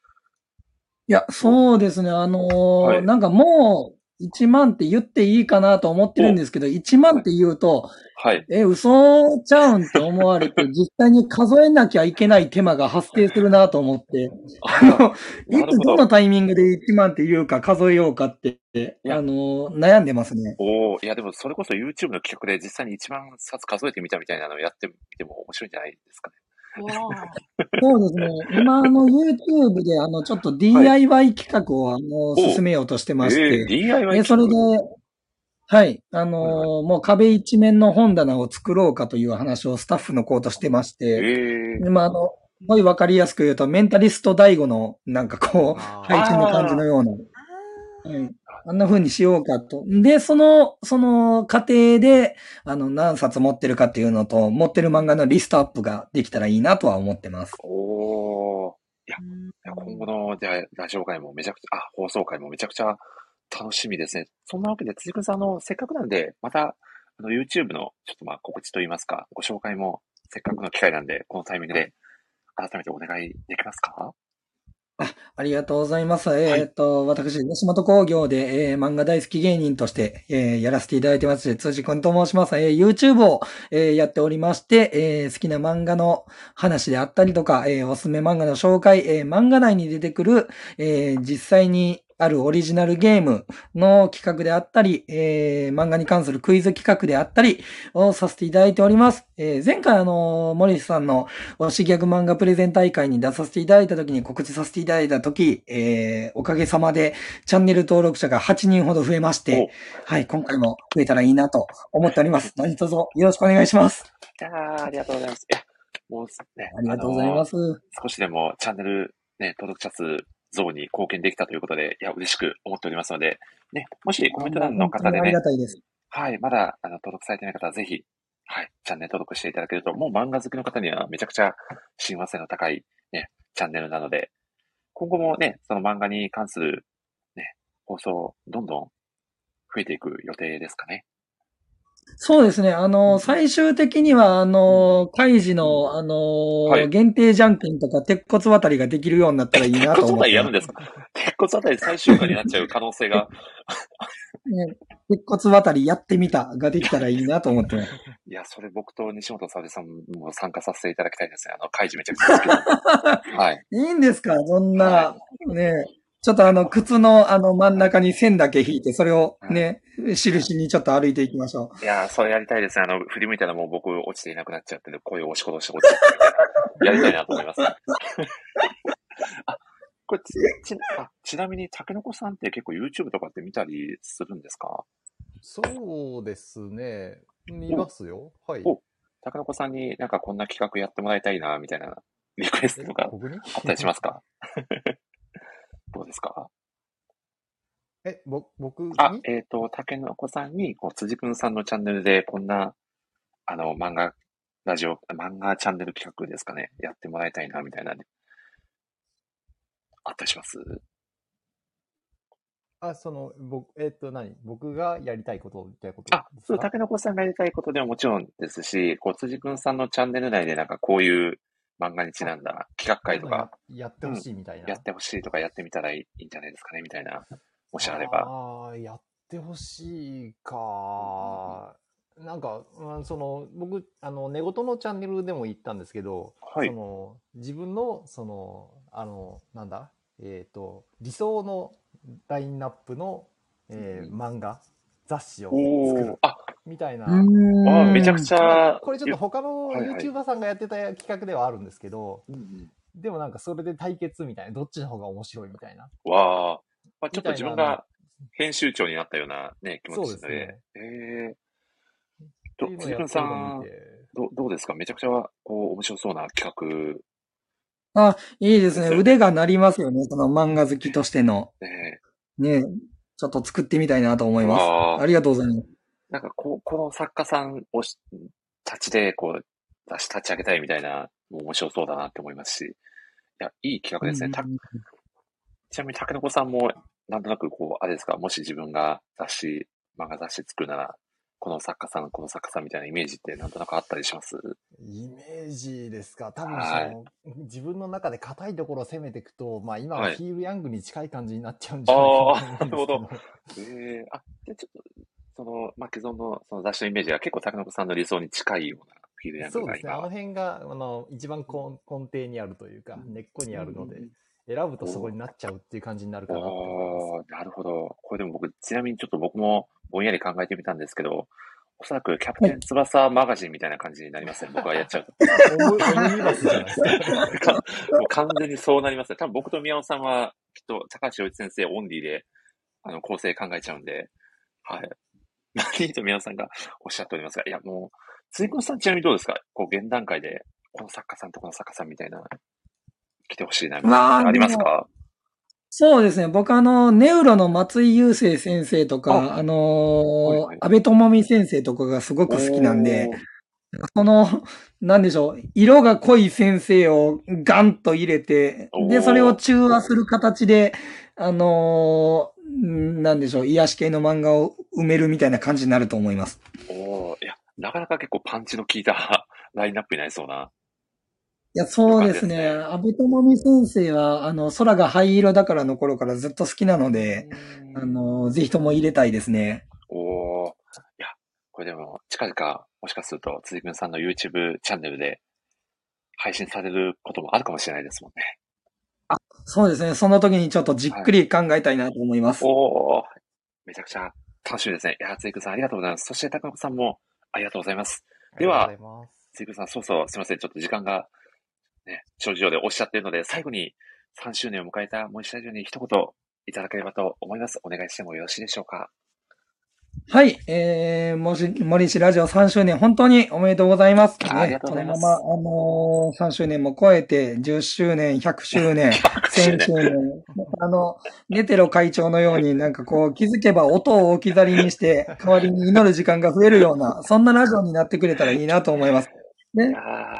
いや、そうですね。あのーはいなんかもう、1万って言っていいかなと思ってるんですけど、1万って言うと、はい。え、嘘ちゃうんって思われて、実際に数えなきゃいけない手間が発生するなと思って、*laughs* あの、いつどどのタイミングで1万って言うか数えようかって、やあのー悩んでますね。おおいやでもそれこそ YouTube の企画で実際に一番冊数えてみたみたいなのをやってみても面白いんじゃないですかね。そうですね。今、あの、YouTube で、あの、ちょっと DIY 企画を、あの、進めようとしてましえー、て、DIY え、それで、はい、あのーもう壁一面の本棚を作ろうかという話をスタッフの子としてましえて、ー、でまあ、あの、すごいわかりやすく言うと、メンタリスト大悟の、なんかこう、配置の感じのような、うん、あんな風にしようかと。で、その、その過程で、あの、何冊持ってるかっていうのと、持ってる漫画のリストアップができたらいいなとは思ってます。おおいや、いや今後のじゃあラジオ会もめちゃくちゃ、あ、放送会もめちゃくちゃ楽しみですね。そんなわけで、辻君さん、あの、せっかくなんで、また、あの、YouTube の、ちょっとまあ、告知といいますか、ご紹介も、せっかくの機会なんで、このタイミングで、改めてお願いできますか？ありがとうございます。えーっと、私、吉本工業で、えー漫画大好き芸人として、えーやらせていただいてます、辻君と申します。えー YouTube を、えーやっておりまして、えー好きな漫画の話であったりとか、えーおすすめ漫画の紹介、えー漫画内に出てくる、えー実際にあるオリジナルゲームの企画であったり、えー漫画に関するクイズ企画であったりをさせていただいております。えー前回あの、森さんの推しギャグ漫画プレゼン大会に出させていただいたときに告知させていただいたとき、えーおかげさまでチャンネル登録者が8人ほど増えまして、はい、今回も増えたらいいなと思っております。*laughs* 何卒よろしくお願いします。いやーありがとうございます。いや、もうね、ありがとうございます。少しでもチャンネル、ね、登録者数増に貢献できたということで、いや、嬉しく思っておりますので、ね、もしコメント欄の方でね。はい、まだあの登録されてない方はぜひ、はい、チャンネル登録していただけると、もう漫画好きの方にはめちゃくちゃ親和性の高い、ね、チャンネルなので、今後もね、その漫画に関する、ね、放送、どんどん増えていく予定ですかね。そうですね。あの、最終的には、あの、開示の、あの、はい限定じゃんけんとか、鉄骨渡りができるようになったらいいなと鉄骨あた思ってますりやるんですか？*laughs* 鉄骨あたり最終回になっちゃう可能性が。*laughs* ね鉄骨渡りやってみたができたらいいなと思ってます。*laughs* いや、それ僕と西本沙織さんも参加させていただきたいですね。あの、開示めちゃくちゃ好きなんで。はい。いいんですか？そんなは、ね、ちょっとあの、靴のあの真ん中に線だけ引いて、それをね、印にちょっと歩いていきましょう。いやー、それやりたいですね。あの、振り向いたらもう僕落ちていなくなっちゃって、声を押し殺して落ちてみたいな。やりたいなと思います。*laughs* あ、これち、ちあちなみに、竹の子さんって結構 YouTube とかって見たりするんですか？そうですね。見ますよ。はい。お竹の子さんになんかこんな企画やってもらいたいな、みたいなリクエストとかあったりしますか？*laughs* どうですか？え、ぼ、僕に？あ、えっ、と、竹の子さんに、こう、辻くんさんのチャンネルでこんな、あの、漫画ラジオ、漫画チャンネル企画ですかね。やってもらいたいな、みたいな、あったりします？あ、その、僕、えっ、と、何？僕がやりたいことみたいなことあ、そう、竹の子さんがやりたいことでももちろんですし、こう、辻くんさんのチャンネル内でなんかこういう漫画にちなんだ企画会とか、やってほしいみたいな、うん、やってほしいとかやってみたらいいんじゃないですかね、みたいな、もしあれば。ああ、やってほしいか。なんか、まあ、その、僕、あの、寝言のチャンネルでも言ったんですけど、はい、その、自分の、その、あの、なんだ、えっ、ー、と、理想のラインナップの、えー、漫画、雑誌を作る。あみたいな。あめちゃくちゃ。これちょっと他の YouTuber さんがやってた企画ではあるんですけど、はいはい、でもなんかそれで対決みたいな、どっちの方が面白いみたいな。わあ、まあ、ちょっと自分が編集長になったようなね、気持ちですね。ええー。と、さん、どどうですか？めちゃくちゃこう面白そうな企画あ、いいですね。腕が鳴りますよね。その漫画好きとしての。ねねちょっと作ってみたいなと思います。ありがとうございます。なんかこう、この作家さんをたちで、こう、出し立ち上げたいみたいな、面白そうだなって思いますし。いや、いい企画ですね。うん、ちなみに、竹の子さんも、なんとなくこう、あれですか、もし自分が雑誌、漫画雑誌作るなら、この作家さん、この作家さんみたいなイメージってなんとなくあったりします？イメージですか？多分その、はい、自分の中で硬いところを攻めていくと、まあ今はヒールヤングに近い感じになっちゃうんじゃないかな、はい、ああ、なるほど。ええー、あ、で、ちょっと、その、まあ、既存のその雑誌のイメージが結構高野さんの理想に近いようなフィールヤングがそうですね。あの辺が、あの、一番根根底にあるというか、根っこにあるので、選ぶとそこになっちゃうっていう感じになるかなと思います。なるほど。これでも僕、ちなみにちょっと僕もぼんやり考えてみたんですけど、おそらくキャプテン翼マガジンみたいな感じになりますね。僕はやっちゃうと。オムバスじゃないですか。*laughs* もう完全にそうなりますね。多分僕と宮尾さんは、きっと高橋洋一先生オンリーで、あの、構成考えちゃうんで、はい。何と宮尾さんがおっしゃっておりますが、いや、もう、辻君さんちなみにどうですか？こう、現段階で、この作家さんとこの作家さんみたいな、来てほしいな、みたいな、ありますか？そうですね。僕あの、ネウロの松井雄生先生とか、あ、あのーはいはい、安倍智美先生とかがすごく好きなんで、その、なんでしょう、色が濃い先生をガンと入れて、で、それを中和する形で、あのー、なんでしょう、癒し系の漫画を埋めるみたいな感じになると思います。おいや、なかなか結構パンチの効いた *laughs* ラインナップになりそうな。いや、そうですね。安倍智美先生は、あの、空が灰色だからの頃からずっと好きなので、あの、ぜひとも入れたいですね。おいや、これでも、近々、もしかすると、辻君さんの YouTube チャンネルで配信されることもあるかもしれないですもんね。あ、そうですね。その時にちょっとじっくり考えたいなと思います。はい、おめちゃくちゃ楽しみですね。いや、辻君さんありがとうございます。そして、高野さんもありがとうございます。では、辻君さん、そうそう、すみません。ちょっと時間がね、長寿でおっしゃっているので、最後に3周年を迎えた森下ラジオに一言いただければと思います。お願いしてもよろしいでしょうか？はい、えー、もし、森氏ラジオ3周年、本当におめでとうございます。ありがとうございます。このまま、あのー、3周年も超えて、10周年、100周年、*laughs* 1000周年、あの、ネテロ会長のようになんかこう、気づけば音を置き去りにして、代わりに祈る時間が増えるような、そんなラジオになってくれたらいいなと思います。ね、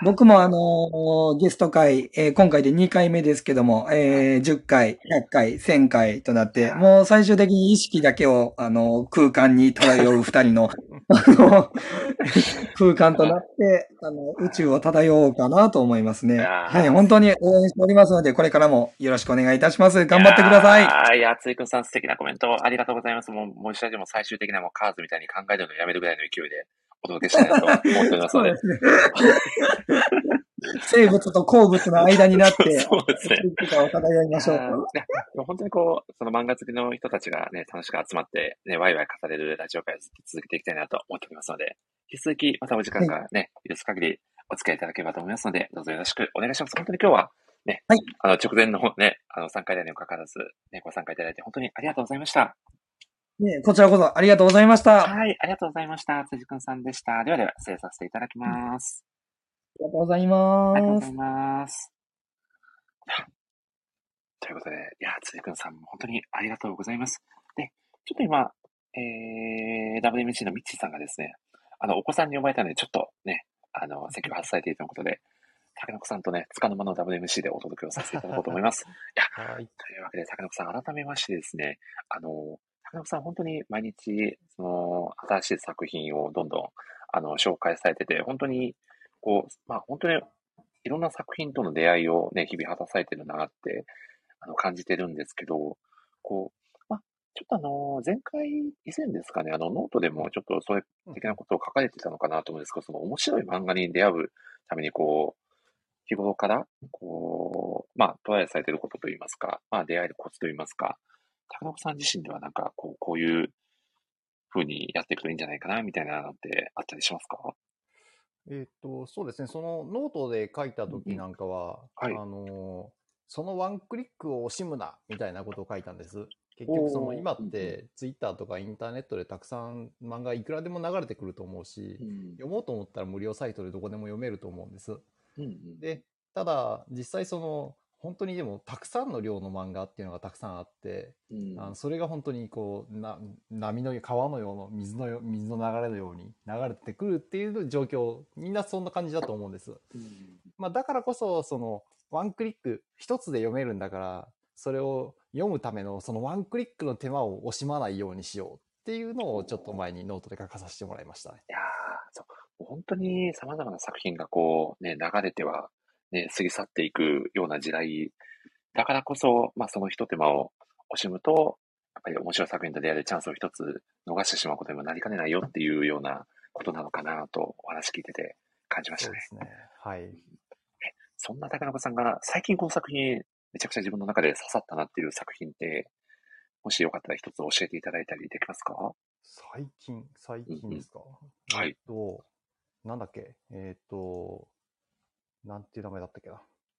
僕もあのゲスト会、えー、今回で2回目ですけども、えー、10回、100回、1000回となって、もう最終的に意識だけを、あの、空間に漂う二人の、*laughs* あの、空間となって、あの、宇宙を漂おうかなと思いますね。はい、本当に応援しておりますので、これからもよろしくお願いいたします。頑張ってください。いや、ついくんさん素敵なコメントありがとうございます。もう、もう一度も最終的なもうカーズみたいに考えるのやめるぐらいの勢いで。お届けしたいなと思っておりますので。そうですね。*laughs* 生物と鉱物の間になって、*laughs* そうですね。を漂いましょうと。本当にこう、その漫画好きの人たちがね、楽しく集まって、ね、ワイワイ語れるラジオ会を続けていきたいなと思っておりますので、引き続きまたお時間がね、許す限りお付き合いいただければと思いますので、どうぞよろしくお願いします。本当に今日はね、はい、あの、直前のね、あの、参加でにもかかわらず、ね、ご参加いただいて本当にありがとうございました。ね、こちらこそありがとうございました。はい、ありがとうございました。辻くんさんでした。ではでは、失礼させていただきます。ありがとうございます。ありがとうございます。ということで、いや、辻くんさんも本当にありがとうございます。で、ちょっと今、えー、WMC のミッチーさんがですね、あの、お子さんに呼ばれたので、ちょっとね、あの、席を外されているということで、竹の子さんとね、つかの間の WMC でお届けをさせていただこうと思います。*laughs* いや、はい、というわけで、竹の子さん、改めましてですね、あの、竹の子さん、本当に毎日、その、新しい作品をどんどん、あの、紹介されてて、本当に、こう、まあ、本当に、いろんな作品との出会いをね、日々果たされてるなって、あの、感じてるんですけど、こう、まあ、ちょっとあの、前回、以前ですかね、あの、ノートでもちょっとそれ的なことを書かれてたのかなと思うんですけど、その面白い漫画に出会うために、こう、日頃から、こう、まあ、トライされてることといいますか、まあ、出会えるコツといいますか、高野さん自身ではなんか、こう、こういうふうにやっていくといいんじゃないかな、みたいなのってあったりしますか？えっ、と、そうですね、そのノートで書いた時なんかは、うんはい、あの、そのワンクリックを惜しむな、みたいなことを書いたんです。結局その今ってツイッターとかインターネットでたくさん漫画いくらでも流れてくると思うし、うん、読もうと思ったら無料サイトでどこでも読めると思うんです。うんうん、で、ただ、実際その、本当にでもたくさんの量の漫画っていうのがたくさんあって、うん、あのそれが本当にこうな波の川のような水の水の流れのように流れてくるっていう状況みんなそんな感じだと思うんです。うん、まあ、だからこそそのワンクリック一つで読めるんだからそれを読むためのそのワンクリックの手間を惜しまないようにしようっていうのをちょっと前にノートで書かさせてもらいましたね。いやそう本当に様々な作品がこうね流れてはね、過ぎ去っていくような時代だからこそ、まあその一手間を惜しむと、やっぱり面白い作品と出会えるチャンスを一つ逃してしまうことにもなりかねないよっていうようなことなのかなとお話聞いてて感じましたね。ね。はい。そんな高中さんが最近この作品めちゃくちゃ自分の中で刺さったなっていう作品って、もしよかったら一つ教えていただいたりできますか？最近、最近ですか、うん、はい。えっと、なんだっけ？えっ、と、なんていう名前だったっけな？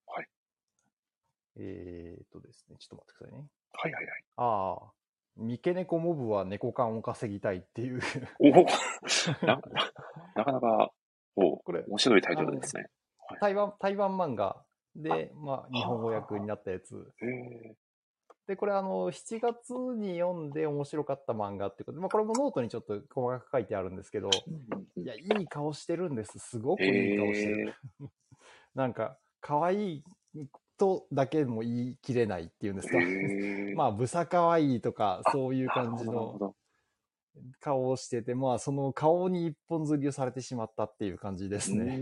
はい。えー、っとですね、ちょっと待ってくださいね。はいはいはい。ああ、三毛猫モブは猫缶を稼ぎたいっていうお *laughs* ななかなか、おこれ、面白いタイトルですね。はい、台湾、台湾漫画で、まあ、日本語訳になったやつ。で、これあの、7月に読んで面白かった漫画ってことで、まあこれもノートにちょっと細かく書いてあるんですけど、いや、いい顔してるんです。すごくいい顔してる。なんか、可愛いとだけも言い切れないっていうんですか。まあ、ブサ可愛いとか、そういう感じの顔をしてて、まあ、その顔に一本釣りをされてしまったっていう感じですね。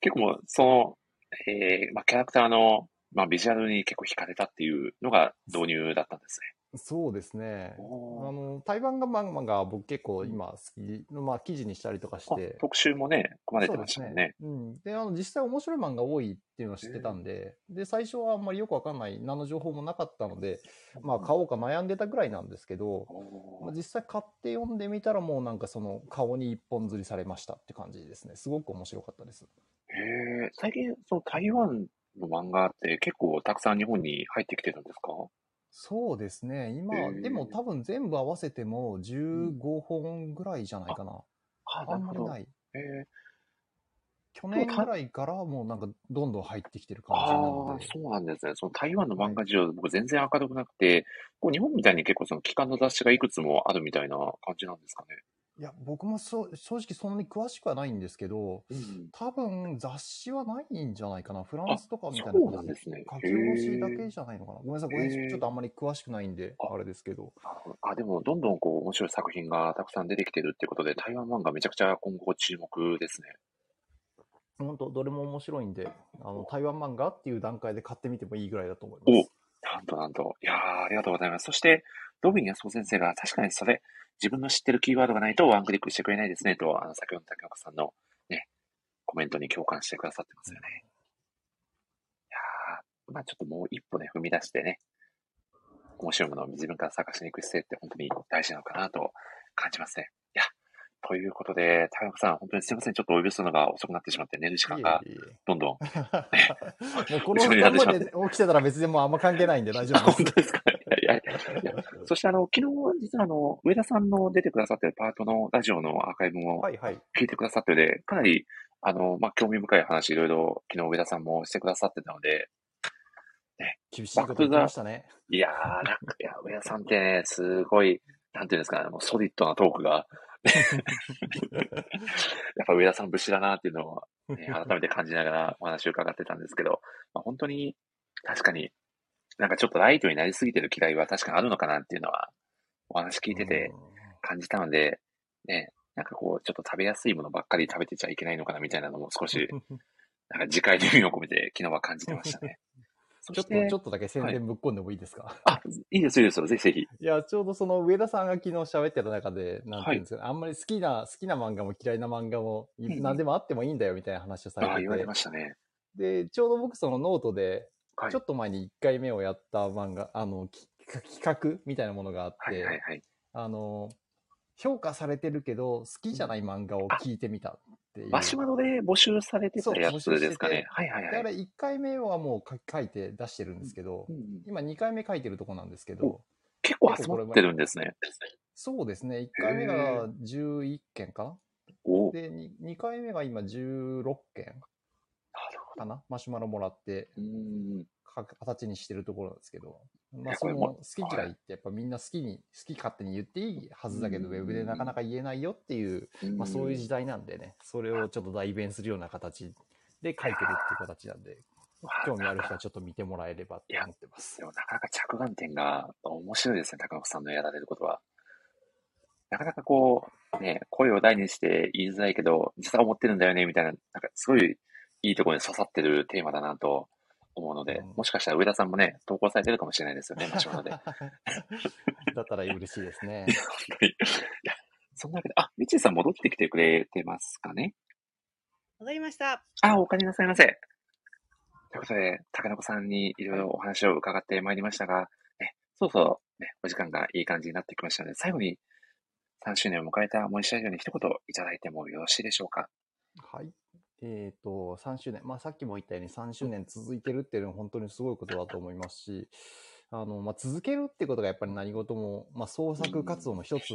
結構もう、その、えー、まあ、キャラクターの、まあ、ビジュアルに結構惹かれたっていうのが導入だったんですね。そうですね。あの、台湾が漫画が僕結構今好き、まあ記事にしたりとかして。特集もね、組まれてましたね。ねうん。で、あの、実際面白い漫画多いっていうのを知ってたんで、で、最初はあんまりよくわかんない、何の情報もなかったので、まあ買おうか悩んでたぐらいなんですけど、まあ、実際買って読んでみたらもうなんかその顔に一本釣りされましたって感じですね。すごく面白かったです。へえ、最近その台湾の漫画って結構たくさん日本に入ってきてるんですか？そうですね。今、でも多分全部合わせても15本ぐらいじゃないかな。あ、あんまりない。去年ぐらいからもうなんかどんどん入ってきてる感じなので。そうなんですね。その台湾の漫画事情、僕全然明るくなくて、こう日本みたいに結構その機関の雑誌がいくつもあるみたいな感じなんですかね。いや、僕もそ正直そんなに詳しくはないんですけど、うん、多分雑誌はないんじゃないかな。フランスとかみたいな感じで、ね、書き下ろしだけじゃないのかな。ごめんなさい、ごめん。ちょっとあんまり詳しくないんで、あれですけど。あ、でもどんどんこう面白い作品がたくさん出てきてるってことで、台湾漫画めちゃくちゃ今後注目ですね。本当どれも面白いんで、あの、台湾漫画っていう段階で買ってみてもいいぐらいだと思います。おなんとなんと。いやありがとうございます。そして、ドビン安尾先生が確かにそれ、自分の知ってるキーワードがないとワンクリックしてくれないですねと、あの、先ほどの竹岡さんのね、コメントに共感してくださってますよね。いやー、まあちょっともう一歩ね、踏み出してね、面白いものを自分から探しに行く姿勢って本当に大事なのかなと感じますね。いや、ということで、高岡さん、本当にすみません。ちょっとお呼びするのが遅くなってしまって、寝る時間がどんどん。も *laughs* うこの時間まで起きてたら別にもうあんま関係ないんで大丈夫です。本当ですか？いやいや *laughs* そしてあの、昨日、実はあの、上田さんの出てくださってるパートのラジオのアーカイブも聞いてくださってて、かなり、あの、まあ、興味深い話いろいろ昨日上田さんもしてくださってたので、ね。厳しいこと言ってましたね。いやー、なんか、いや、上田さんってね、すごい、なんていうんですかね、もうソリッドなトークが *laughs* やっぱ上田さん武士だなっていうのを、ね、改めて感じながらお話を伺ってたんですけど、まあ、本当に確かになんかちょっとライトになりすぎてる嫌いは確かにあるのかなっていうのはお話聞いてて感じたので、ね、なんかこうちょっと食べやすいものばっかり食べてちゃいけないのかなみたいなのも少し、*laughs* なんか次回で意味を込めて昨日は感じてましたね。*laughs* ちょっと、ちょっとだけ宣伝ぶっ込んでもいいですか、はい、あ、いいです、いいですよ。ぜひぜひ。いや、ちょうどその上田さんが昨日喋ってた中で、なんていうんですか、はい、あんまり好きな、好きな漫画も嫌いな漫画も、何でもあってもいいんだよみたいな話をされてて。あ、言われましたね。で、ちょうど僕そのノートで、ちょっと前に1回目をやった漫画、あの、企画みたいなものがあって、はいはいはい、あの、評価されてるけど、好きじゃない漫画を聞いてみたっていう。マシュマロで募集されてたやつですかね。はいはいはい。だから1回目はもう書いて出してるんですけど、うんうん、今2回目書いてるとこなんですけど。結構集まってるんですね。そうですね。1回目が11件かなで2、2回目が今16件かな？マシュマロもらって。うん形にしてるところなんですけど、まあ、その好き嫌いってやっぱみんな好きに、好き勝手に言っていいはずだけど、ウェブでなかなか言えないよっていう、まあそういう時代なんでね、それをちょっと代弁するような形で書いてるっていう形なんで、興味ある人はちょっと見てもらえればと思ってます。でもなかなか着眼点が面白いですね、高野さんのやられることは。なかなかこう、ね、声を大にして言いづらいけど、実は思ってるんだよね、みたいな、なんかすごいいいところに刺さってるテーマだなと思うので、うん、もしかしたら上田さんもね、投稿されてるかもしれないですよね、マシュマロで。*laughs* だったら嬉しいですね。*laughs* 本当に。いや、そんなわけで、あ、みちさん戻ってきてくれてますかね？戻りました。あ、お帰りなさいませ。ということで、竹の子さんにいろいろお話を伺ってまいりましたが、ね、そうそう、ね、お時間がいい感じになってきましたので、最後に3周年を迎えた森下ラジオに一言いただいてもよろしいでしょうか？はい。えっ、ー、と、3周年、まあ、さっきも言ったように3周年続いてるっていうのは本当にすごいことだと思いますし、あの、まあ、続けるってことがやっぱり何事も、まあ、創作活動の一つ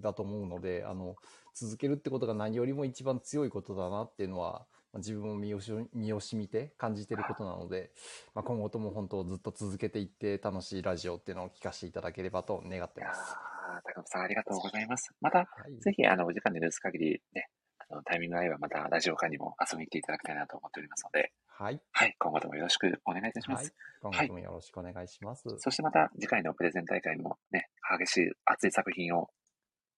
だと思うので、あの、続けるってことが何よりも一番強いことだなっていうのは、まあ、自分も身をし身をしみて感じてることなので、まあ、今後とも本当ずっと続けていって楽しいラジオっていうのを聞かせていただければと願ってます。高野さんありがとうございます。また、はい、ぜひあのお時間で許す限りね、タイミングが合えばまたラジオ館にも遊びに来ていただきたいなと思っておりますので、はい。はい。今後ともよろしくお願いいたします。はい、今後ともよろしくお願いします、はい。そしてまた次回のプレゼン大会もね、激しい熱い作品を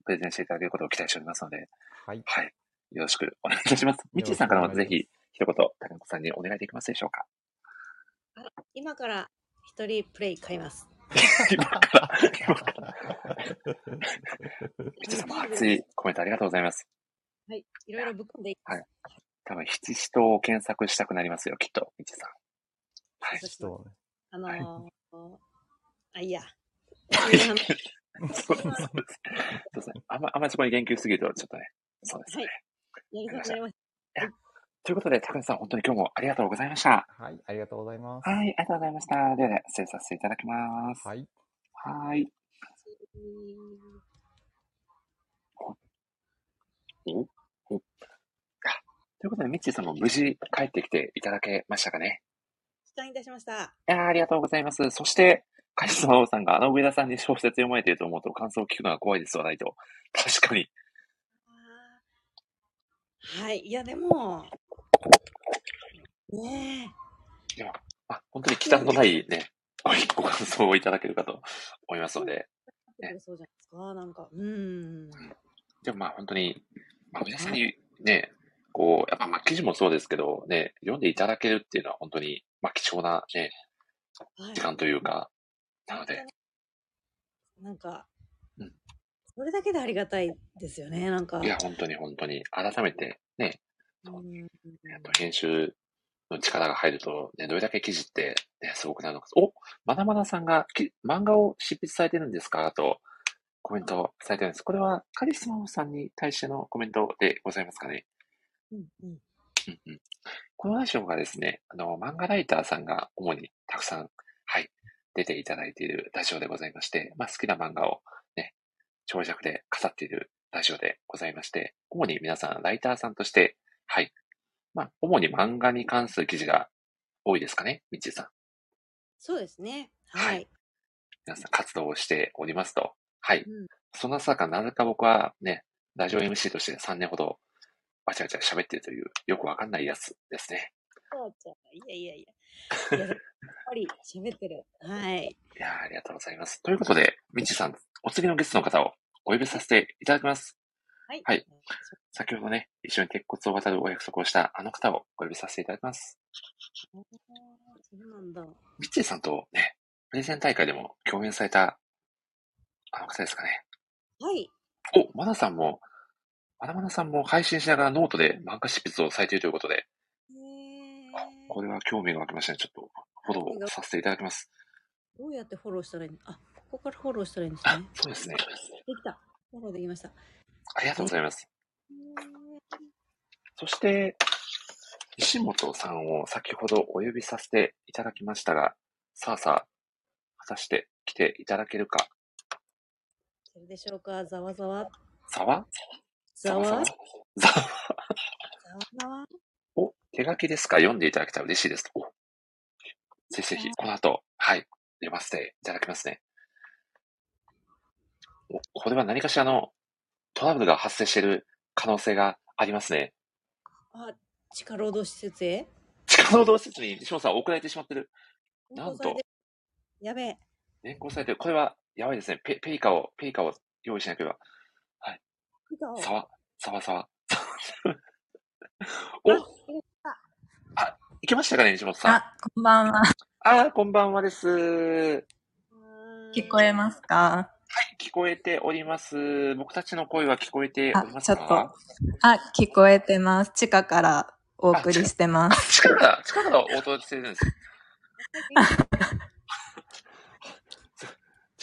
プレゼンしていただけることを期待しておりますので、はい。はい。よろしくお願いいたします。みちさんからもぜひ一言、高子さんにお願いできますでしょうか？今から一人プレイ買います。*laughs* 今から、今から。みちさんも熱いコメントありがとうございます。はい。いろいろぶっ込んでいきます。はい。多分、七人を検索したくなりますよ、きっと、みちさん。はい。人あのーはい、あ、いいや。*laughs* そうです。そうですね。あんま、あんまりそこに言及すぎると、ちょっとね、そうですね。はい。やりたくなりました。ということで、高橋さん、本当に今日もありがとうございました。はい、ありがとうございます。はい、ありがとうございました。では、ね、失礼させていただきます。はい。はい。おおということで、ミッチーさんも無事帰ってきていただけましたかね帰還いたしました。いやありがとうございます。そして、カリスマ王さんがあの上田さんに小説読まれていると思うと感想を聞くのが怖いですわないと。確かに。はい。いや、でも、ねえ。いや、あ、本当に忌憚のないね、ご感想をいただけるかと思いますので。ね、そうじゃないですか、なんか。うん。でもまあ本当に、まあ、皆さんにね、こう、やっぱまあ記事もそうですけど、ね、読んでいただけるっていうのは本当に、まあ貴重なね、時間というか、なので。なんか、うん。それだけでありがたいですよね、なんか。いや、本当に本当に。改めてね、編集の力が入ると、ね、どれだけ記事って、ね、すごくなるのか。おまだまださんが漫画を執筆されてるんですか？と、コメントされてるんです。これはカリスマさんに対してのコメントでございますかね。うんうん。うんうん。このラジオがですね、あの、漫画ライターさんが主にたくさん、はい、出ていただいているラジオでございまして、まあ、好きな漫画をね、長尺で飾っているラジオでございまして、主に皆さんライターさんとして、はい、まあ、主に漫画に関する記事が多いですかね、みちさん。そうですね。はい。はい、皆さん活動をしておりますと、はい。うん、その中、なぜか僕はね、ラジオ MC として3年ほど、わちゃわちゃ喋ってるという、よくわかんないやつですね。そうちゃいやいやいや。いや、やっぱり喋ってる。はい。いやありがとうございます。ということで、みちさん、お次のゲストの方をお呼びさせていただきます。はい。はい。先ほどね、一緒に鉄骨を渡るお約束をしたあの方をお呼びさせていただきます。そうなんだ。ミッチーさんとね、プレゼン大会でも共演されたあの方ですかね。はい。お、マナさんも、マナマナさんも配信しながらノートで漫画執筆をされているということで、これは興味が湧きましたね。ちょっとフォローさせていただきます。どうやってフォローしたらいいのあ、ここからフォローしたらいいんですね。あ、そうですね。できた。フォローできました。ありがとうございます。そして、石本さんを先ほどお呼びさせていただきましたが、さあさあ、果たして来ていただけるか。それでしょうか、ざわざわ。ざわ？ざわ？ざわざわ？お、手書きですか？読んでいただけたら嬉しいです。お、ぜひぜひ、この後、はい、読ませていただきますね。お、これは何かしらのトラブルが発生している可能性がありますね。あ、地下労働施設へ？地下労働施設に西本さん送られてしまってる。なんと。やべえ。連行されてる。これはやばいですね。ペペイカを、ペイカを用意しなければ。はい。さわ、さわさわ。*laughs* おあ、いけましたかね、西本さん。あ、こんばんは。あ、こんばんはです。聞こえますか？はい、聞こえております。僕たちの声は聞こえておりますか？ちょっと。あ、聞こえてます。地下からお送りしてます。地下から、地下からお届けしてるんです。*laughs*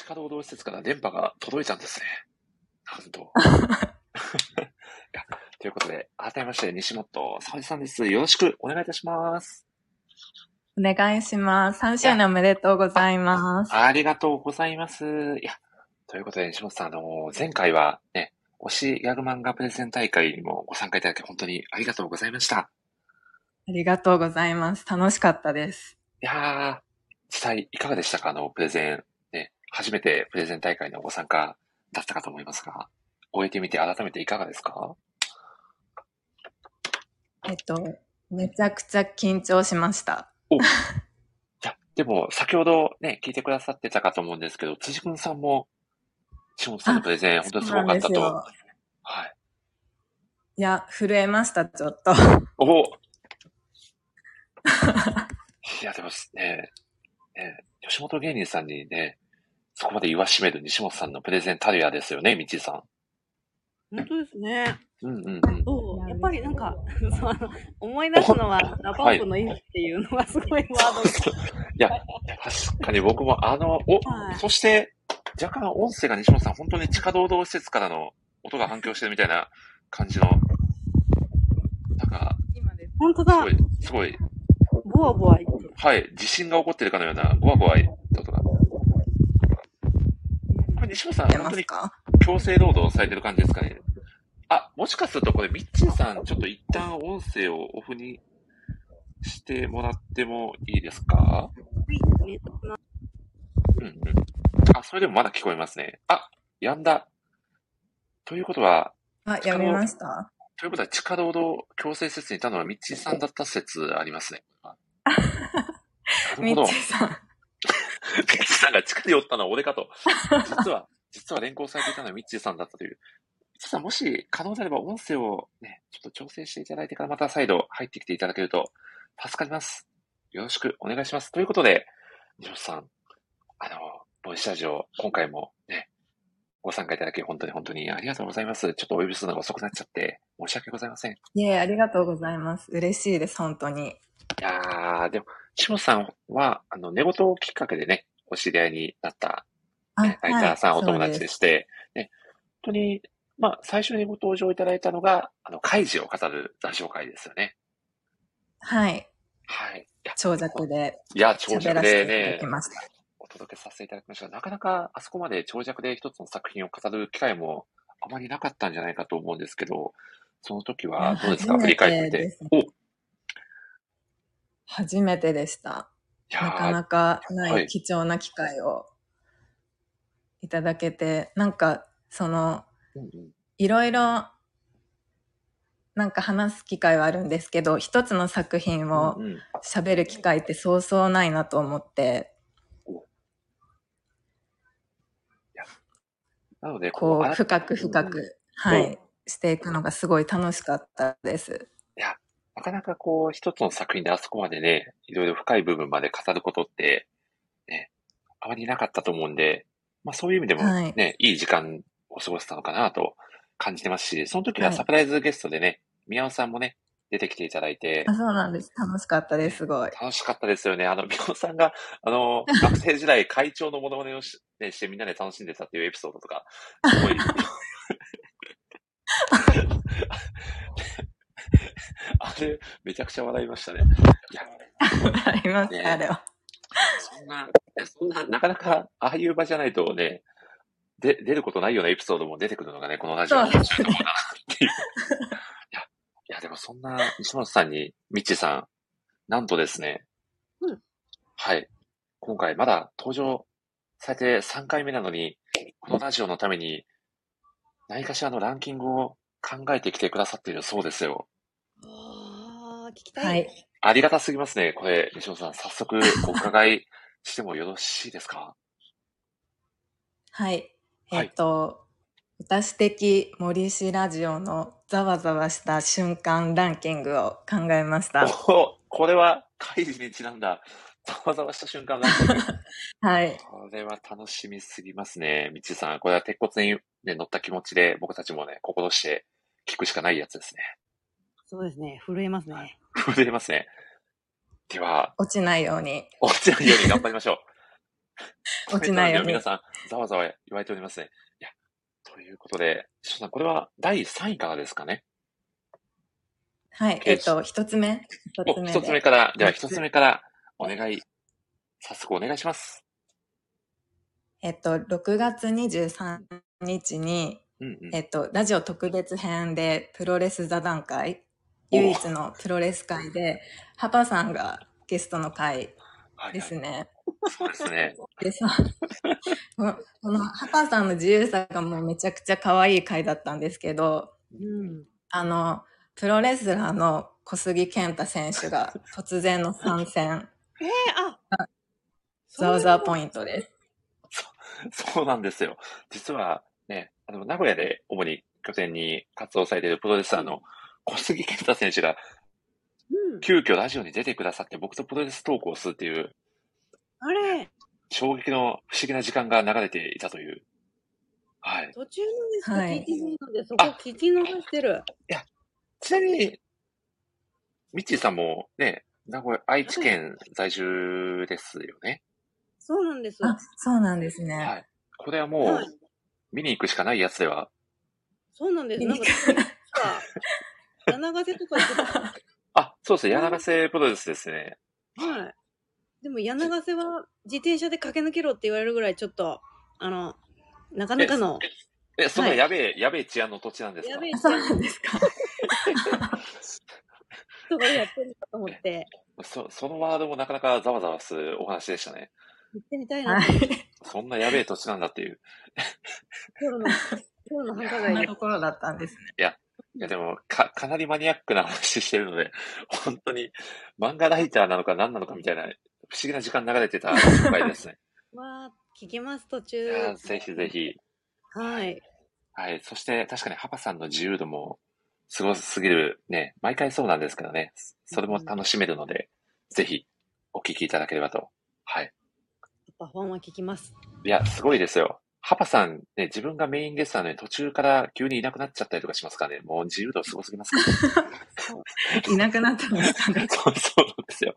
地下労働施設から電波が届いたんですね。なんと。*laughs* ということで、改めまして、西本沙織さんです。よろしくお願いいたします。お願いします。3周年おめでとうございます。ありがとうございます。いや、ということで、西本さん、あの、前回はね、推しギャグ漫画プレゼン大会にもご参加いただき、本当にありがとうございました。ありがとうございます。楽しかったです。いやー、実際いかがでしたか？あの、プレゼン、ね、初めてプレゼン大会のご参加だったかと思いますが、終えてみて改めていかがですか？えっと、めちゃくちゃ緊張しました。お。*laughs* じゃ、でも、先ほどね、聞いてくださってたかと思うんですけど、辻君さんも、下本さんのプレゼン、本当にすごかったと。はい。いや、震えました、ちょっと。お *laughs* いや、でもね、ね、吉本芸人さんにね、そこまで言わしめる西本さんのプレゼンタルヤですよね、みちさん。本当ですね。うんうんうん。そうやっぱりなんか、そう思い出すのは、*laughs* ラパンプの意味っていうのがすごいワード、はい、*laughs* いや、確かに僕もあの、お、はい、そして、若干音声が西本さん、本当に地下労働施設からの音が反響してるみたいな感じの、なんか、本当だ。すごい、すごい。ボワボワ。はい、地震が起こってるかのような、ボワボワ音が。これ西本さん、本当に強制労働されてる感じですかね？あ、もしかするとこれ、ミッチーさん、ちょっと一旦音声をオフにしてもらってもいいですか？はい。うんうん。あ、それでもまだ聞こえますね。あ、やんだ。ということは、あ、やめました？ということは、地下労働強制施設にいたのはミッチーさんだった説ありますね。ミッチーさん。ミッチーさんが地下で寄ったのは俺かと。実は、*laughs* 実は連行されていたのはミッチーさんだったという。ミッチーさん、もし可能であれば音声をね、ちょっと調整していただいてからまた再度入ってきていただけると助かります。よろしくお願いします。ということで、西本さん、あの、ボイスタジオ、今回も、ご参加いただき本当に本当にありがとうございます。ちょっとお呼びするのが遅くなっちゃって申し訳ございません。いえ、ありがとうございます。嬉しいです、本当に。いやー、でも、しもさんは、あの、寝言きっかけでね、お知り合いになった、ね、ライターさん、はい、お友達でして、ね、本当にまあ、最初にご登場いただいたのが、あの、開示を語る座紹介ですよね。はい。はい。長尺で。いや、長尺でね、お届けさせていただきました。なかなかあそこまで長尺で一つの作品を語る機会もあまりなかったんじゃないかと思うんですけど、その時はどうですか？振り返って。お初めてでした。なかなかない貴重な機会をいただけて、はい、なんか、その、いろいろなんか話す機会はあるんですけど、一つの作品を喋る機会ってそうそうないなと思って。なので、こう、深く深く、はい、していくのがすごい楽しかったです。いや、なかなかこう、一つの作品であそこまでね、いろいろ深い部分まで語ることって、ね、あまりなかったと思うんで、まあそういう意味でもね、はい、いい時間を過ごせたのかなと感じてますし、その時はサプライズゲストでね、宮尾さんもね、出てきていただいて。あそうなんです。楽しかったです、すごい。楽しかったですよね。あの、宮尾さんが、あの、*laughs* 学生時代会長のモノマネをし,、ね、してみんなで楽しんでたっていうエピソードとか、すごい。*laughs* *laughs* あれ、めちゃくちゃ笑いましたね。いや、笑います、ね、あれは。そんな、そんな、なかなか、ああいう場じゃないとね、で、出ることないようなエピソードも出てくるのがね、このラジオの面白いところだなっていう。いや、でもそんな西本さんに、ミッチさん、なんとですね、うん。はい。今回まだ登場されて3回目なのに、このラジオのために、何かしらのランキングを考えてきてくださっているそうですよ。ああ、聞きたい。はい。ありがたすぎますね。これ、西本さん、早速お伺いしてもよろしいですか？*laughs* はい。えっと、私的森氏ラジオのざわざわした瞬間ランキングを考えました。おこれは、会議にちなんだ、*laughs* ざわざわした瞬間ランキング。*laughs* はい。これは楽しみすぎますね。みちさん。これは鉄骨に、ね、乗った気持ちで僕たちもね、心して聞くしかないやつですね。そうですね。震えますね。*laughs* 震えますね。では。落ちないように。落ちないように頑張りましょう。落ちないように。皆さん、ざわざわ言われておりますね。ということで、しさん、これは第3位からですかね？はい、えっ、と、一つ目。一つ目。一つ目から、では一つ目からお願い、早速お願いします。えっと、6月23日に、うんうん、えっと、ラジオ特別編でプロレス座談会、唯一のプロレス会で、ハパさんがゲストの会ですね。そうですね。でさ、このハパさんの自由さがもうめちゃくちゃ可愛い回だったんですけど、うん、あの、プロレスラーの小杉健太選手が突然の参戦。えー、あザワザワポイントです。そそうなんですよ。実はね、あの、名古屋で主に拠点に活動されているプロレスラーの小杉健太選手が、うん、急遽ラジオに出てくださって僕とプロレストークをするっていう、あれ衝撃の不思議な時間が流れていたという。はい。途中のですか、聞いてるので、そこ聞き逃してる。いや、ちなみに、ミッチーさんもね、名古屋、愛知県在住ですよね。そうなんです。あ、そうなんですね。はい。これはもう、はい、見に行くしかないやつでは。そうなんです。なんか、柳瀬とか行ってた。*laughs* あ、そうですね。柳瀬プロレスですね。はい。でも柳瀬は自転車で駆け抜けろって言われるぐらいちょっと、あの、なかなかの。え、そんなやべえ、はい、やべえ治安の土地なんですか？やべえ治安なんですか *laughs* とかやってるかと思って。そ、そのワードもなかなかざわざわするお話でしたね。行ってみたいな。そんなやべえ土地なんだっていう。今日の、今日の繁華街なところだったんですね。いや、いやでも、か、かなりマニアックな話してるので、本当に漫画ライターなのか何なのかみたいな、不思議な時間流れてた紹介ですね。*laughs* わあ、聞きます、途中。ぜひぜひ。はい。はい。そして確かにハパさんの自由度もすごすぎるね、毎回そうなんですけどね、それも楽しめるので、うん、ぜひお聞きいただければと。はい。パフォーマー聞きます。いや、すごいですよ。ハパさん、ね、自分がメインゲストなのに途中から急にいなくなっちゃったりとかしますからね。もう自由度すごすぎますから、*laughs* いなくなったんですかね。そう、そうなんですよ。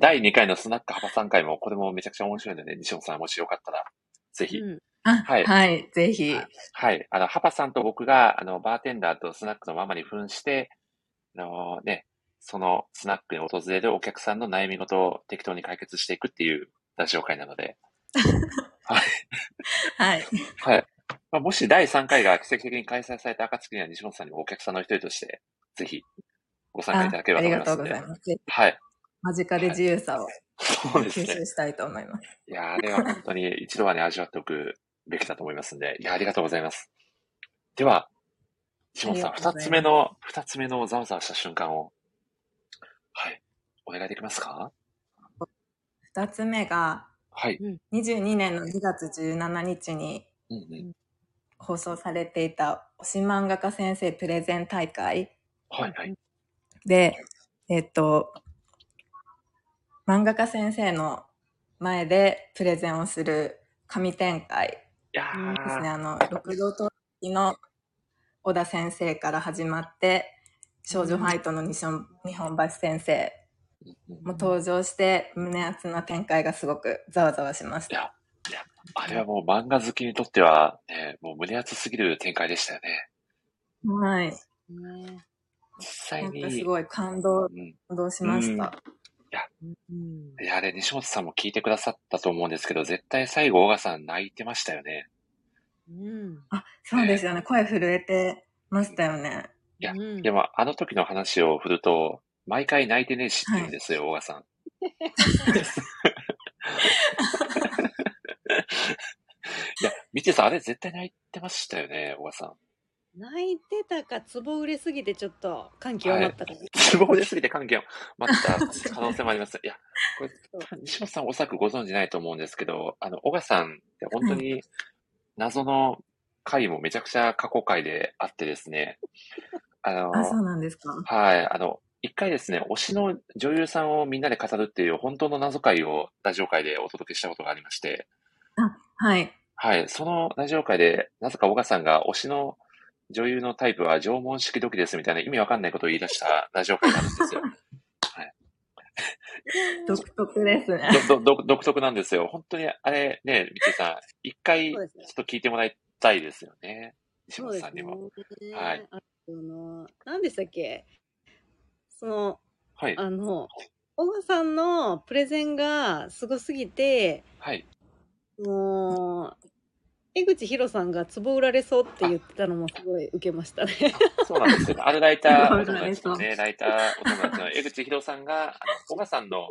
第2回のスナックハパさん回も、これもめちゃくちゃ面白いので、西本さんもしよかったら、ぜひ、うん、はい。はい、ぜひ。はい。あの、ハパさんと僕が、あの、バーテンダーとスナックのママに扮して、あのね、そのスナックに訪れるお客さんの悩み事を適当に解決していくっていうラジオ会なので。*laughs* はい。はい。はい。まあ、もし第3回が奇跡的に開催された暁には西本さんにもお客さんの一人として、ぜひご参加いただければと思いますあ。ありがとうございます。はい。間近で自由さを、はい、そうですね。吸収したいと思います。いや、あれは本当に一度はね、味わっておくべきだと思いますんで、いや、ありがとうございます。では、西本さん、二つ目の、二つ目のざわざわした瞬間を、はい、お願いできますか？二つ目が、はい。22年の2月17日に放送されていた推し漫画家先生プレゼン大会。はいはい。で、えっと、漫画家先生の前でプレゼンをする神展開ですね。あの、六道との小田先生から始まって、少女ファイトの日本日本橋先生も登場して、胸熱な展開がすごくざわざわしました。いや、いやあれはもう漫画好きにとっては、ね、もう胸熱すぎる展開でしたよね。はい。実際に。すごい感動、うん、感動しました。いや、いや、あれ、西本さんも聞いてくださったと思うんですけど、絶対最後、小川さん泣いてましたよね。うん。あ、そうですよね。声震えてましたよね。いや、でも、あの時の話を振ると、毎回泣いてねえしって言うんですよ、小、は、川、さん。*laughs* いや、みちさん、あれ絶対泣いてましたよね、小川さん。泣いてたか、つぼ売れすぎてちょっと感極まったか、はい、つぼ売れすぎて感極まった *laughs* 可能性もあります。いや、これ、西本さんおそらくご存知ないと思うんですけど、あの、小川さんって本当に謎の回もめちゃくちゃ過去回であってですね、あの、あ、そうなんですか。はい、あの、一回ですね、推しの女優さんをみんなで語るっていう本当の謎回をラジオ界でお届けしたことがありまして。あ、はい。はい。そのラジオ界で、なぜか小川さんが推しの女優のタイプは縄文式土器ですみたいな意味わかんないことを言い出したラジオ界なんですよ。*laughs* はい。独特ですね。どど独特なんですよ。本当にあれね、みちさん、一回ちょっと聞いてもらいたいですよね。西本さんにも。ね、はい。あの、何でしたっけ？その、はい。あの、小川さんのプレゼンがすごすぎて、はい。もう、江口博さんが壺売られそうって言ってたのもすごい受けましたね。そうなんですよ、ね。あるライター、お友達のね、ライター、お友達の江口博さんが、あの、小川さんの、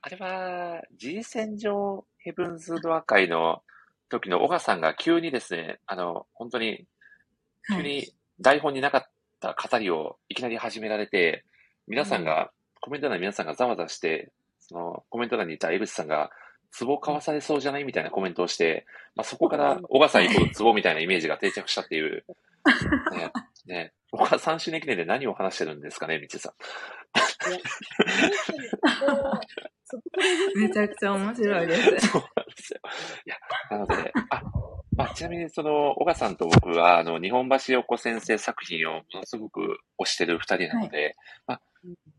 あれは、G 戦場ヘブンズドア会の時の小川さんが急にですね、あの、本当に、急に台本になかった語りをいきなり始められて、皆さんが、コメント欄皆さんがざわざわして、そのコメント欄にいた江口さんが、壺買わされそうじゃないみたいなコメントをして、まあ、そこから小川さんイコール壺みたいなイメージが定着したっていう、*laughs* ね、ね、僕は3周年記念で何を話してるんですかね、みちさん。*laughs* めちゃくちゃ面白いです。そうなんですよ。いや、なので、あ、まあ、ちなみにその、小川さんと僕は、あの、日本橋横先生作品をものすごく推してる二人なので、はい、まあ、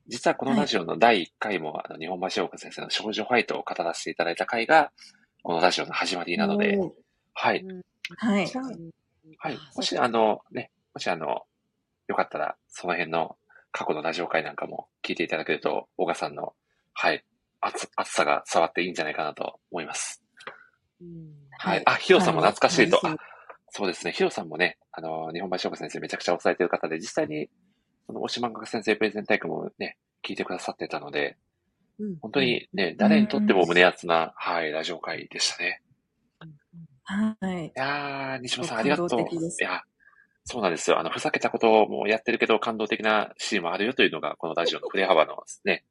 実はこのラジオの第1回も、あの、日本橋横先生の少女ファイトを語らせていただいた回が、このラジオの始まりなので、はい。はい。はい。もし、あの、ね、もし、あの、よかったら、その辺の過去のラジオ回なんかも聞いていただけると、小川さんの、はい、熱、熱さが伝わっていいんじゃないかなと思います。はい。あ、ヒロさんも懐かしいと。あそうですね。ヒロさんもね、あの、日本橋岡先生めちゃくちゃ抑えてる方で、実際に、その、押し漫画先生プレゼンタイクもね、聞いてくださってたので、うん、本当にね、誰にとっても胸熱な、はい、ラジオ会でしたね。はい。いやー、西本さんありがとう。いや、そうなんですよ。あの、ふざけたこともやってるけど、感動的なシーンもあるよというのが、このラジオの振れ幅のね、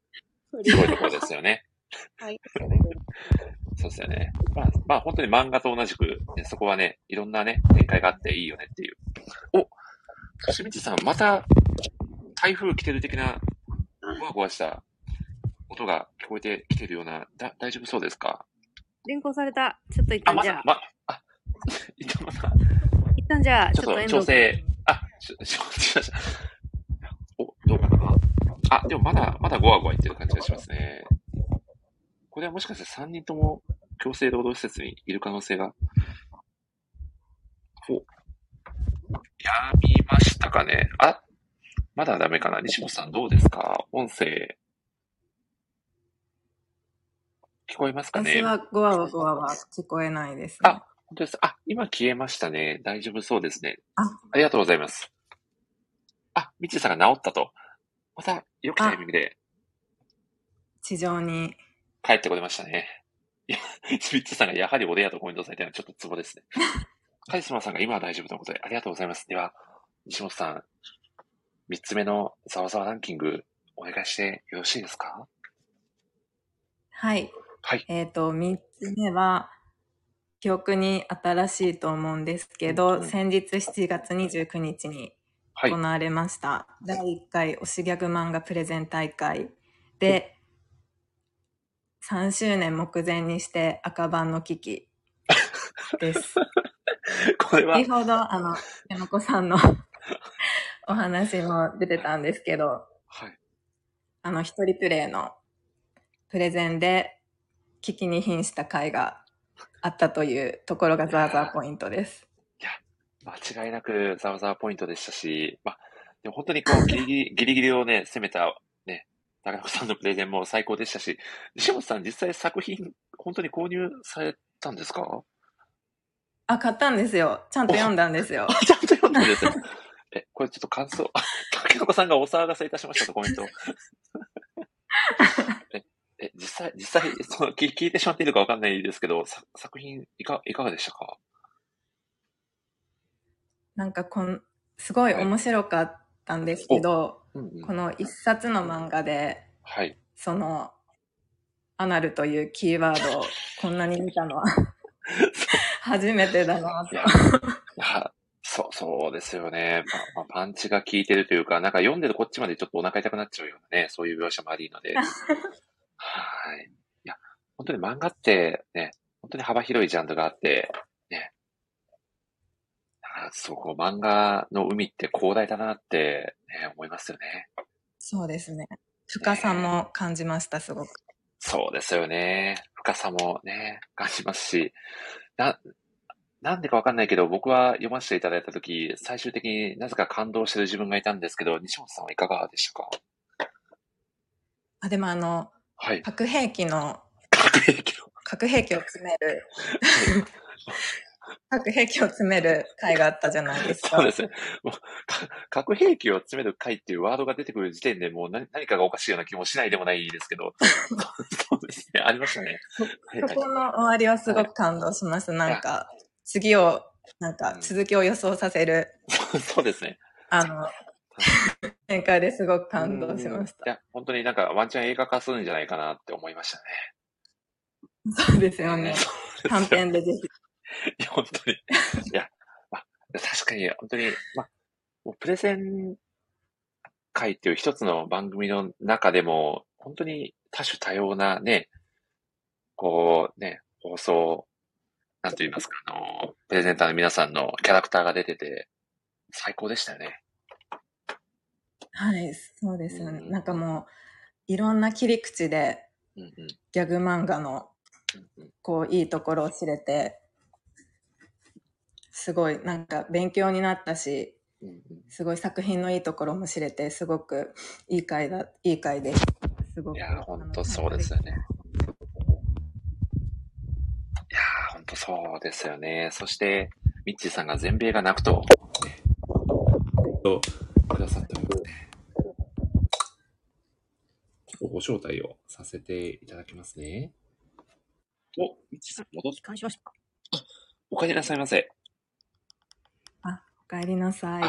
すごいところですよね。はい。*laughs* そうですよね。まあ、まあ本当に漫画と同じく、ね、そこはね、いろんなね、展開があっていいよねっていう。おそしてみちさん、また、台風来てる的な、ごわごわした音が聞こえてきてるような、だ、大丈夫そうですか？連行された。ちょっと一旦じゃあ。ま、ま、あ、*laughs* 一旦また。一旦じゃあ、ちょっと調整、あ、ちょ、*laughs* ちょ、ちょ、お、どうかなあ、でもまだ、まだゴワゴワ言ってる感じがしますね。これはもしかして3人とも強制労働施設にいる可能性が？お。やみましたかねあ、まだダメかな西本さんどうですか？音声。聞こえますかね？私はゴワゴワは聞こえないです、ね、あ、本当です。あ、今消えましたね。大丈夫そうですね。あありがとうございます。あ、みちさんが治ったと。また、良きタイミングで。地上に。帰ってこれましたね。いや、スピッツさんがやはり俺やとコメントされたのはちょっとツボですね。*laughs* カリスマさんが今は大丈夫ということで、ありがとうございます。では、西本さん、三つ目のざわざわランキング、お願いしてよろしいですか？はい。はい。えっ、ー、と、三つ目は、記憶に新しいと思うんですけど、うん、先日7月29日に行われました、はい、第1回推しギャグ漫画プレゼン大会で、3周年目前にして赤番の危機です。*laughs* これは。先ほど、あの、山子さんの *laughs* お話も出てたんですけど、はい。あの、一人プレイのプレゼンで危機に瀕した回があったというところがザーザーポイントです。いや、間違いなくザーザーポイントでしたし、まあ、でも本当にこう、ギリギリ、ギリギリをね、攻めた、ね、高中さんのプレゼンも最高でしたし、西本さん実際作品、本当に購入されたんですか？あ、買ったんですよ。ちゃんと読んだんですよ。*laughs* ちゃんと読んだんですよ。え、これちょっと感想、*laughs* 竹中さんがお騒がせいたしましたとコメント。*laughs* え、実際、実際、その聞聞いてしまっているかわかんないですけど、さ作品いか、いかがでしたか？なんかこん、すごい面白かったんですけど、うんうん、この一冊の漫画で、はい。その、アナルというキーワードをこんなに見たのは *laughs* 初めてだなって。そう、そうですよね。まあ、まあ、パンチが効いてるというか、なんか読んでるこっちまでちょっとお腹痛くなっちゃうようなね、そういう描写もありので。*laughs* はい。いや、本当に漫画ってね、本当に幅広いジャンルがあって、ね。そう、こう漫画の海って広大だなって、ね、思いますよね。そうですね。深さも感じました、すごく。そうですよね。深さもね、感じますし、な、なんでかわかんないけど、僕は読ませていただいたとき、最終的になぜか感動してる自分がいたんですけど、西本さんはいかがでしたか？あ、でもあの、はい。核兵器の、核兵器の。核兵器を詰める、*laughs* 核兵器を詰める回があったじゃないですか。そうですね。もう核兵器を詰める回っていうワードが出てくる時点でもう何何かがおかしいような気もしないでもないですけど、*laughs* そうですね。ありましたね。そこの終わりはすごく感動します。なんか、次を、なんか続きを予想させる。そうですね。あの、展開ですごく感動しました。いや、本当になんかワンチャン映画化するんじゃないかなって思いましたね。そうですよね。短編でぜひ。*laughs* いや、本当に。いや、まあ、確かに、本当に、まあ、もうプレゼン会っていう一つの番組の中でも、本当に多種多様なね、こうね、放送、なんと言いますか、あの、プレゼンターの皆さんのキャラクターが出てて、最高でしたよね。はい、そうですよね。なんかもう、いろんな切り口で、ギャグ漫画の、こう、いいところを知れて、すごい、なんか勉強になったし、すごい作品のいいところも知れて、すごくいい回だ、いい回です。すごく。いや、ほんとそうですよね。いや、ほんとそうですよね。そして、ミッチーさんが全米が泣くと、と、くださっておりますね。ご招待をさせていただきますね。お、みちさん戻って。返しましたあ、お帰りなさいませ。あ、お帰りなさい。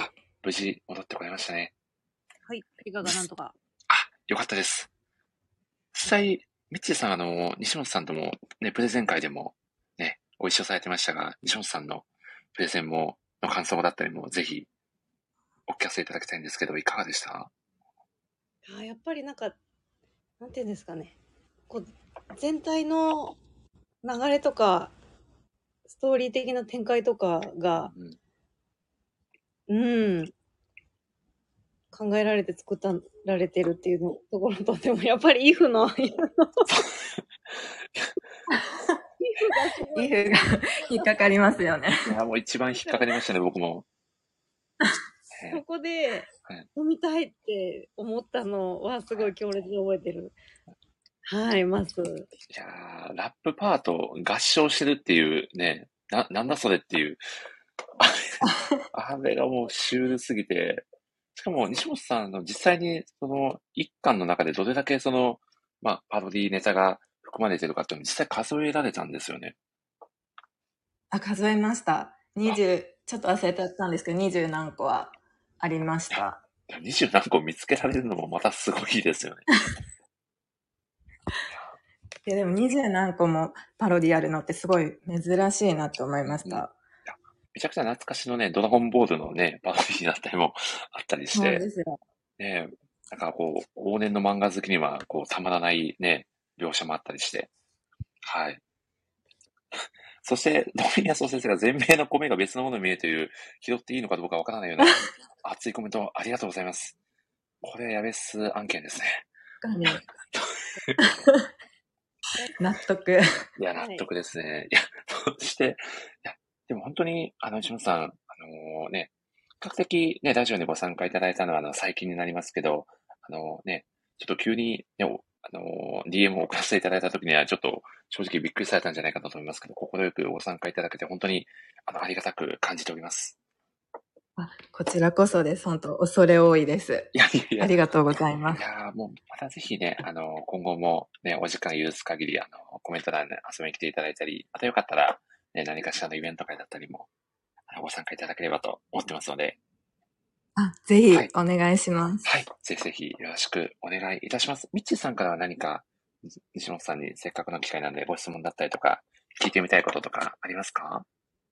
無事戻ってこられましたね。はい、怪我がなんとか。あ、よかったです。実際、ミッチーさん、あの、西本さんとも、ね、プレゼン会でも、ね、ご一緒されてましたが、西本さんのプレゼンも、の感想だったりも、ぜひ、お聞かせいただきたいんですけど、いかがでした？あやっぱりなんか、なんていうんですかね。こう、全体の流れとか、ストーリー的な展開とかが、うん、うん、考えられて作ったられてるっていうのところとでも、やっぱりイフの、*laughs* イフのイフが引っかかりますよね。いや、もう一番引っかかりましたね、僕も。*laughs* そこで、飲みたいって思ったのはすごい強烈に覚えてる。はい、ます。いやー、ラップパート合唱してるっていうね、な、なんだそれっていう。*laughs* あれがもうシュールすぎて、しかも西本さんの実際にその一巻の中でどれだけその、まあ、パロディネタが含まれてるかっていうのを実際数えられたんですよね。あ、数えました。20、ちょっと忘れてたんですけど、20何個はありました。20何個見つけられるのもまたすごいですよね。*laughs* いや、でも20何個もパロディあるのってすごい珍しいなと思いました。めちゃくちゃ懐かしのね、ドラゴンボールのね、パロディだったりも *laughs* あったりして。そうですよ。ねなんかこう、往年の漫画好きには、こう、たまらないね、描写もあったりして。はい。*laughs* そして、ドミニアソ先生が *laughs* 全米の米が別のものに見えるという、拾っていいのかどうかわからないような熱いコメントありがとうございます。これ、やべっす案件ですね。納得。いや、納得ですね。いや、そして、いや、でも本当に、あの、石本さん、あのー、ね、比較的ね、ラジオにご参加いただいたのは、あの、最近になりますけど、あのね、ちょっと急に、ね、あの、DM を送らせていただいたときには、ちょっと正直びっくりされたんじゃないかなと思いますけど、心よくご参加いただけて、本当に、あの、ありがたく感じております。あこちらこそです。本当、恐れ多いです。いやいやいや。ありがとうございます。いやもう、またぜひね、あの、今後もね、お時間許す限り、あの、コメント欄で遊びに来ていただいたり、またよかったら、ね、何かしらのイベント会だったりも、ご参加いただければと思ってますので。あ、ぜひ、お願いします、はい。はい。ぜひぜひ、よろしくお願いいたします。ミッチーさんからは何か、西本さんにせっかくの機会なんでご質問だったりとか、聞いてみたいこととかありますか？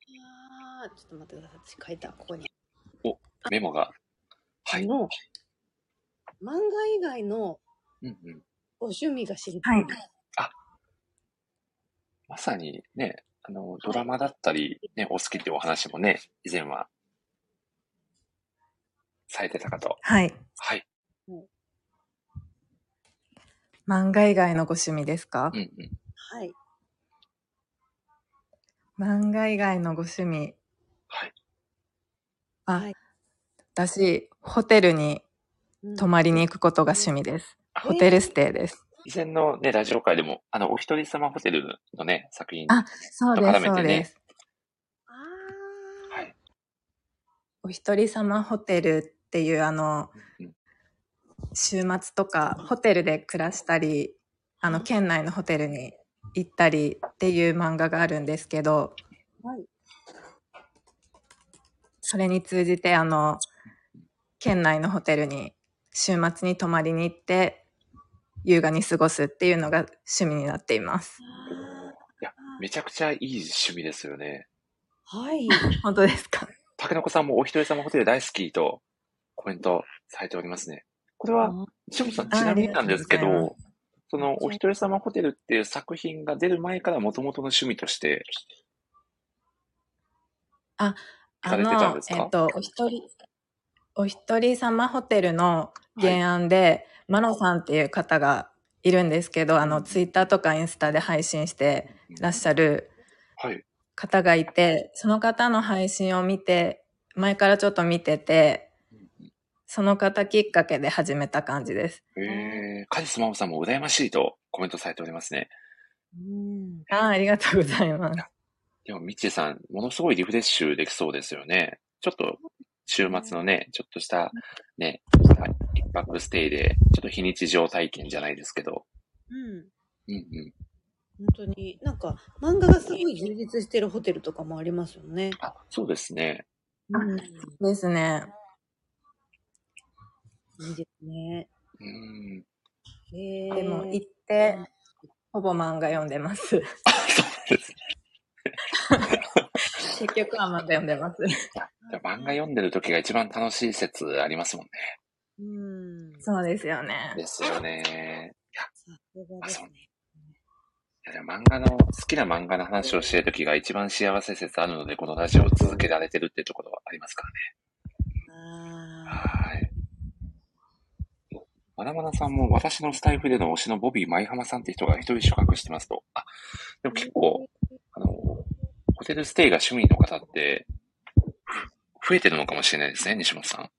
いやちょっと待ってください。私書いた、ここに。お、メモが。はい。の、漫画以外の、うんうん。ご趣味が知りたい。はい。あ、まさにね、あの、ドラマだったり、ね、お好きっていうお話もね、以前は、されてたかと。はい。はい。漫画以外のご趣味ですか？うんうん。はい。漫画以外のご趣味。はい。あ、はい、私、ホテルに泊まりに行くことが趣味です。うん、ホテルステイです。以前のね、ラジオ会でも、あの、お一人様ホテルのね、作品あ、そうです、そうです。はい。お一人様ホテルっていう、あの、週末とか、ホテルで暮らしたり、あの、県内のホテルに行ったりっていう漫画があるんですけど、はい。それに通じて、あの、県内のホテルに週末に泊まりに行って、優雅に過ごすっていうのが趣味になっています。いや、めちゃくちゃいい趣味ですよね。はい。*laughs* 本当ですか？竹の子さんもお一人様ホテル大好きとコメントされておりますね。これは、西本さん、ちなみになんですけど、その、お一人様ホテルっていう作品が出る前からもともとの趣味として、あ、あの、えっと、お一人、お一人様ホテルの原案で、はい、マノさんっていう方がいるんですけど、あの、ツイッターとかインスタで配信してらっしゃる方がいて、その方の配信を見て、前からちょっと見てて、その方きっかけで始めた感じです。へえ、カジスマモさんも羨ましいとコメントされておりますね。うんあありがとうございます。でも、ミッチーさん、ものすごいリフレッシュできそうですよね。ちょっと、週末のね、ちょっとしたね、一泊ステイで、ちょっと非日常体験じゃないですけど。うん。うんうん。本当に、なんか、漫画がすごい充実してるホテルとかもありますよね。あ、そうですね。うん。ですね。いいですね。うん。えー、でも行って、ほぼ漫画読んでます。結局は漫画読んでます。*laughs* 漫画読んでる時が一番楽しい説ありますもんね。うん。そうですよね。ですよね。いや、あそ。いや漫画の、好きな漫画の話をしてる時が一番幸せ説あるので、このラジオを続けられてるってところはありますからね。はい。まなまなさんも私のスタイフでの推しのボビー舞浜さんって人が一人宿泊してますと。あ、でも結構、あの、ホテルステイが趣味の方って、増えてるのかもしれないですね、西本さん。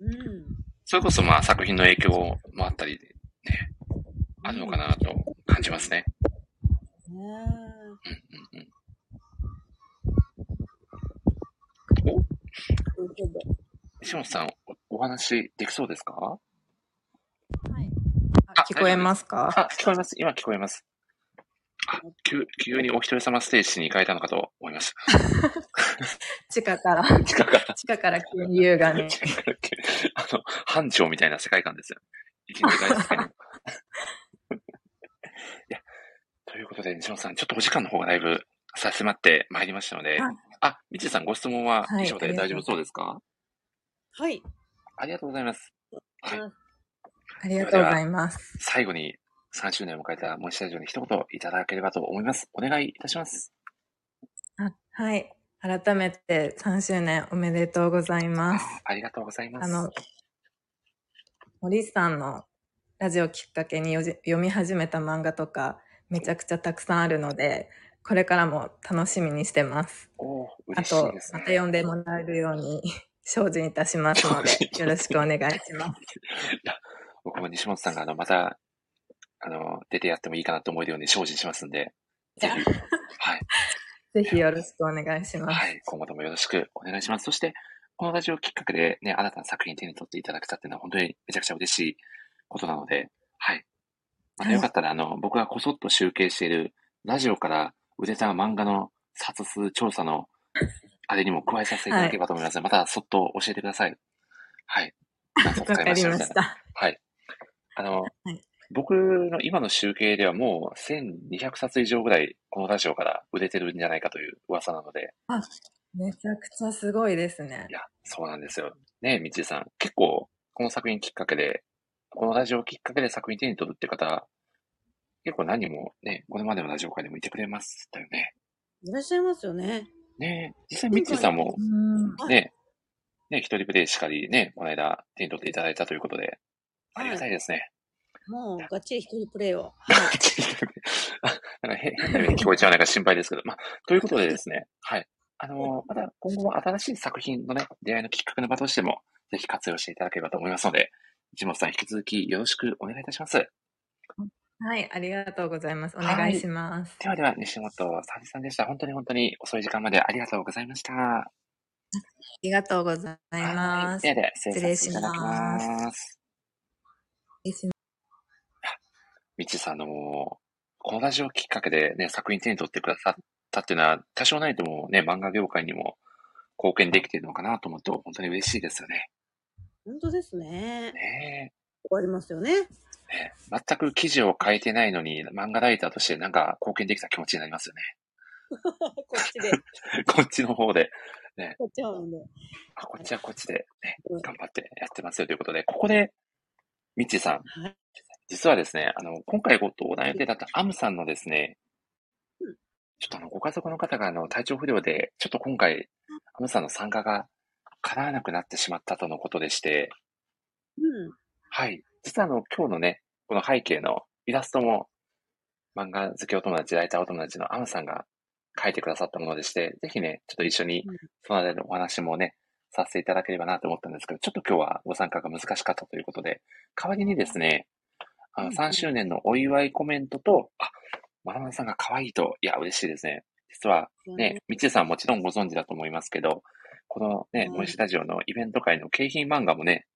うん。それこそまあ作品の影響もあったり、ね、あるのかなと感じますね。うんうんうん。お？西本さんお、お話できそうですか？聞こえますか？あ、聞こえます。今聞こえます。急、急にお一人様ステージに行かれたのかと思いました。*laughs* 地下から、地下から、地下から急に優雅に。地下から急あの、班長みたいな世界観ですよ。いきなり大好きに。*laughs* いや、ということで、西本さん、ちょっとお時間の方がだいぶ差し迫ってまいりましたので、はいあ、みちさんご質問ははい以上で大丈夫そうですか、はい。ありがとうございます。はい。ありがとうございます。最後に3周年を迎えたモンシタジオに一言いただければと思います。お願いいたします。あはい。改めて3周年おめでとうございます。ありがとうございます。あの、森さんのラジオきっかけに読み始めた漫画とかめちゃくちゃたくさんあるので、これからも楽しみにしてます。お嬉しいと、ですね。また読んでもらえるように精進いたしますので、*laughs* よろしくお願いします。*laughs* 僕も西本さんがあの、また、あの、出てやってもいいかなと思えるように精進しますんで、ぜひ、はい。*laughs* ぜひよろしくお願いします。はい。今後ともよろしくお願いします。そして、このラジオきっかけでね、新たな作品手に取っていただけたっていうのは本当にめちゃくちゃ嬉しいことなので、はい。またよかったら、あの、僕がこそっと集計している、ラジオから売れた漫画の冊数調査の、あれにも加えさせていただければと思いますので、またそっと教えてください。はい。わかり。ました。はい。あの、はい僕の今の集計ではもう1200冊以上ぐらいこのラジオから売れてるんじゃないかという噂なので、めちゃくちゃすごいですねい。や、そうなんですよ。ねえ、みちさん。結構、この作品きっかけで、このラジオきっかけで作品手に取るって方、結構何人もね、これまでのラジオ会でもいてくれましたよね。いらっしゃいますよね。ねえ、実際みちさんもうん。ね、ね、一人プレイしかりね、この間手に取っていただいたということで、ありがたいですね。もう、がっちり一人プレイを。*laughs* あなんか変変な意味に聞こえちゃうのか心配ですけど。まあ、ということでですね、はい。あの、また今後も新しい作品のね、出会いのきっかけの場としても、ぜひ活用していただければと思いますので、一本さん引き続きよろしくお願いいたします。はい、ありがとうございます。お願いします。ではでは、西本沙織さんでした。本当に本当に遅い時間までありがとうございました。あありがとうございます。ではでは、失礼させていただき失礼しま。ますみちさん、あの、このラジオきっかけでね、作品手に取ってくださったっていうのは、多少ないともね、漫画業界にも貢献できているのかなと思うと、本当に嬉しいですよね。本当ですね。ね終わりますよね。えねえ全く記事を書いてないのに、漫画ライターとしてなんか貢献できた気持ちになりますよね。*laughs* こっちで、*laughs* こっちの方で、こっちはんで。あ、こっちはこっちで、ねうん、頑張ってやってますよということで、ここで、みっちーさん、はい。実はですね、あの、今回ご登壇予定だったアムさんのですねうん、ちょっとあの、ご家族の方があの、体調不良で、ちょっと今回、アムさんの参加が叶わなくなってしまったとのことでして、うん。はい。実はあの、今日のね、この背景のイラストも、漫画好きお友達、ライターお友達のアムさんが描いてくださったものでして、ぜひね、ちょっと一緒にうん、その間でお話もね、させていただければなと思ったんですけど、ちょっと今日はご参加が難しかったということで、代わりにですね、あの、うん3周年のお祝いコメントと、あ、まなまなさんが可愛いと、いや、嬉しいですね。実は、ね、みちさんもちろんご存知だと思いますけど、このね、うん。モイスタジオのイベント会の景品漫画もね、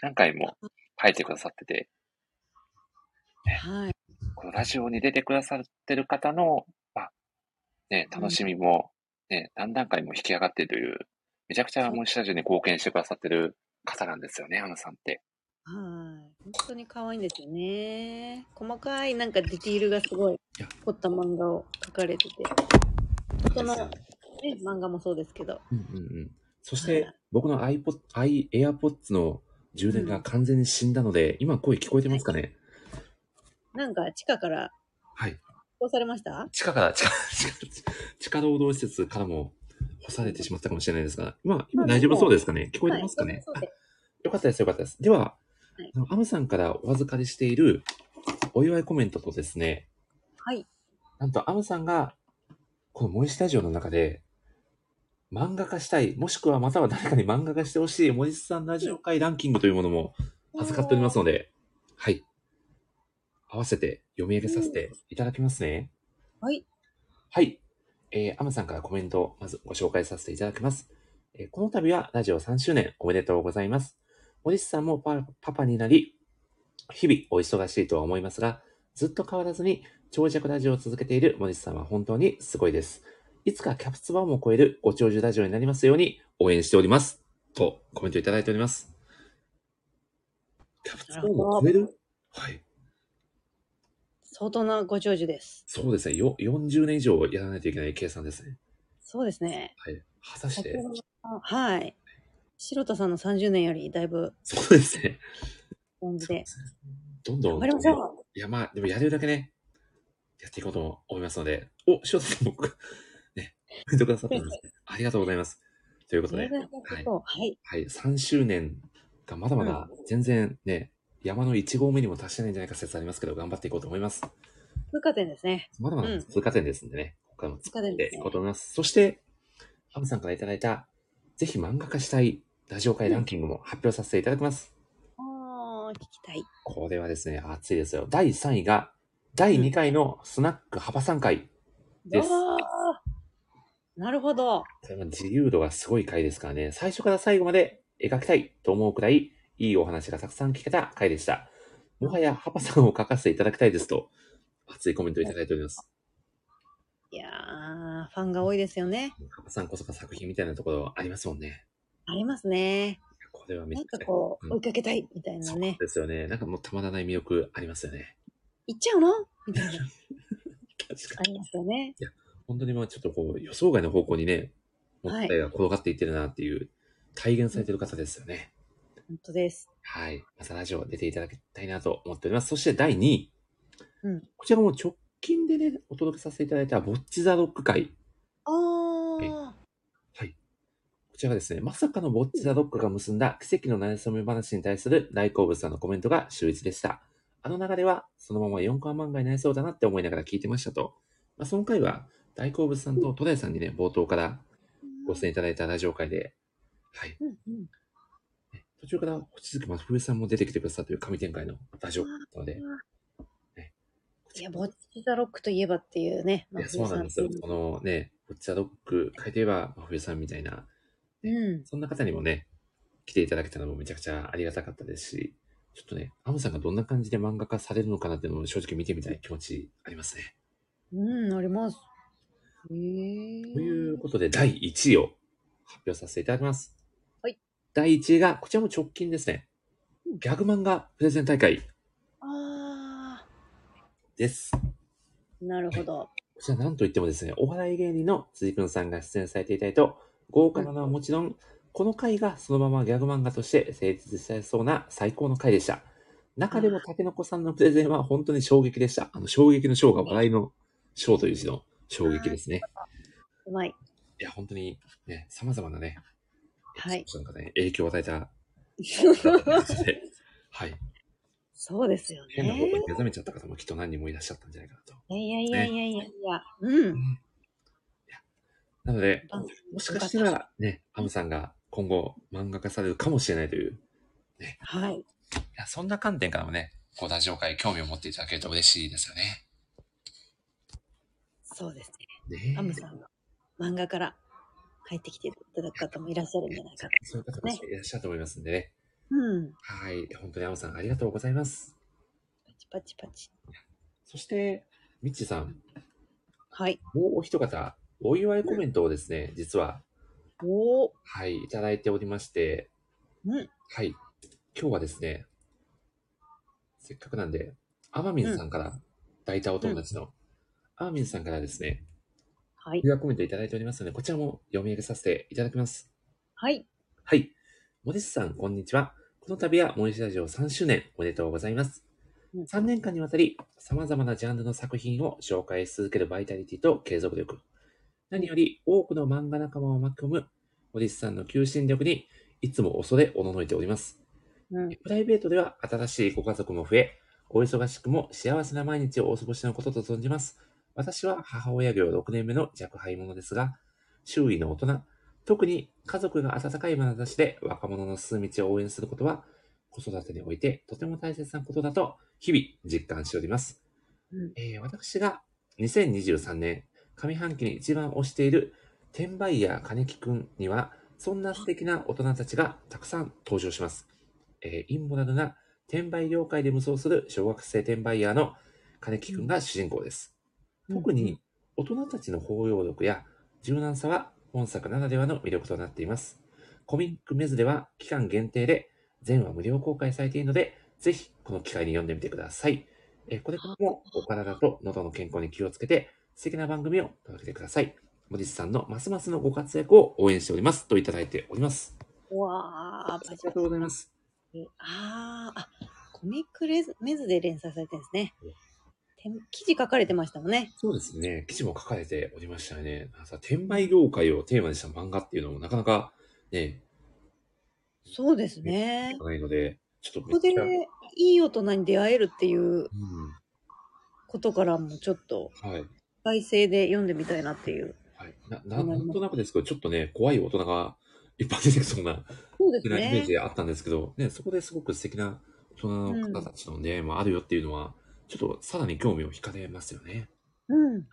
何回も書いてくださってて、はい。このラジオに出てくださってる方の、まあ、ね、楽しみも、ね、何段階も引き上がっているという、めちゃくちゃモイスタジオに貢献してくださってる方なんですよね、アナさんって。はい。本当に可愛いんですよね。細かいなんかディティールがすごいや凝った漫画を描かれてて。その、ね、漫画もそうですけど。うんうんうん。そしはいて、僕の iPod、i、AirPods の充電が完全に死んだので、今声聞こえてますかね？なんか地下からはい。放されました？地下から、地下、地下、地下労働施設からも干されてしまったかもしれないですが、今、今大丈夫そうですかね？聞こえてますかね、はいよかったです、よかったです。では、アムさんからお預かりしているお祝いコメントとですね、はい。なんとアムさんが、このモイスタジオの中で、漫画化したい、もしくはまたは誰かに漫画化してほしい、森さんラジオ会ランキングというものも預かっておりますので、はい。合わせて読み上げさせていただきますね。はい。はい。えー、アムさんからコメントをまずご紹介させていただきます。えーこの度はラジオ3周年おめでとうございます。森さんもパパパになり、日々お忙しいとは思いますが、ずっと変わらずに長尺ラジオを続けている森さんは本当にすごいです。いつかキャプツバーも超えるご長寿ラジオになりますように応援しております。とコメントいただいております。キャプツバーも超える？はい。相当なご長寿です。そうですね。よ、40年以上やらないといけない計算ですね。そうですね。はい。果たして？はい。白田さんの30年よりだいぶ。そうですね。感じで。どんどん。頑張りましょう。いや、まあ、でもやれるだけね、やっていこうと思いますので、お、白田さんも、*laughs* ね、コメントくださったんですね。ありがとうございます。ということで、はい。はい。はい。3周年がまだまだ全然ね、うん、山の1合目にも達してないんじゃないか説ありますけど、頑張っていこうと思います。通過点ですね。まだまだ通過点ですんでね、うん、ここからも作っていこうと思います。そして、ハムさんからいただいた、ぜひ漫画化したいラジオ界ランキングも発表させていただきます。ああ、聞きたい。これはですね、熱いですよ。第3位が、第2回のスナック幅3回です。なるほど。自由度がすごい回ですからね、最初から最後まで描きたいと思うくらい、いいお話がたくさん聞けた回でした。もはやハパさんを書かせていただきたいですと、熱いコメントをいただいております。いやー、ファンが多いですよね。ハパさんこそが作品みたいなところありますもんね。ありますね。これはめっ。なんかこう、追いかけたいみたいなね。そうですよね。なんかもうたまらない魅力ありますよね。行っちゃうの？みたいな。*laughs* 確かに。ありますよね。いや、本当にまあちょっとこう、予想外の方向にね、もったいが転がっていってるなっていう、体現されてる方ですよね。本当です。はい。またラジオ出ていただきたいなと思っております。そして第2位。うん。こちらも直近でね、お届けさせていただいた、ボッチザロック会。ああ。こちらがですね、まさかのボッチザ・ドックが結んだ奇跡の馴れ初め話に対する大好物さんのコメントが秀逸でした。あの流れは、そのまま4巻漫画になりそうだなって思いながら聞いてましたと。まあ、その回は、大好物さんと戸田さんにね、冒頭からご出演いただいたラジオ会で、はい。途中から星月真冬さんも出てきてくださったという神展開のラジオなので、ね、いや、ボッチザ・ロックといえばっていうね。いや、そうなんですよ。このね、ボッチザ・ロック書いて言えば真冬さんみたいな、うん。そんな方にもね、来ていただけたのもめちゃくちゃありがたかったですし、ちょっとね、アムさんがどんな感じで漫画化されるのかなっていうのを正直見てみたい気持ちありますね。うん、あります。へえ。ということで、第1位を発表させていただきます。はい。第1位が、こちらも直近ですね。ギャグ漫画プレゼン大会。ああ。です。なるほど。こちらなんといってもですね、お笑い芸人の辻くんさんが出演されていたいと、豪華なのはもちろん、この回がそのままギャグ漫画として成立されそうな最高の回でした。中でも竹の子さんのプレゼンは本当に衝撃でした。あの、衝撃の章が笑いの章という字の衝撃ですね。うまい。いや、本当にね、様々なね、はい。なんかね、影響を与えた。*laughs* はい。そうですよね。変なことに目覚めちゃった方もきっと何人もいらっしゃったんじゃないかなと。いやいやいやいやいや、うん。なので、もしかしたらね、アムさんが今後漫画化されるかもしれないという、ね。はい。いや、そんな観点からもね、こう、ラジオ界興味を持っていただけると嬉しいですよね。そうですね。ねアムさんの漫画から帰ってきていただく方もいらっしゃるんじゃないかと、そういう方もいらっしゃると思いますんでね。うん。はい。本当にアムさんありがとうございます。パチパチパチ。そして、ミッチさん。はい。もうお一方、お祝いコメントをですね、実は、おはい、いただいておりまして、うん。はい。今日はですね、せっかくなんで、アマミンさんから、大体お友達の、アマミンさんからですね、はい。お祝いコメントいただいておりますので、こちらも読み上げさせていただきます。はい。はい。森スさん、こんにちは。この度は森スラジオ3周年おめでとうございます。3年間にわたり、様々なジャンルの作品を紹介し続けるバイタリティと継続力、何より多くの漫画仲間を巻き込む森さんの求心力にいつも恐れおののいております。うん、プライベートでは新しいご家族も増え、お忙しくも幸せな毎日をお過ごしのことと存じます。私は母親業6年目の若輩者ですが、周囲の大人、特に家族が温かい眼差しで若者の進む道を応援することは、子育てにおいてとても大切なことだと日々実感しております。うん、えー、私が2023年上半期に一番推している転売ヤー金木くんには、そんな素敵な大人たちがたくさん登場します。えー、インモラルな転売業界で無双する小学生転売ヤーの金木くんが主人公です。特に大人たちの包容力や柔軟さは本作ならではの魅力となっています。コミックメズでは期間限定で全話無料公開されているので、ぜひこの機会に読んでみてください。えーこれからもお体と喉の健康に気をつけて素敵な番組を届けてください。森地さんのますますのご活躍を応援しております。といただいております。うわー、ありがとうございます。あー、あ、コミックレズメズで連載されてるんですね。記事書かれてましたもんね。そうですね。記事も書かれておりましたよね。さ転売業界をテーマにした漫画っていうのもなかなかね、そうですね。ないので、ちょっとここでいい大人に出会えるっていううん、ことからもちょっと、はい。外性で読んでみたいなっていう。はい。な、ななんとなくですけど、ちょっとね、怖い大人が *laughs* いっぱい出てきそうな、そうですイメーねジ。であったんですけど、ね、そこですごく素敵な大人の方たちの出会いもあるよっていうのは、ちょっとさらに興味を惹かれますよね。うん。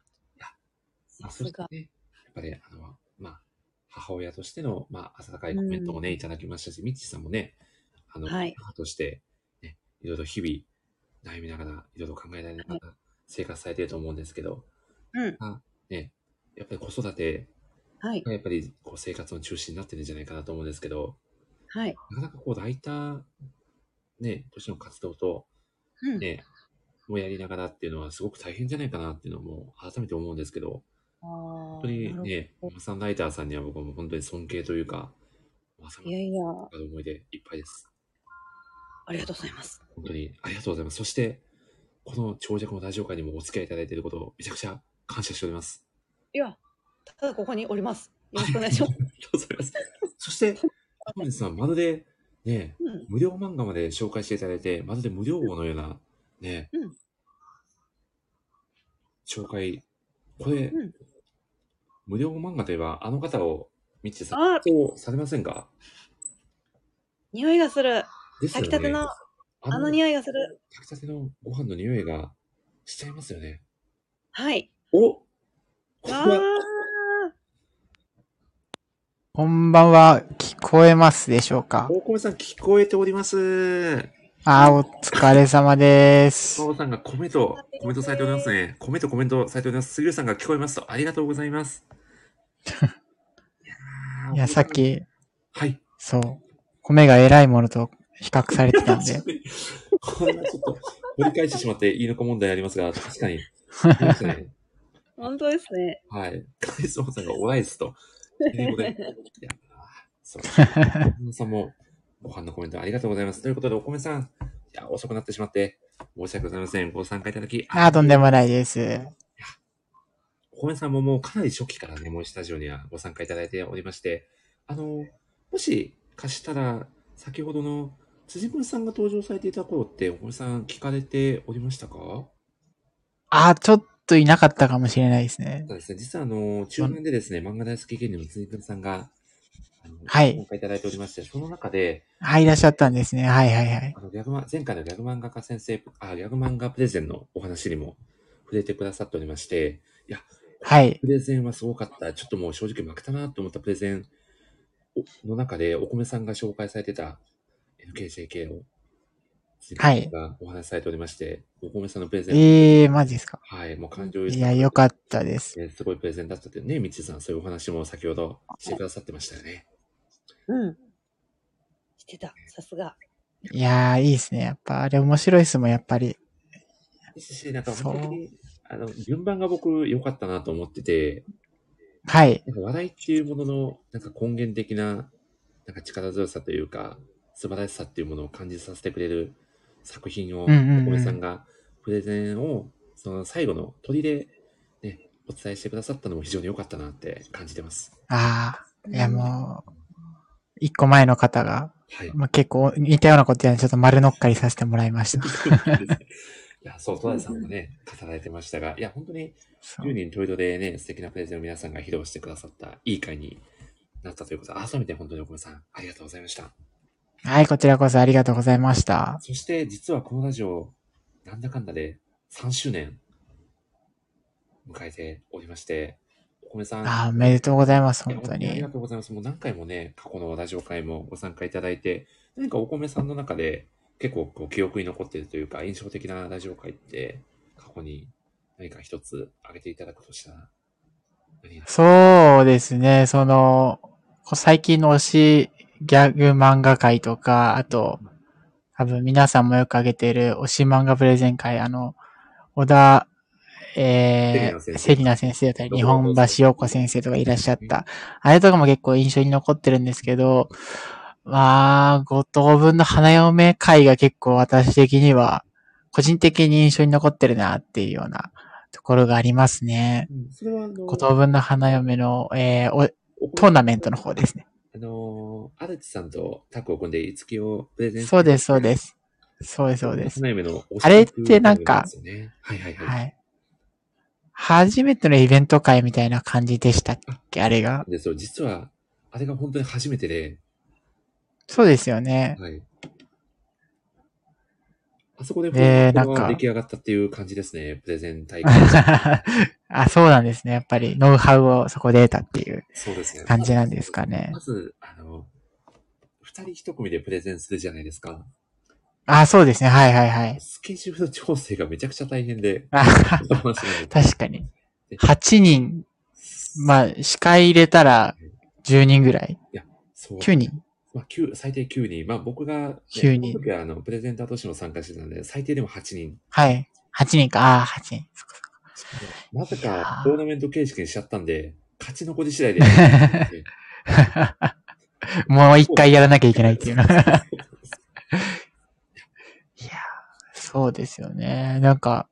まあ、そしてね、やっぱり、あの、まあ、母親としての、まあ、温かいコメントもね、いただきましたし、ミッチーさんもね、あの、はい母として、ね、いろいろ日々、悩みながら、いろいろ考えられながら、生活されてると思うんですけど、うん。まあ、ね、やっぱり子育てはい。がやっぱりこう生活の中心になってるんじゃないかなと思うんですけど、はい。なかなかこう、ライター、ね、としての活動と、うん。ね、もやりながらっていうのはすごく大変じゃないかなっていうのも改めて思うんですけど、本本当にね、ママさんライターさんには僕はもう本当に尊敬というか、まさいやいや、思いでいっぱいです。ありがとうございます。本当にありがとうございます。そして、この長尺のラジオ会にもお付き合いいただいていることをめちゃくちゃ感謝しております。いや、ただここにおります。よろしくお願いします。ありがとうございます。そして、本日さん、まるで、ね、うん無料漫画まで紹介していただいて、まるで無料王のような、ね、うん紹介、これ、うん無料漫画といえば、あの方を、ミッチーさん、あそうされませんか？匂いがする。ですよね炊きたての、ああの匂いがする。炊きたてのご飯の匂いがしちゃいますよね。はい。お *laughs* こんばんは。聞こえますでしょうか？大米さん聞こえております。あー、お疲れ様です。大さんがコメント、コメントされておりますね。コメント、コメントされております。杉浦さんが聞こえますと、ありがとうございます。*laughs* いや、さっき、はい。そう、米が偉いものと比較されてたんで。*laughs* こんなちょっと、掘り返してしまっていいのか問題ありますが、確かに。本当ですね。はい。カリスマさんがオライスと、*laughs* 英語で。いや、そう。皆さんも、ご飯のコメントありがとうございます。ということで、お米さん、いや、遅くなってしまって、申し訳ございません。ご参加いただき、あー、とんでもないです。お米さんももうかなり初期からね、もうスタジオにはご参加いただいておりまして、あの、もしかしたら、先ほどの辻君さんが登場されていた頃って、お米さん聞かれておりましたか？あー、ちょっといなかったかもしれないですね。そうですね。実はあの、中盤でですね、漫画大好き芸人の辻君さんが、あのはい参加いただいておりまして、その中で、はい、いらっしゃったんですね。はいはいはい。あのギャグマ前回のギャグ漫画家先生、あ、ギャグ漫画プレゼンのお話にも触れてくださっておりまして、いや、はい。プレゼンはすごかった。ちょっともう正直負けたなと思ったプレゼンの中で、お米さんが紹介されてた NKJK を、はいがお話しされておりまして、お米さんのプレゼン、ええー、マジですか？はい、もう感情いや、よかったです。ね、すごいプレゼンだったってね、みちさん、そういうお話も先ほどしてくださってましたよね。うん。してた。さすが。いやー、いいですね。やっぱ、あれ面白いですもん、やっぱり。ですし、なんか本当に、あの、順番が僕良かったなと思ってて、はい。なんか笑いっていうものの、なんか根源的な、なんか力強さというか、素晴らしさっていうものを感じさせてくれる作品を、お米さんがプレゼンを、その最後の鳥で、ね、お伝えしてくださったのも非常に良かったなって感じてます。ああ、いやもう、一個前の方が、はい。まあ、結構似たようなことやちょっと丸乗っかりさせてもらいました。*laughs* いや、そう、戸田さんもね、語られてましたが、いや、本当に、10人トイレでね、素敵なプレゼンを皆さんが披露してくださった、いい会になったということで、改めて本当にお米さん、ありがとうございました。はい、こちらこそありがとうございました。そして、実はこのラジオ、なんだかんだで3周年、迎えておりまして、お米さん。あーおめでとうございます本当ににありがとうございます。もう何回もね、過去のラジオ会もご参加いただいて、何かお米さんの中で結構こう記憶に残っているというか、印象的なラジオ会って過去に何か一つ挙げていただくとしたらそうですね、その、最近の推しギャグ漫画界とか、あと、多分皆さんもよく挙げている推し漫画プレゼン会、あの、小田、えー、セリナ先生だったり、日本橋陽子先生とかいらっしゃった。あれとかも結構印象に残ってるんですけど、まあ、五等分の花嫁会が結構私的には、個人的に印象に残ってるなっていうようなところがありますね。五等分の花嫁の、えー、トーナメントの方ですね。あのー、アルチさんとタッグを組んで、いつきをプレゼンそうです、そうです。そうです、そうです。あれってなんか、はいはいはい。はい。初めてのイベント会みたいな感じでしたっけ？あれが。ですよ。実は、あれが本当に初めてで。そうですよね。はい。あそこで、えー、なんか、出来上がったっていう感じですね、プレゼン大会。*laughs* あ、そうなんですね。やっぱり、ノウハウをそこで得たっていう感じなんですかね。まず、あの、二人一組でプレゼンするじゃないですか。あ、そうですね。はいはいはい。スケジュール調整がめちゃくちゃ大変で。*laughs* 確かに。8人、まあ、司会入れたら10人ぐらい。いや、そう。9人まあ、9、最低9人。まあ、僕が、ね、9人。時は、あの、プレゼンターとしても参加してたんで、最低でも8人。はい。8人か。ああ、8人。そかそか。まさか、トーナメント形式にしちゃったんで、勝ち残り次第で。*laughs* もう一回やらなきゃいけないっていうな。*laughs* いや、そうですよね。なんか、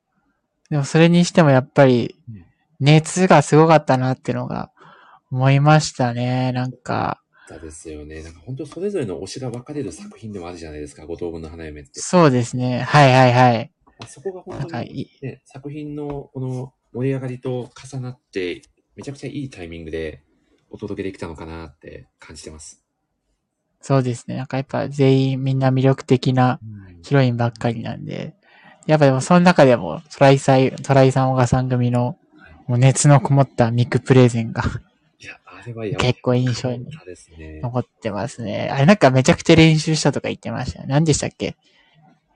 でもそれにしてもやっぱり、熱がすごかったなっていうのが思いましたね。なんか、ったですよね。なんか本当それぞれの推しが分かれる作品でもあるじゃないですか、五等分の花嫁って。そうですね。はいはいはい。そこが本当に、ね、作品のこの盛り上がりと重なって、めちゃくちゃいいタイミングでお届けできたのかなって感じてます。そうですね。なんかやっぱ全員みんな魅力的なヒロインばっかりなんで、やっぱでもその中でもトライさん、トライさん、小川さん組のもう熱のこもったミクプレゼンが結構印象に残ってますね。あれなんかめちゃくちゃ練習したとか言ってました。何でしたっけ？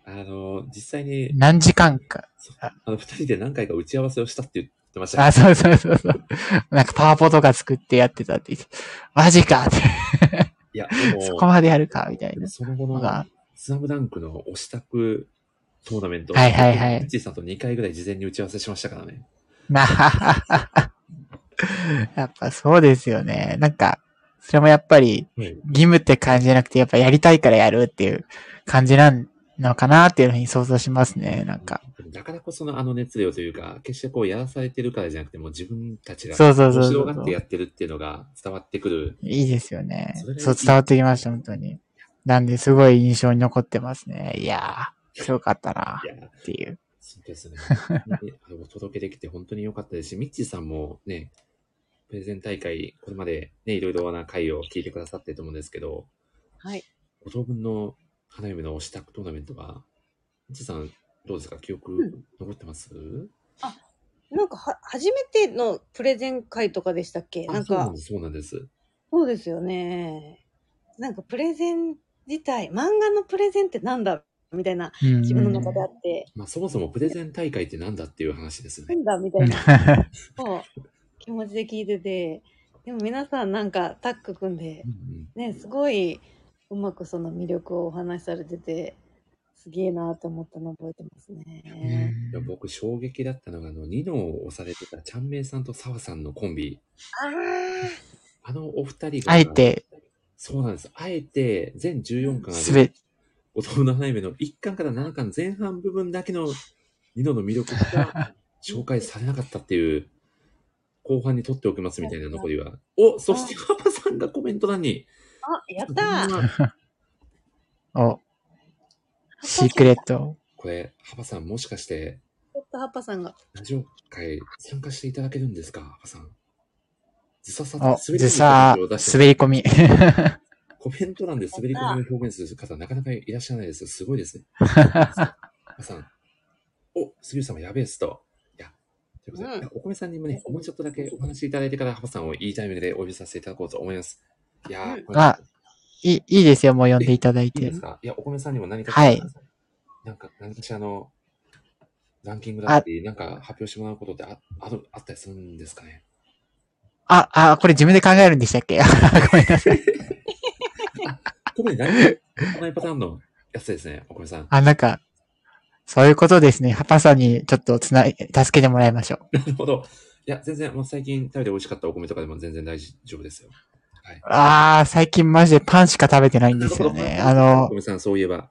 あの、実際に。何時間か。あの、二人で何回か打ち合わせをしたって言ってました、ね。あ、そうそうそうそう。なんかパワポとか作ってやってたって言って、マジかって。いや、そこまでやるか、みたいな。その後の、スナムダンクの押したくトーナメント。はいはいはい。ピッチーさんと2回ぐらい事前に打ち合わせしましたからね。なははは。*laughs* やっぱそうですよね。なんか、それもやっぱり、義務って感じじゃなくて、やっぱやりたいからやるっていう感じなんのかなっていうふうに想像しますね、なんか。だからこそのあの熱量というか、決してこうやらされてるからじゃなくて、も自分たちが、そうそうそうそう。がってやってるっていうのが伝わってくる。いいですよね。そう、伝わってきました、本当に。なんで、すごい印象に残ってますね。いやー、強かったな *laughs* っていう。そうですね。お届けできて本当に良かったですし、ミッチーさんもね、プレゼン大会、これまでね、いろいろな回を聞いてくださってると思うんですけど、はい。ご当分の花嫁の推しタクトーナメントは、みちさん、どうですか？記憶残ってます、うん、あ、なんかは、初めてのプレゼン会とかでしたっけ？なんか。そうなんです。そうですよね。なんかプレゼン自体、漫画のプレゼンってなんだみたいな自分の中であって。まあそもそもプレゼン大会ってなんだっていう話ですね。なんだみたいな。*laughs* そう。気持ちで聞いてて、でも皆さんなんかタッグ組んで、ね、すごいうまくその魅力をお話しされてて、すげえなって思ったの覚えてますね。いや僕衝撃だったのが、あの、ニノを押されてたちゃんめいさんと澤さんのコンビ。あのお二人が。あえて。そうなんです。あえて全14巻ある。男の花嫁の1巻から7巻前半部分だけのニノの魅力が *laughs* 紹介されなかったっていう後半に取っておきますみたいな残りは。お、そしてパパさんがコメント欄に。あ、やったー *laughs* お、シークレット。これ、ハパさんもしかして、ちょっとハパさんが。ラジオ会参加していただけるんですか、ハパさん。ずささ、滑り滑り込み。*laughs* コメント欄で滑り込みを表現する方なかなかいらっしゃらないです。すごいですね。*laughs* ハパさん。お、杉内さんもやべえっすと。ということで、お米さんにもね、もうちょっとだけお話しいただいてから、ハパさんをいいタイミングでお呼びさせていただこうと思います。いやー、あ、いい、いいですよ、もう呼んでいただいて。いいですか？いや、お米さんにも何か、はい。なんか、何かしらの、ランキングだったり、なんか発表してもらうことってああるあったりするんですかね？あ、あ、これ自分で考えるんでしたっけ？*laughs* *laughs* ごめんなさい。特に何もないパターンのやつですね、お米さん。あ、なんか、そういうことですね。パさんにちょっとつない、助けてもらいましょう。*laughs* なるほど。いや、全然、もう最近食べて美味しかったお米とかでも全然大丈夫ですよ。はい。ああ、最近マジでパンしか食べてないんですよね。あのお、米さん、そういえば。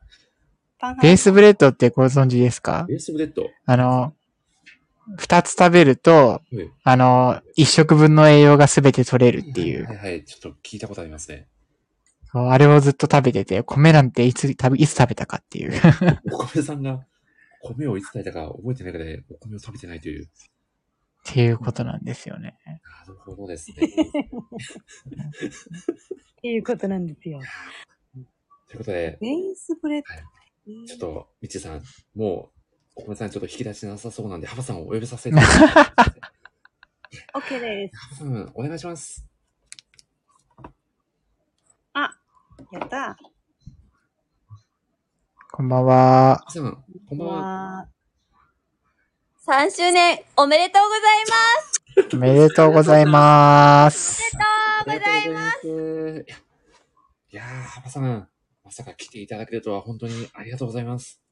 ベースブレッドってご存知ですか？ベースブレッドあの、二つ食べるとうん、あの、一食分の栄養がすべて取れるっていう。はいはい、ちょっと聞いたことありますね。あれをずっと食べてて、米なんていつ食べ、いつ食べたかっていう。お米さんが米をいつ食べたか覚えてないくらいお米を食べてないという。っていうことなんですよね。なるほどですね。っていうことなんですよ。ということで、ベースブレッちょっと、みちさん、もう、お米さんちょっと引き出しなさそうなんで、ハバさんをお呼びさせていただきます。ド。OK です。ハバさん、お願いします。あ、やったこんばんは。ハバさん、こんばんは。わ3周年おめでとうございますおめでとうございます。おめでとうございますす。いや、いやー、ハバさん、まさか来ていただけるとは本当にありがとうございます。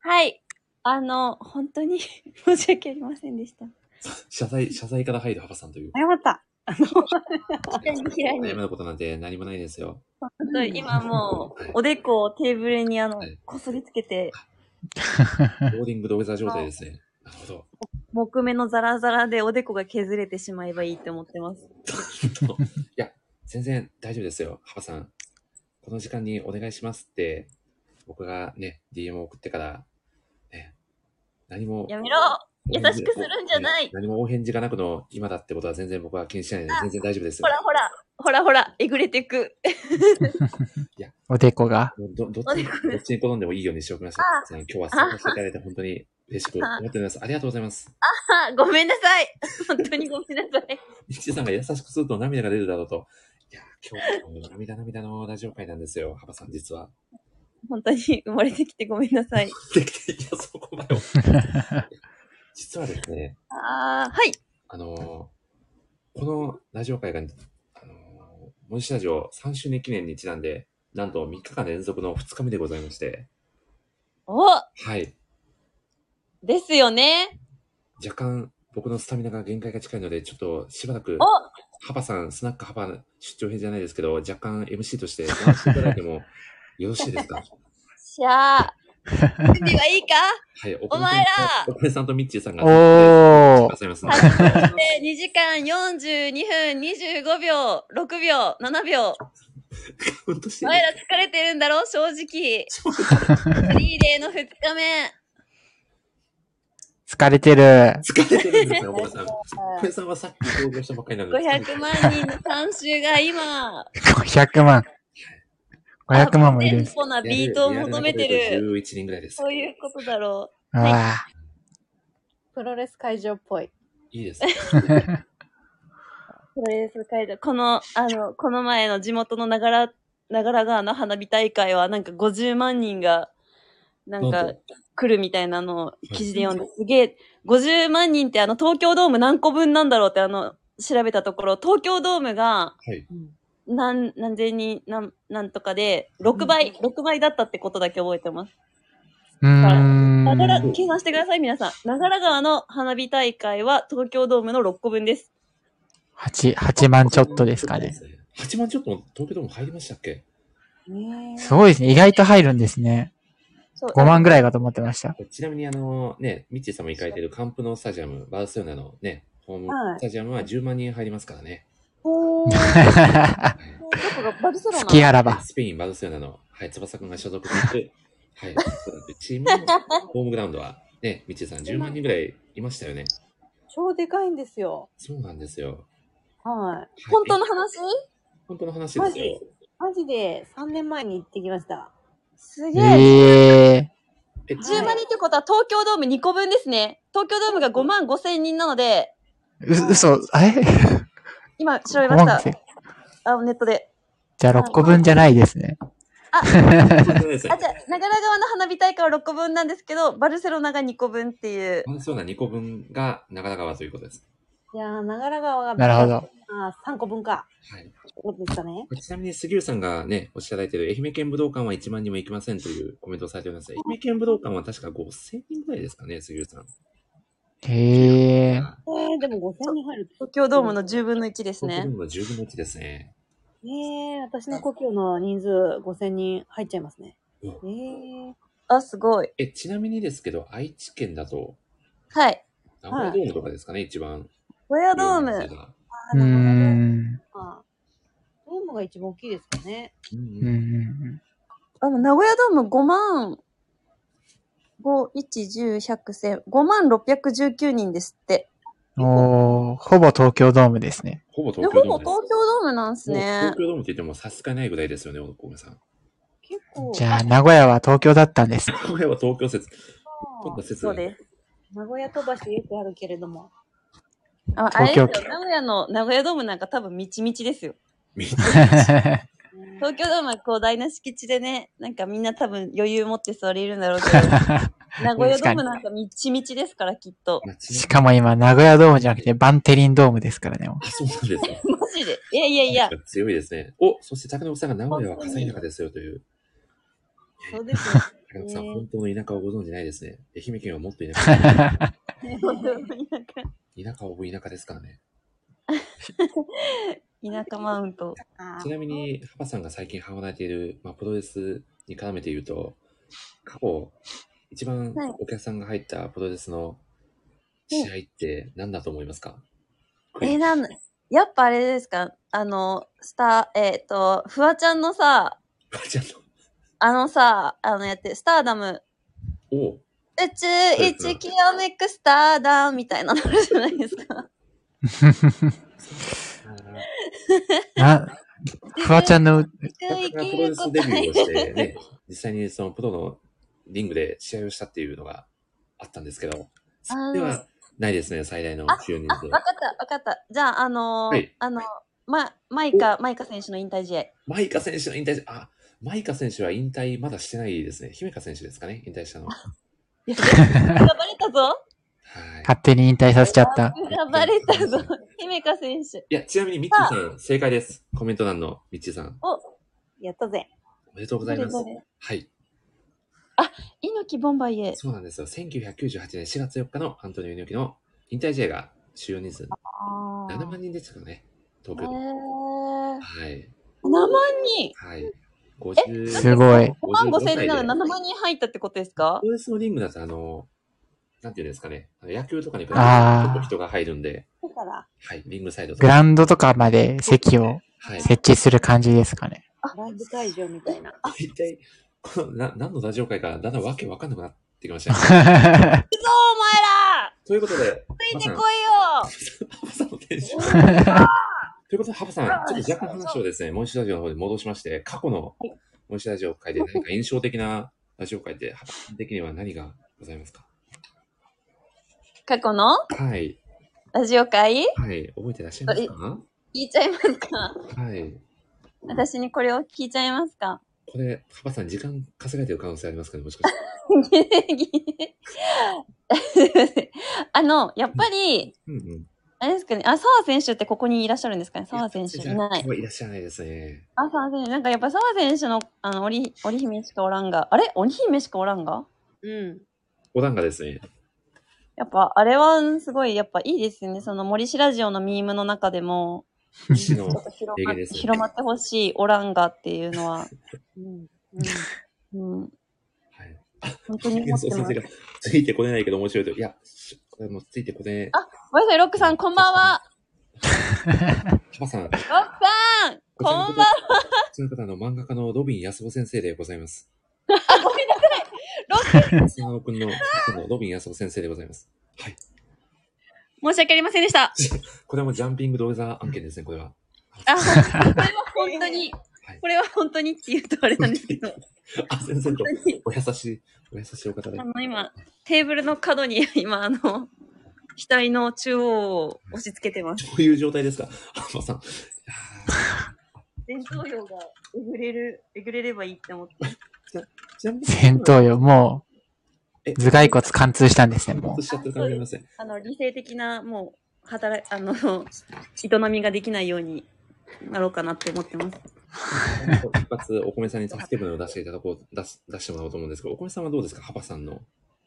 はい。あの、本当に *laughs* 申し訳ありませんでした。謝罪、謝罪から入るハバさんという。謝った。平に謝ることなんて何もないですよ。本当に今もう、おでこをテーブルにあの、こすりつけて、*laughs* ローディング土下座状態ですね。なるほど。木目のザラザラでおでこが削れてしまえばいいって思ってます。*laughs* いや、全然大丈夫ですよ。ハバさん。この時間にお願いしますって、僕がね、DM を送ってから、ね、何も、やめろ優しくするんじゃないね何もお返事がなくの今だってことは全然僕は気にしないので、全然大丈夫ですよほ。らほら、ほらほら、えぐれてく。おでこが。ど、どっちに、どっちに転んでもいいようにしておきました。あ今日は参加していただいて本当に嬉しく思っております。ありがとうございます。あごめんなさい。本当にごめんなさい。みちさんが優しくすると涙が出るだろうと。いや、今日涙涙のラジオ会なんですよ、ハバさん実は。本当に生まれてきてごめんなさい。できて、いや、そこまでは。実はですね、あー、はい。あのーこのラジオ会が、あのー、森下ラジオ3周年記念にちなんで、なんと3日間連続の2日目でございまして、おはい。ですよね。若干僕のスタミナが限界が近いので、ちょっとしばらく、おハバさん、スナックハバ出張編じゃないですけど、若干 MC として回していただいてもよろしいですか？*laughs* しゃあ。準備はいいか？はい、おお前らお米さんとミッチーさんが、おーくださいますのでで、2時間42分25秒、6秒、7秒。お前ら疲れてるんだろ？正直。フリーデーの2日目。疲れてる。疲れてるんですよ、さん。さんはさっき登場したばっかりなので。500万人の監修が今、*laughs* 500万。500万もいるんです。テンポなビートを求めてる。11人ぐらいです。そういうことだろう。うわプロレス会場っぽい。いいです。*laughs* プロレス会場。この、あの、この前の地元の長良、長良川の花火大会は、なんか50万人が、なんか来るみたいなのを記事で読んで、すげえ、50万人ってあの、東京ドーム何個分なんだろうってあの、調べたところ、東京ドームが、はい。何、何千人、なん、なんとかで、6倍、6倍だったってことだけ覚えてます。うーん。長良、計算してください、皆さん。長良川の花火大会は東京ドームの6個分です。8、8万ちょっとですかね。8万ちょっと東京ドーム入りましたっけ？すごいですね。意外と入るんですね。そう5万ぐらいかと思ってました。ちなみにあの、ね、ミッチーさんも行かれてるカンプノスタジアム、バルセロナのね、ホームはいスタジアムは10万人入りますからね。おー。どこがバルセロナ好きあらば。スペイン、バルセロナの、はい、翼くんが所属する、*laughs* はい、チームのホームグラウンドは、ね、ミッチーさん10万人ぐらいいましたよね。超でかいんですよ。そうなんですよ。はい。本当の話？本当の話でマジすよ。、マジ？で3年前に行ってきました。すげええ。10万人ってことは東京ドーム2個分ですね。東京ドームが5万5千人なので、ー。う、嘘、あれ？今調べま5万した。あ、ネットで。じゃあ6個分じゃないですね。あ、*laughs* あ、ですねじゃあ、長良川の花火大会は6個分なんですけど、バルセロナが2個分っていう。バルセロナ2個分が長良川ということです。いやー、長良川が。なるほど。あー、3個分か。はい。ことですかね。ちなみに杉浦さんがね、おっしゃられている愛媛県武道館は1万人も行きませんというコメントをされております。愛媛県武道館は確か5000人ぐらいですかね、杉浦さん。へえ。えー、でも5000人入る。東京ドームの10分の1ですね東京ドー。ムの10分の1ですね。えー、私の故郷の人数5000人入っちゃいますね。えー。あ、すごい。え、ちなみにですけど、愛知県だと、はい。名古屋ドームとかですかね、一番。小屋ドーム。うーん。あドームが一番大きいですかね。うんうんあの、名古屋ドーム5万、5、1、10、100、1000、5万619人ですって。うん。おー、ほぼ東京ドームですね。ほぼでほぼ東京ドームです。東京ドームなんすもうね東。京ドームって言っても差し支えないぐらいですよね、小梅さん。結構。じゃあ、名古屋は東京だったんです。*laughs* 名古屋は東京説。そうです。名古屋飛ばしよくあるけれども。あ、あれですよ東。京名古屋の、名古屋ドームなんか多分みちみちですよ。*laughs* 東京ドームは広大な敷地でね、なんかみんな多分余裕持って座れるんだろうけど、*laughs* 名古屋ドームなんかみちみちですから、きっと。しかも今、名古屋ドームじゃなくて、バンテリンドームですからね。もうそうなんですね。*laughs* マジで？いやいやいや。強いですね。お、そして高野さんが名古屋は火災田舎ですよという。そうですよ。高野さん、本当の田舎をご存知ないですね。愛媛県はもっと田舎。*laughs* 田舎を田舎ですからね。田舎マウント。ちなみに、ハパさんが最近ハマられている、まあ、プロレスに絡めて言うと、過去、一番はい。お客さんが入ったプロレスの試合って何だと思いますか、えー、なんやっぱあれですか？あの、スター、えっ、と、フワちゃんのさ、あのさ、あのやって、スターダム、お。宇宙一きらめくスターダムみたいなのあるじゃないですか。*laughs* な、フワちゃんの、プロレスデビューをしてね、実際にそのプロのリングで試合をしたっていうのがあったんですけど、それではないですね、最大の収入あ、わかった、わかった。じゃあ、あのーはいあの、ま、マイカ、マイカ選手の引退試合。マイカ選手の引退、あ、マイカ選手は引退まだしてないですね。姫香選手ですかね、引退したの。*laughs* 選ばれたぞ勝手に引退させちゃった。選ばれたぞ姫香選手。いや、ちなみにミッチーさん、正解です。コメント欄のミッチーさん。お、やったぜ。おめでとうございますどれどれ。はい。猪木ボンバイエ。そうなんですよ。1998年4月4日のアントニオ猪木の引退試合が主要人数7万人でしたかね。東え京はい。7万人はい。50すごい。5万5千人な55ら7万人入ったってことですか？プロレスのリングだと、あの、なんていうんですかね。あの野球とかに比べてちょあーっと人が入るんで、だから、はい。リングサイドとグラウンドとかまで席をはい。設置する感じですかね。ライブ会場みたいな。一体、この、な、何のラジオ会か、だんだんわけわかんなくなってきましたね。*laughs* 行くぞ、お前ら。ということで、ついてこいよ。ということで、ハパさん、ちょっと若干話をですね、モンシラジオの方に戻しまして、過去のモンシラジオ会で何か印象的なラジオ会って、ハパさん的には何がございますか？過去の？はい。ラジオ会？はい。覚えてらっしゃいますか？聞いちゃいますか？はい。私にこれを聞いちゃいますか？これ、ハパさん、時間稼がれてる可能性ありますかね？もしかして。*laughs* あの、やっぱり、うんうん。あれですかね、あ、澤選手ってここにいらっしゃるんですかね？澤選手いない。いらっしゃらないですね。あ、澤選手、なんかやっぱ澤選手の、あの、織、織姫しかおらんが、あれ？織姫しかおらんが？うん。お団子ですね。やっぱ、あれはすごい、やっぱいいですよね。その森氏ラジオのミームの中でも、西のちょっと広まってほしいオランガっていうのは、うん。うん。本当に思ってついてこれないけど面白いと。いや、しこれもついてこれ。あ、ごめんなさい、ロックさん、こんばんは。ハパさん、ロックさん、こんばんは。こちらの方、あの、漫画家のロビン安穂先生でございます。あ、ごめんなさい。ロック、安野君の、のロビン安穂先生でございます。申し訳ありませんでした。*laughs* これもジャンピングドーザー案件ですね、これは。あ、これは本当に、これは本当にって言うとあれなんですけど、*laughs* あ、先生と、お優しい、お優しいお方であ。の、今、テーブルの角に、今、あの、額の中央を押し付けてます。どういう状態ですか？*laughs* ハパさん。戦闘用がえぐれる、えぐれればいいって思って。戦闘用、もう、頭蓋骨貫通したんですね、もう。あの、理性的な、もう、働 *laughs* あの、営みができないようになろうかなって思ってます。一発、お米さんに助け舟を出していただこう、出し、出してもらおうと思うんですけど、お米さんはどうですか？ハパさんの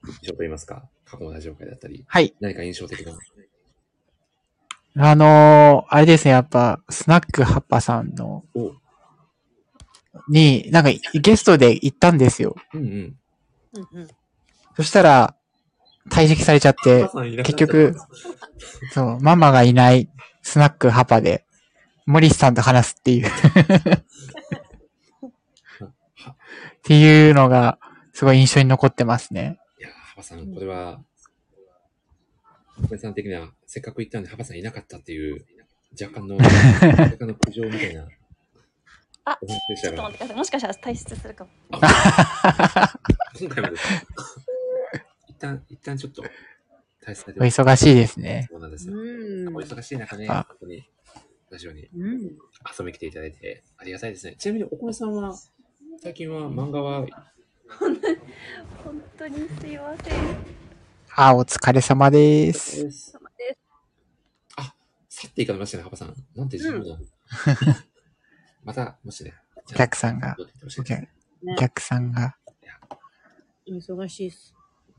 印象といいますか、過去のラジオ会だったり。はい。何か印象的な？あのー、あれですね、やっぱ、スナックハッパさんの、に、なんかゲストで行ったんですよ。うんうん。そしたら、退席されちゃって、結局、そう、ママがいないスナックハパで、モリスさんと話すっていうっていうのが、すごい印象に残ってますね。いや、ハパさん、これは、ハパさん的には、せっかく行ったんで、ハパさんいなかったっていう、若干の、若干の苦情みたいな。あ、ちょっと待ってください。もしかしたら退出するかも。*laughs* 今回もです一旦、一旦ちょっと、退出されてお忙しいですね。そうなんですよ。お忙しい中ね、本当に、ラジオに遊びに来ていただいてありがたいですね。ちなみに、お米さんは、最近は漫画は？本当にすいません。あ、お疲れ様です。あ、去っていかれましたね、ハパさん。なんて自分だ。また、もしね。お客さんが、お客さんが。忙しいっす。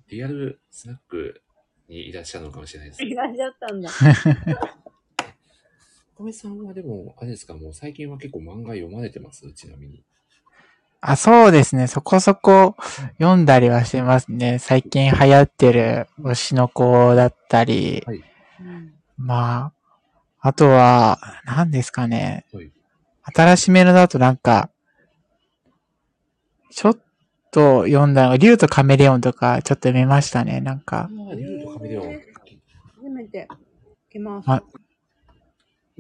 リアルスナックにいらっしゃるのかもしれないです。いらっしゃったんだ。お *laughs* 米さんはでも、あれですか、もう最近は結構漫画読まれてます？ちなみに。あ、そうですね。そこそこ読んだりはしてますね。最近流行ってる推しの子だったり。はい、まあ、あとは、何ですかね。はい、新しめのだとなんか、ちょっと読んだのが、竜とカメレオンとかちょっと読みましたね、なんか。竜とカメレオン。初めて来ます。ま、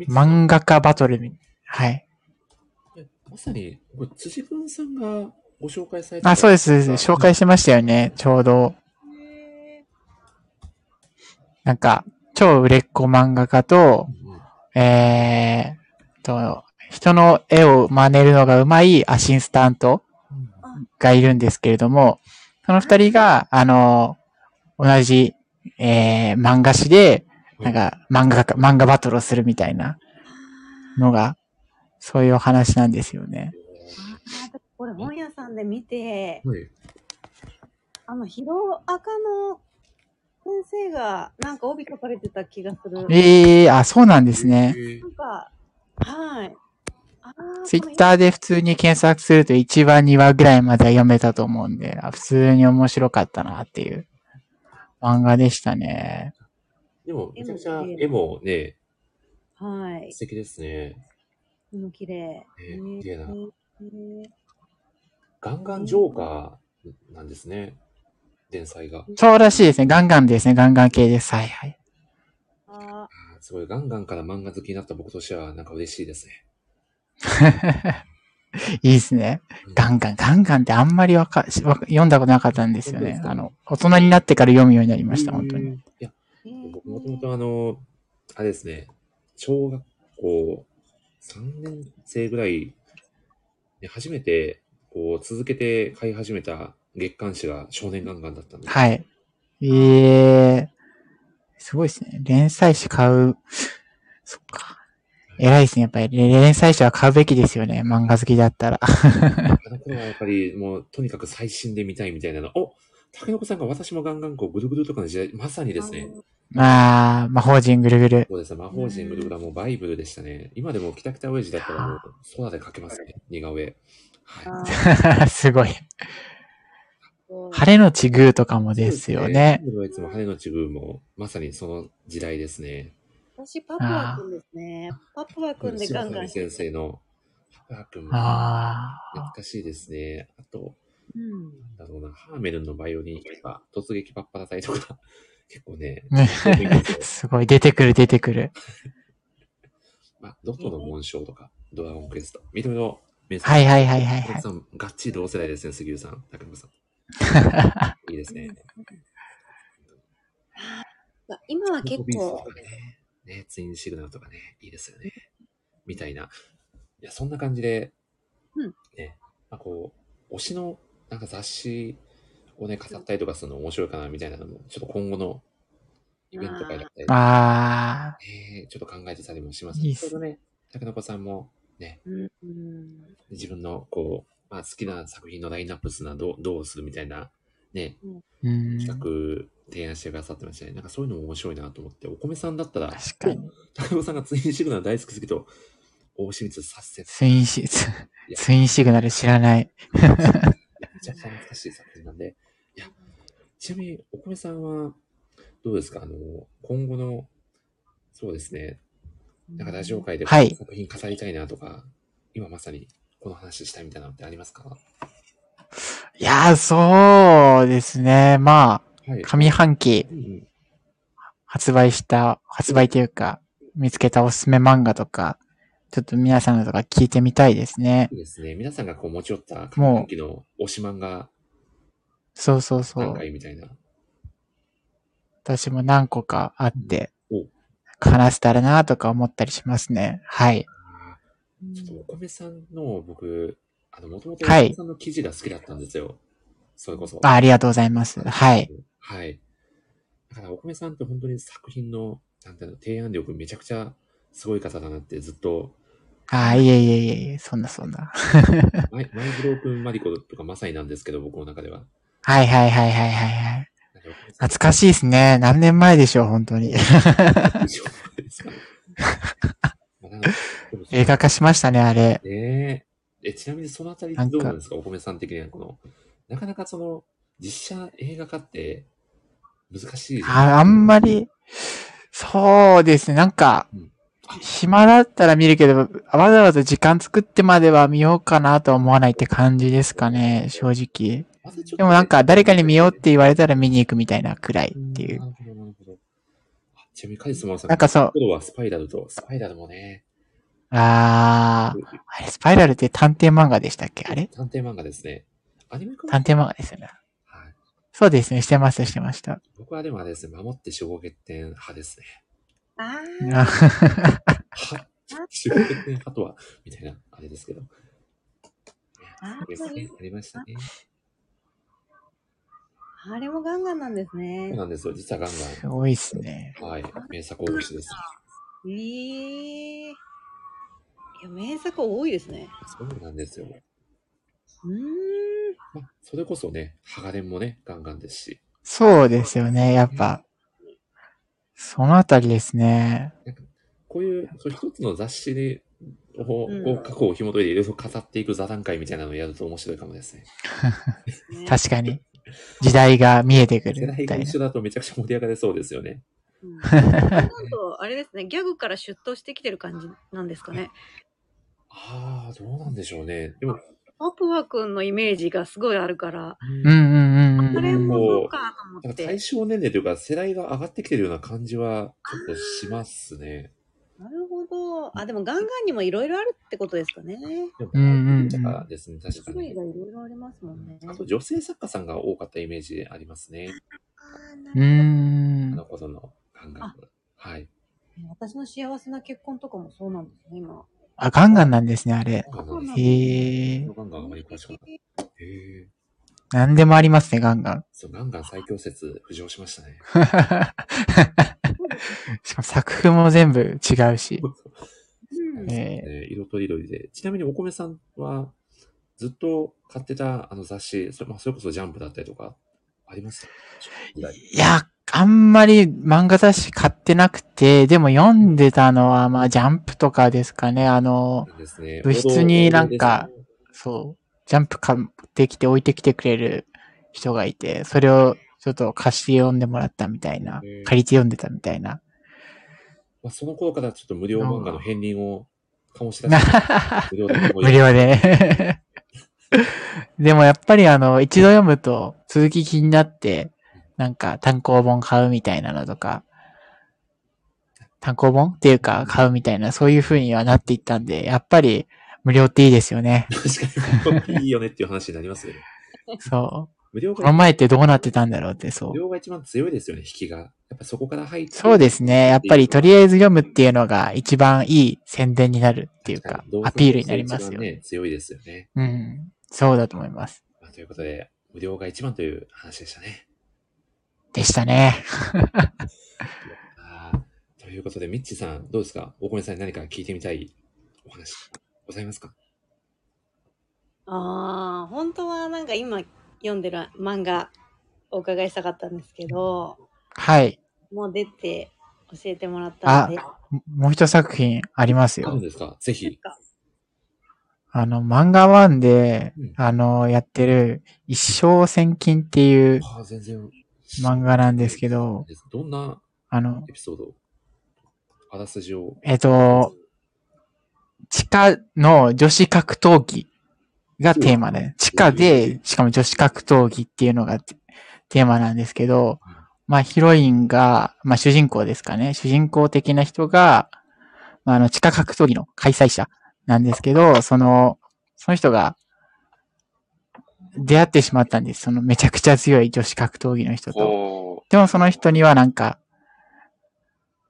漫画家バトル、はい。まさに、これ辻文さんがご紹介されてあ、そうです。紹介しましたよね、ちょうど。なんか、超売れっ子漫画家と、うん、えーと、人の絵を真似るのがうまいアシスタントがいるんですけれども、その二人が、あの、同じ、えー、漫画誌で、なんか、漫画、漫画バトルをするみたいなのが、そういう話なんですよね。あこれ、本屋さんで見て、はい、あの、ヒロアカの先生が、なんか帯書かれてた気がする。ええー、あ、そうなんですね。なんか、はい。ツイッターで普通に検索すると1話2話ぐらいまでは読めたと思うんで、普通に面白かったなっていう漫画でしたね。でも、めちゃくちゃ絵もね、はい。素敵ですね。絵も綺麗。えー、綺麗な。ガンガンジョーカーなんですね。連載が。そうらしいですね。ガンガンですね。ガンガン系です。はいはい。ああ。すごい、ガンガンから漫画好きになった僕としては、なんか嬉しいですね。*laughs* いいですね。ガンガン、ガンガンってあんまりわか、読んだことなかったんですよね。あの、大人になってから読むようになりました、本当に。いや、僕もともとあの、あれですね、小学校3年生ぐらいで初めて、こう、続けて買い始めた月刊誌が少年ガンガンだったんで。はい。ええー、すごいですね。連載誌買う。そっか。偉いですね。やっぱり、連載誌は買うべきですよね。漫画好きだったら。あの頃はやっぱり、もう、とにかく最新で見たいみたいなの。お竹の子さんが私もガンガンこう、ぐるぐるとかの時代、まさにですね。まあ、魔法陣ぐるぐる。そうですね。魔法陣ぐるぐるはもうバイブルでしたね。今でも北北親父だったらもう、空で書けますね。似顔絵。はい。*laughs* すごい。晴れのちぐーとかもですよね。晴れのちも晴れのちぐーも、まさにその時代ですね。私、パプア君ですね。パプア君でガンガン。先生のパプア君も懐かしいですね。あと、うん、なんだろうな、ハーメルンのバイオリンとか、突撃パッパラ隊とか、*laughs* 結構ね、*laughs* すごい、出てくる出てくる。*laughs* まあ、ドトの紋章とか、ドラゴンクエスト、見た目の名作。はいはいはいはい、はい。さん、がっちり同世代ですね、杉浦さん、竹村さん。いいですね。今は結構、ね、ツインシグナルとかね、いいですよね。みたいな。いいや、そんな感じで、うん。ね、まあ、こう、推しの、なんか雑誌をね、飾ったりとかするの面白いかな、みたいなのも、ちょっと今後のイベント会だったり、あえーちょっと考えてたりもします。いいっすね、竹の子さんも、ね、自分の、こう、まあ、好きな作品のラインナップするのはどうどうするみたいな、ね、うん。企画提案してくださってましたね。なんかそういうのも面白いなと思って、お米さんだったら、確かに。竹の子さんがツインシグナル大好きすぎと、大清水させて、ツインシ、ツツインシグナル知らない。めちゃくちゃ懐かしい作品なんで。いや、ちなみに、お米さんは、どうですか？あの、今後の、そうですね、なんかラジオ界で作品飾りたいなとか、今まさにこの話したいみたいなのってありますか？いやー、そうですね。まあ、はい上半期発売した、発売というか、見つけたおすすめ漫画とか、ちょっと皆さんのとか聞いてみたいですねいい。ですね。皆さんがこう持ち寄った上もう半期の推し漫画そうそうそうみたいな。私も何個かあってお、話せたらなとか思ったりしますね。はい。ちょっとお米さんの僕、あの、もともとおはい米さんの記事が好きだったんですよ。それこそ。あありがとうございます。はい。はい。だから、お米さんって本当に作品の、なんていうの、提案力めちゃくちゃすごい方だなってずっと、ああ、いえいえいえいえ、そんなそんな。*laughs* マイマイブロークンマリコとかまさになんですけど、僕の中では。はいはいはいはいはいはい。懐かしいですね。何年前でしょう、本当に。*laughs* 映画化しましたね、あれ。ねえ。え、ちなみにそのあたりどうなんですかお米さん的には、この、なかなかその、実写映画化って難しいじゃないああんまり、そうですね、なんか、暇だったら見るけど、わざわざ時間作ってまでは見ようかなとは思わないって感じですかね、正直。でもなんか、誰かに見ようって言われたら見に行くみたいなくらいっていう。なるほど、なるほど。あちなみにカリスマさん、なんかそう今度はスパイラルと、スパイラルもね、あー、あれ、スパイラルって探偵漫画でしたっけ？あれ？探偵漫画ですね。アニメ探偵漫画ですよね。そうですね、してました、してました。僕はでもあれですね、守って守護欠点派ですね。ああは守護欠点派とは、みたいな、あれですけど。あありますねありましたね。あれもガンガンなんですそうね。なんですよ。実はガンガン。すごいっすね。はい。名作大しです。ええいや、名作多いですね。そうなんですよ。うーん。まあ、それこそね、ハガレンもね、ガンガンですし。そうですよね、やっぱ。そのあたりですね。こういう、そう一つの雑誌で、を、過去を紐解いていろいろ語っていく座談会みたいなのをやると面白いかもですね。*laughs* 確かに。時代が見えてく世るみたいな代が一。緒だとめちゃくちゃ盛り上がれそうですよね。なんと、あれですね、ギャグから出頭してきてる感じなんですかね。ああ、どうなんでしょうね。でも、パプワ君のイメージがすごいあるから、うんうんうんうん。それもそうこかと思って。なんか対象年齢というか世代が上がってきてるような感じはちょっとしますね。なるほど。あ、でもガンガンにもいろいろあるってことですかね。でも、うんうんうんだからですね、確か種類に。がいろいろありますもんね。あと女性作家さんが多かったイメージありますね。うーんあ。の頃の感覚。はい。私の幸せな結婚とかもそうなんですね、今。あ、ガンガンなんですね、あれ。ガンガンですへえ。ガンガンあまり詳しくなかった。へえ。なんでもありますね、ガンガン。そう、ガンガン最強説浮上しましたね。*laughs* しかも作風も全部違うし。ええー色とりどりで。ちなみにお米さんは、ずっと買ってたあの雑誌、それ,、まあ、それこそジャンプだったりとか、ありますいや、あんまり漫画雑誌買ってなくて、でも読んでたのは、まあ、ジャンプとかですかね。あの。部室になんか、そう、ジャンプ買ってきて置いてきてくれる人がいて、それをちょっと貸して読んでもらったみたいな、借りて読んでたみたいな。まあ、その頃からちょっと無料漫画の片鱗を醸し出して、無料でも無料でね。*laughs* でもやっぱりあの、一度読むと続き気になって、なんか単行本買うみたいなのとか、単行本っていうか買うみたいな、そういう風にはなっていったんで、やっぱり無料っていいですよね。確かに、いいよねっていう話になりますよね。*laughs* そう。無料この前ってどうなってたんだろうって、そう無。料が一番強いですよね、引きが。やっぱそこから入って。そうですね。やっぱりとりあえず読むっていうのが一番いい宣伝になるっていうか、アピールになりますよ。ね、強いですよね。うん。そうだと思います。まあ、ということで、無料が一番という話でしたね。でしたね。あということで、ミッチさん、どうですか？大米さんに何か聞いてみたいお話ございますか？ああ、本当はなんか今読んでる漫画お伺いしたかったんですけど、はい。もう出て教えてもらったあんで。、もう一作品ありますよあるん。ですか？ぜひ。あの、漫画ワンで、あの、やってる、一生千金っていうああ、全然。漫画なんですけど、どんなあのエピソード？あらすじを。えっと、地下の女子格闘技がテーマで、地下で、しかも女子格闘技っていうのがテテーマなんですけど、まあヒロインが、まあ主人公ですかね、主人公的な人が、まああの地下格闘技の開催者なんですけど、その、その人が出会ってしまったんです。そのめちゃくちゃ強い女子格闘技の人と。でもその人にはなんか、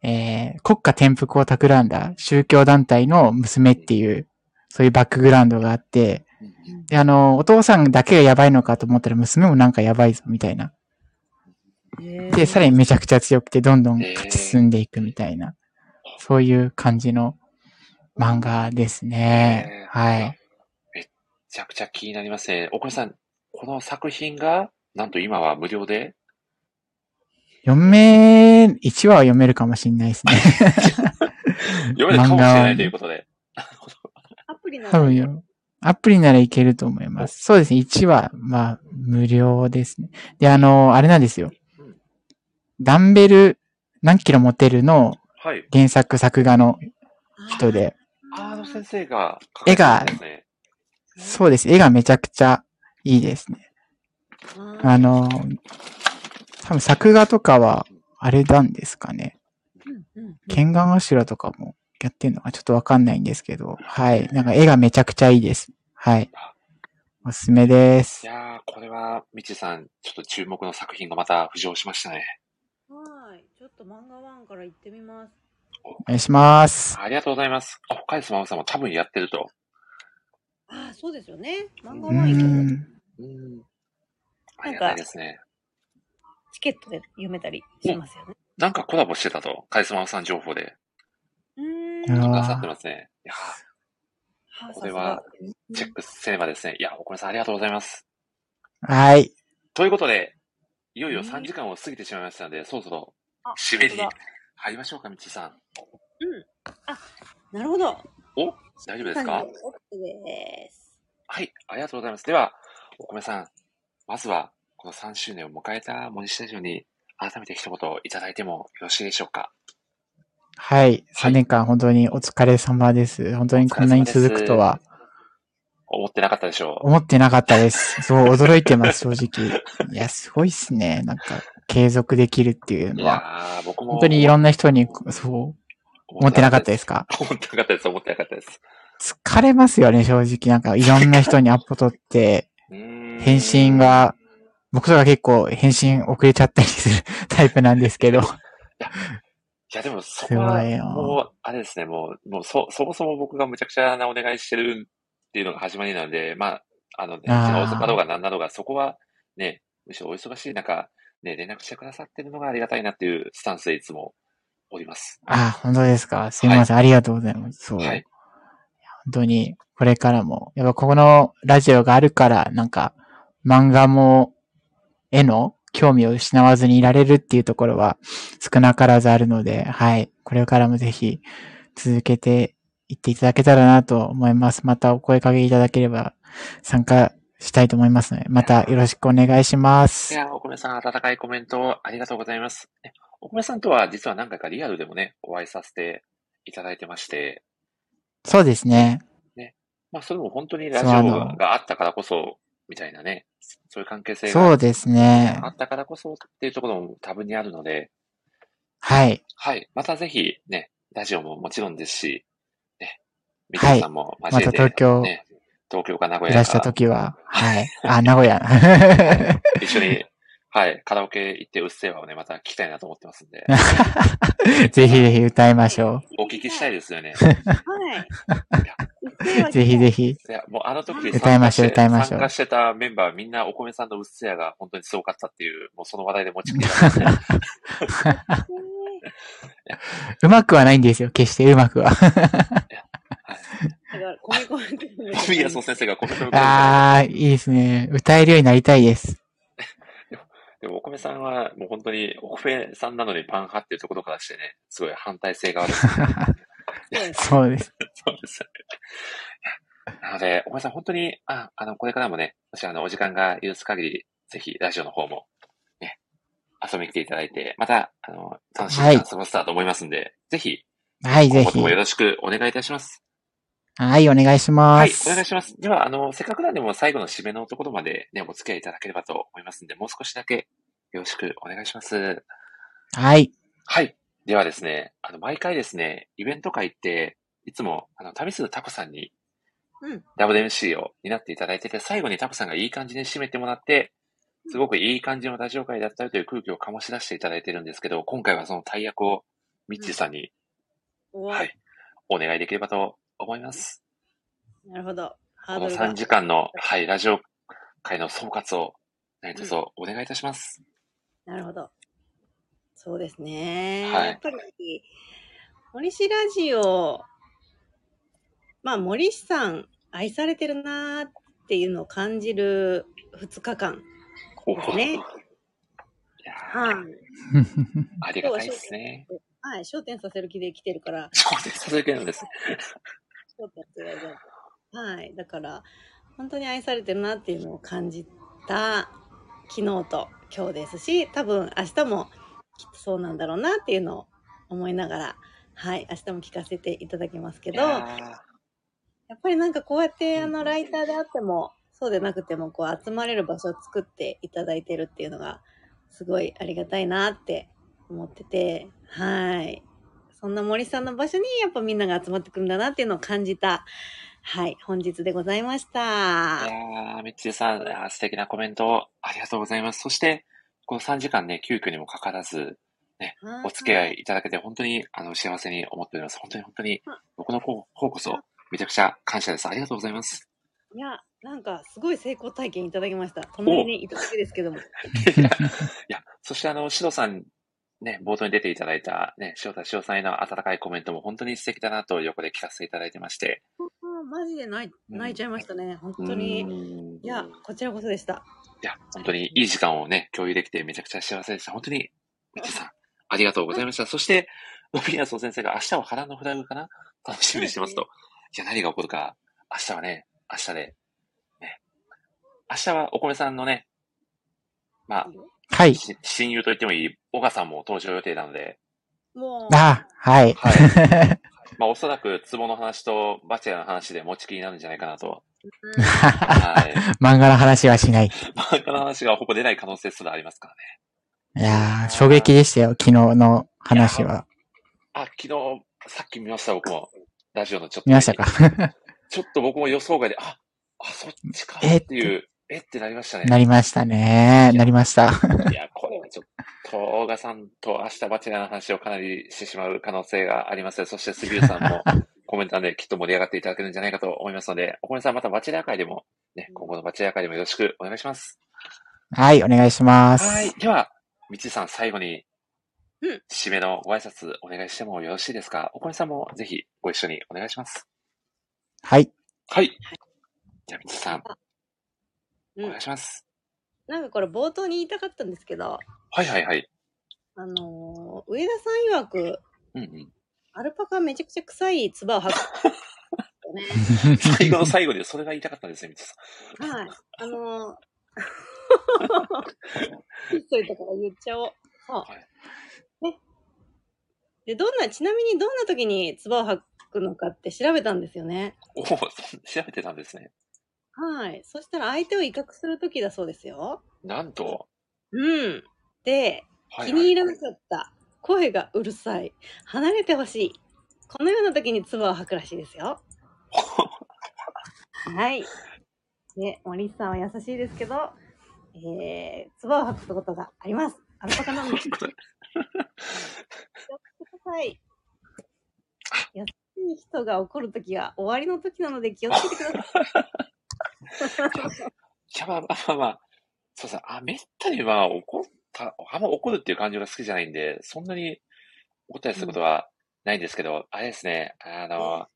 えー、国家転覆を企んだ宗教団体の娘っていう、そういうバックグラウンドがあって、で、あの、お父さんだけがやばいのかと思ったら娘もなんかやばいぞ、みたいな。で、さらにめちゃくちゃ強くて、どんどん勝ち進んでいくみたいな、そういう感じの漫画ですね。はい。めちゃくちゃ気になりますね。おこさん、この作品が、なんと今は無料で？読め、1話は読めるかもしれないですね。*laughs* 読めるかもしれないということで。*laughs* アプリな多分よ、アプリならいけると思います。そうですね。1話、まあ、無料ですね。で、あの、あれなんですよ。ダンベル何キロ持てるの？はい。原作作画の人で、あの先生が書か絵が。そうです。絵がめちゃくちゃいいですね。あの、多分作画とかは、あれなんですかね。剣眼柱とかもやってんのかちょっとわかんないんですけど、はい。なんか絵がめちゃくちゃいいです。はい。おすすめですい。やー、これは、みちさん、ちょっと注目の作品がまた浮上しましたね。はい。ちょっと漫画ワンから行ってみます。お願いします。ありがとうございます。あ、北海道まさんも多分やってると。ああ、そうですよね。漫画うワン行けばん。うん。あなんりがたいかで、すね。チケットで読めたりしますよね。なんかコラボしてたと、カリスマさん情報で。うーん。なさってますね。いやこれは、チェックせねばですね。いや、おこれさんありがとうございます。はい。ということで、いよいよ3時間を過ぎてしまいましたので、そろそろ締めに入りましょうか、みちさん。うん。あ、なるほど。お大丈夫ですか？OK です。はい、ありがとうございます。では、お米さん、まずは、この3周年を迎えたモニスタジオに、改めて一言いただいてもよろしいでしょうか？はい。3年間本当にお疲れ様です。本当にこんなに続くとは思ってなかったでしょう。思ってなかったです。そう、驚いてます、正直。いや、すごいっすね。なんか、継続できるっていうのは。あー僕も本当にいろんな人に、そう、思ってなかったですか？*laughs* 思ってなかったです、思ってなかったです。疲れますよね、正直。なんか、いろんな人にアポ取って、返信が、僕とか結構返信遅れちゃったりする *laughs* タイプなんですけど。*laughs* いや、でも、そすこは。もう、あれですね、もう、もうそ、そもそも僕がむちゃくちゃなお願いしてるっていうのが始まりなんで、まあ、あの、ね、あー遅かろうが何だろうが、そこは、ね、むしろお忙しい中、ね、連絡してくださってるのがありがたいなっていうスタンスでいつもおります。あ、本当ですか？すみません、ありがとうございます。そう。はい本当に、これからも、やっぱここのラジオがあるから、なんか、漫画も、への興味を失わずにいられるっていうところは少なからずあるので、はい。これからもぜひ続けていっていただけたらなと思います。またお声かけいただければ参加したいと思いますので、またよろしくお願いします。いや、お米さん、温かいコメントありがとうございます。ねお米さんとは実は何回かリアルでもね、お会いさせていただいてまして、そうですね。まあ、それも本当にラジオがあったからこそ、みたいなね、そういう関係性がそうですねあったからこそっていうところも多分にあるので、はい。はい。またぜひね、ラジオももちろんですし、ね、みはいさんも交えて、また東京ね、東京か名古屋か。いらしたときは、はい。あ、名古屋。一緒に、はい、カラオケ行ってうっせぇわをね、また聞きたいなと思ってますんで。*laughs* ぜひぜひ歌いましょう。お聞きしたいですよね。*laughs* はい。ぜひぜひ。いや、もうあの時歌いましょう、歌いましょう。参加してたメンバーみんなお米さんのうっせぇが本当にすごかったっていう、もうその話題で持ちきりた、ね。*laughs* うまくはないんですよ、決してうまくは。コミコミ。コミヤソ先生がコミコミ。ああ、いいですね。歌えるようになりたいです。でも、お米さんは、もう本当に、お米さんなのにパン派っていうところからしてね、すごい反対性がある。*laughs* そうです。そうです。なので、お米さん本当に、あ、あの、これからもね、もしあの、お時間が許す限り、ぜひ、ラジオの方も、ね、遊びに来ていただいて、また、あの、楽しい時間過ごせたと思いますんで、はい、ぜひ、はい、ぜひ。よろしくお願いいたします。はい、お願いします。はい、お願いします。では、あの、せっかくなんでも最後の締めのところまでね、お付き合いいただければと思いますんで、もう少しだけよろしくお願いします。はい。はい。ではですね、あの、毎回ですね、イベント会って、いつも、あの、旅するタコさんに、うん。WMC を担っていただいてて、最後にタコさんがいい感じに締めてもらって、すごくいい感じのラジオ会だったよという空気を醸し出していただいてるんですけど、今回はその大役を、ミッチーさんに、うん、はい、お願いできればと思います。なるほど。この3時間の、はい、ラジオ会の総括を、何卒お願いいたします。うん、なるほど。そうですね。はい、やっぱり、森氏ラジオ、まあ、森氏さん、愛されてるなーっていうのを感じる2日間ですね。はい。*laughs* ありがたいですね。はい、焦点させる気で来てるから。焦点させる気なんです。焦点って言われてはい。だから、本当に愛されてるなっていうのを感じた昨日と今日ですし、多分明日もきっとそうなんだろうなっていうのを思いながら、はい、明日も聞かせていただきますけど、やっぱりなんかこうやってあのライターであっても、そうでなくてもこう集まれる場所を作っていただいてるっていうのが、すごいありがたいなって思ってて、はい。そんな森さんの場所にやっぱみんなが集まってくるんだなっていうのを感じた、はい、本日でございました。いやー、みっちーさん、素敵なコメントありがとうございます。そして、この3時間ね、急遽にもかかわらず、ね、お付き合いいただけて本当にあの幸せに思っております。本当に本当に、僕の方こそめちゃくちゃ感謝です。ありがとうございます。いや、なんかすごい成功体験いただきました。隣にいただけですけども。*laughs* *laughs* いや、そしてあの、シロさんね、冒頭に出ていただいたね、塩田塩さんへの温かいコメントも本当に素敵だなと横で聞かせていただいてまして。マジで泣い泣いちゃいましたね。本当に。いや、こちらこそでした。いや、本当にいい時間をね、共有できてめちゃくちゃ幸せでした。本当に、みちさん、ありがとうございました。そして、ロビアソ先生が明日は波乱のフラグかな？楽しみにしてますと。いや、何が起こるか、明日はね、明日で、ね。明日はお米さんのね、まあ、はい。親友と言ってもいい、小賀さんも登場予定なので。もう。あ、はい。はい。*laughs* まあ、おそらく、壺の話とバチェラの話で持ちきりになるんじゃないかなと。はい。*laughs* 漫画の話はしない。漫画の話がほぼ出ない可能性すらありますからね。いやー、衝撃でしたよ、昨日の話は。あ、昨日、さっき見ました、僕も。ラジオのちょっと。見ましたか？*laughs* ちょっと僕も予想外で、あ、あ、そっちかっていう。えってなりましたね。なりましたね。なりました。いや、これはちょっと、大賀さんと明日バチェラーの話をかなりしてしまう可能性があります。そして杉浦さんも *laughs* コメントできっと盛り上がっていただけるんじゃないかと思いますので、お米さんまたバチェラー会でも、ね、今後のバチェラー会でもよろしくお願いします。はい、お願いします。はい。では、みちさん最後に、締めのご挨拶お願いしてもよろしいですか？お米さんもぜひご一緒にお願いします。はい。はい。じゃあ、みちさん。お願いします。なんかこれ冒頭に言いたかったんですけど、はいはいはい。あのー上田さん曰く、うんうん。アルパカめちゃくちゃ臭い唾を吐く。ね。最後の最後でそれが言いたかったんですね、みつさん。はい。あのー、ひっそりとから言っちゃおう。そう。はい。ね。で、どんな、ちなみにどんな時に唾を吐くのかって調べたんですよね。おお、調べてたんですね。はい。そしたら相手を威嚇するときだそうですよ。なんと？うん。で、気に入らなかった。声がうるさい。離れてほしい。このような時に唾を吐くらしいですよ。*laughs* はい。で、森さんは優しいですけど、えー、唾を吐くことがあります。アルパカなんです。*laughs* 気をつけてください。優しい人が怒るときは終わりの時なので気をつけてください。*laughs* *laughs* いや、まあまあまあ、そうさ、あ、めったには怒った、あんま怒るっていう感情が好きじゃないんで、そんなに怒ったりすることはないんですけど、うん、あれですね、あの、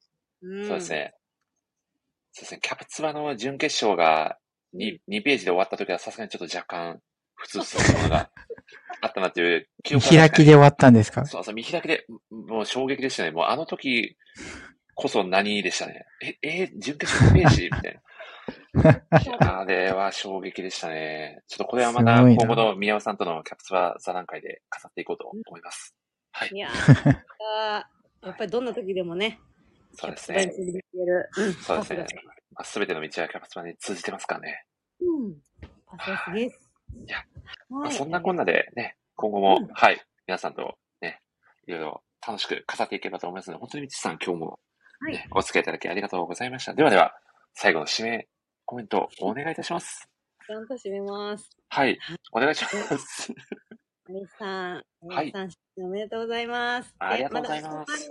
うん、そうですね、そうですね、キャプツバの準決勝が 2, 2ページで終わった時はさすがにちょっと若干、普通するものがあったなっていう記憶が、見開きで終わったんですか？そうそう、見開きで、もう衝撃でしたね。もうあの時こそ何でしたね。え、え準決勝2ページみたいな。*laughs* あれは衝撃でしたね。ちょっとこれはまた今後の宮尾さんとのキャプツバ座談会で語っていこうと思います。はい。いや *laughs* やっぱりどんな時でもね。そうですね。そうですね。すべての道はキャプツバに通じてますからね。うん。パスワです。いや、まあ、そんなこんなでね、今後も、うん、はい、皆さんとね、いろいろ楽しく語っていけばと思いますので、本当にみちさん今日も、ね、はい、お付き合いいただきありがとうございました。ではでは、最後の締めコメントお願いいたします。ちゃんと締めます。はい。お願いします。みさん、みさん、おめでとうございます。ありがとうございます。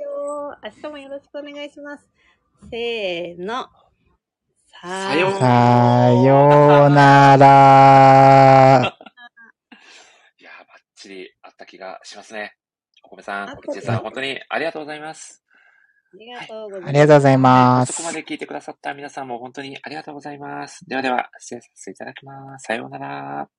明日もよろしくお願いします。せーの。さようなら。いやばっちりあった気がしますね。お米さん、おちさん、本当にありがとうございます。ありがとうございます。ありがとうございます。そこまで聞いてくださった皆さんも本当にありがとうございます。ではでは、失礼させていただきます。さようなら。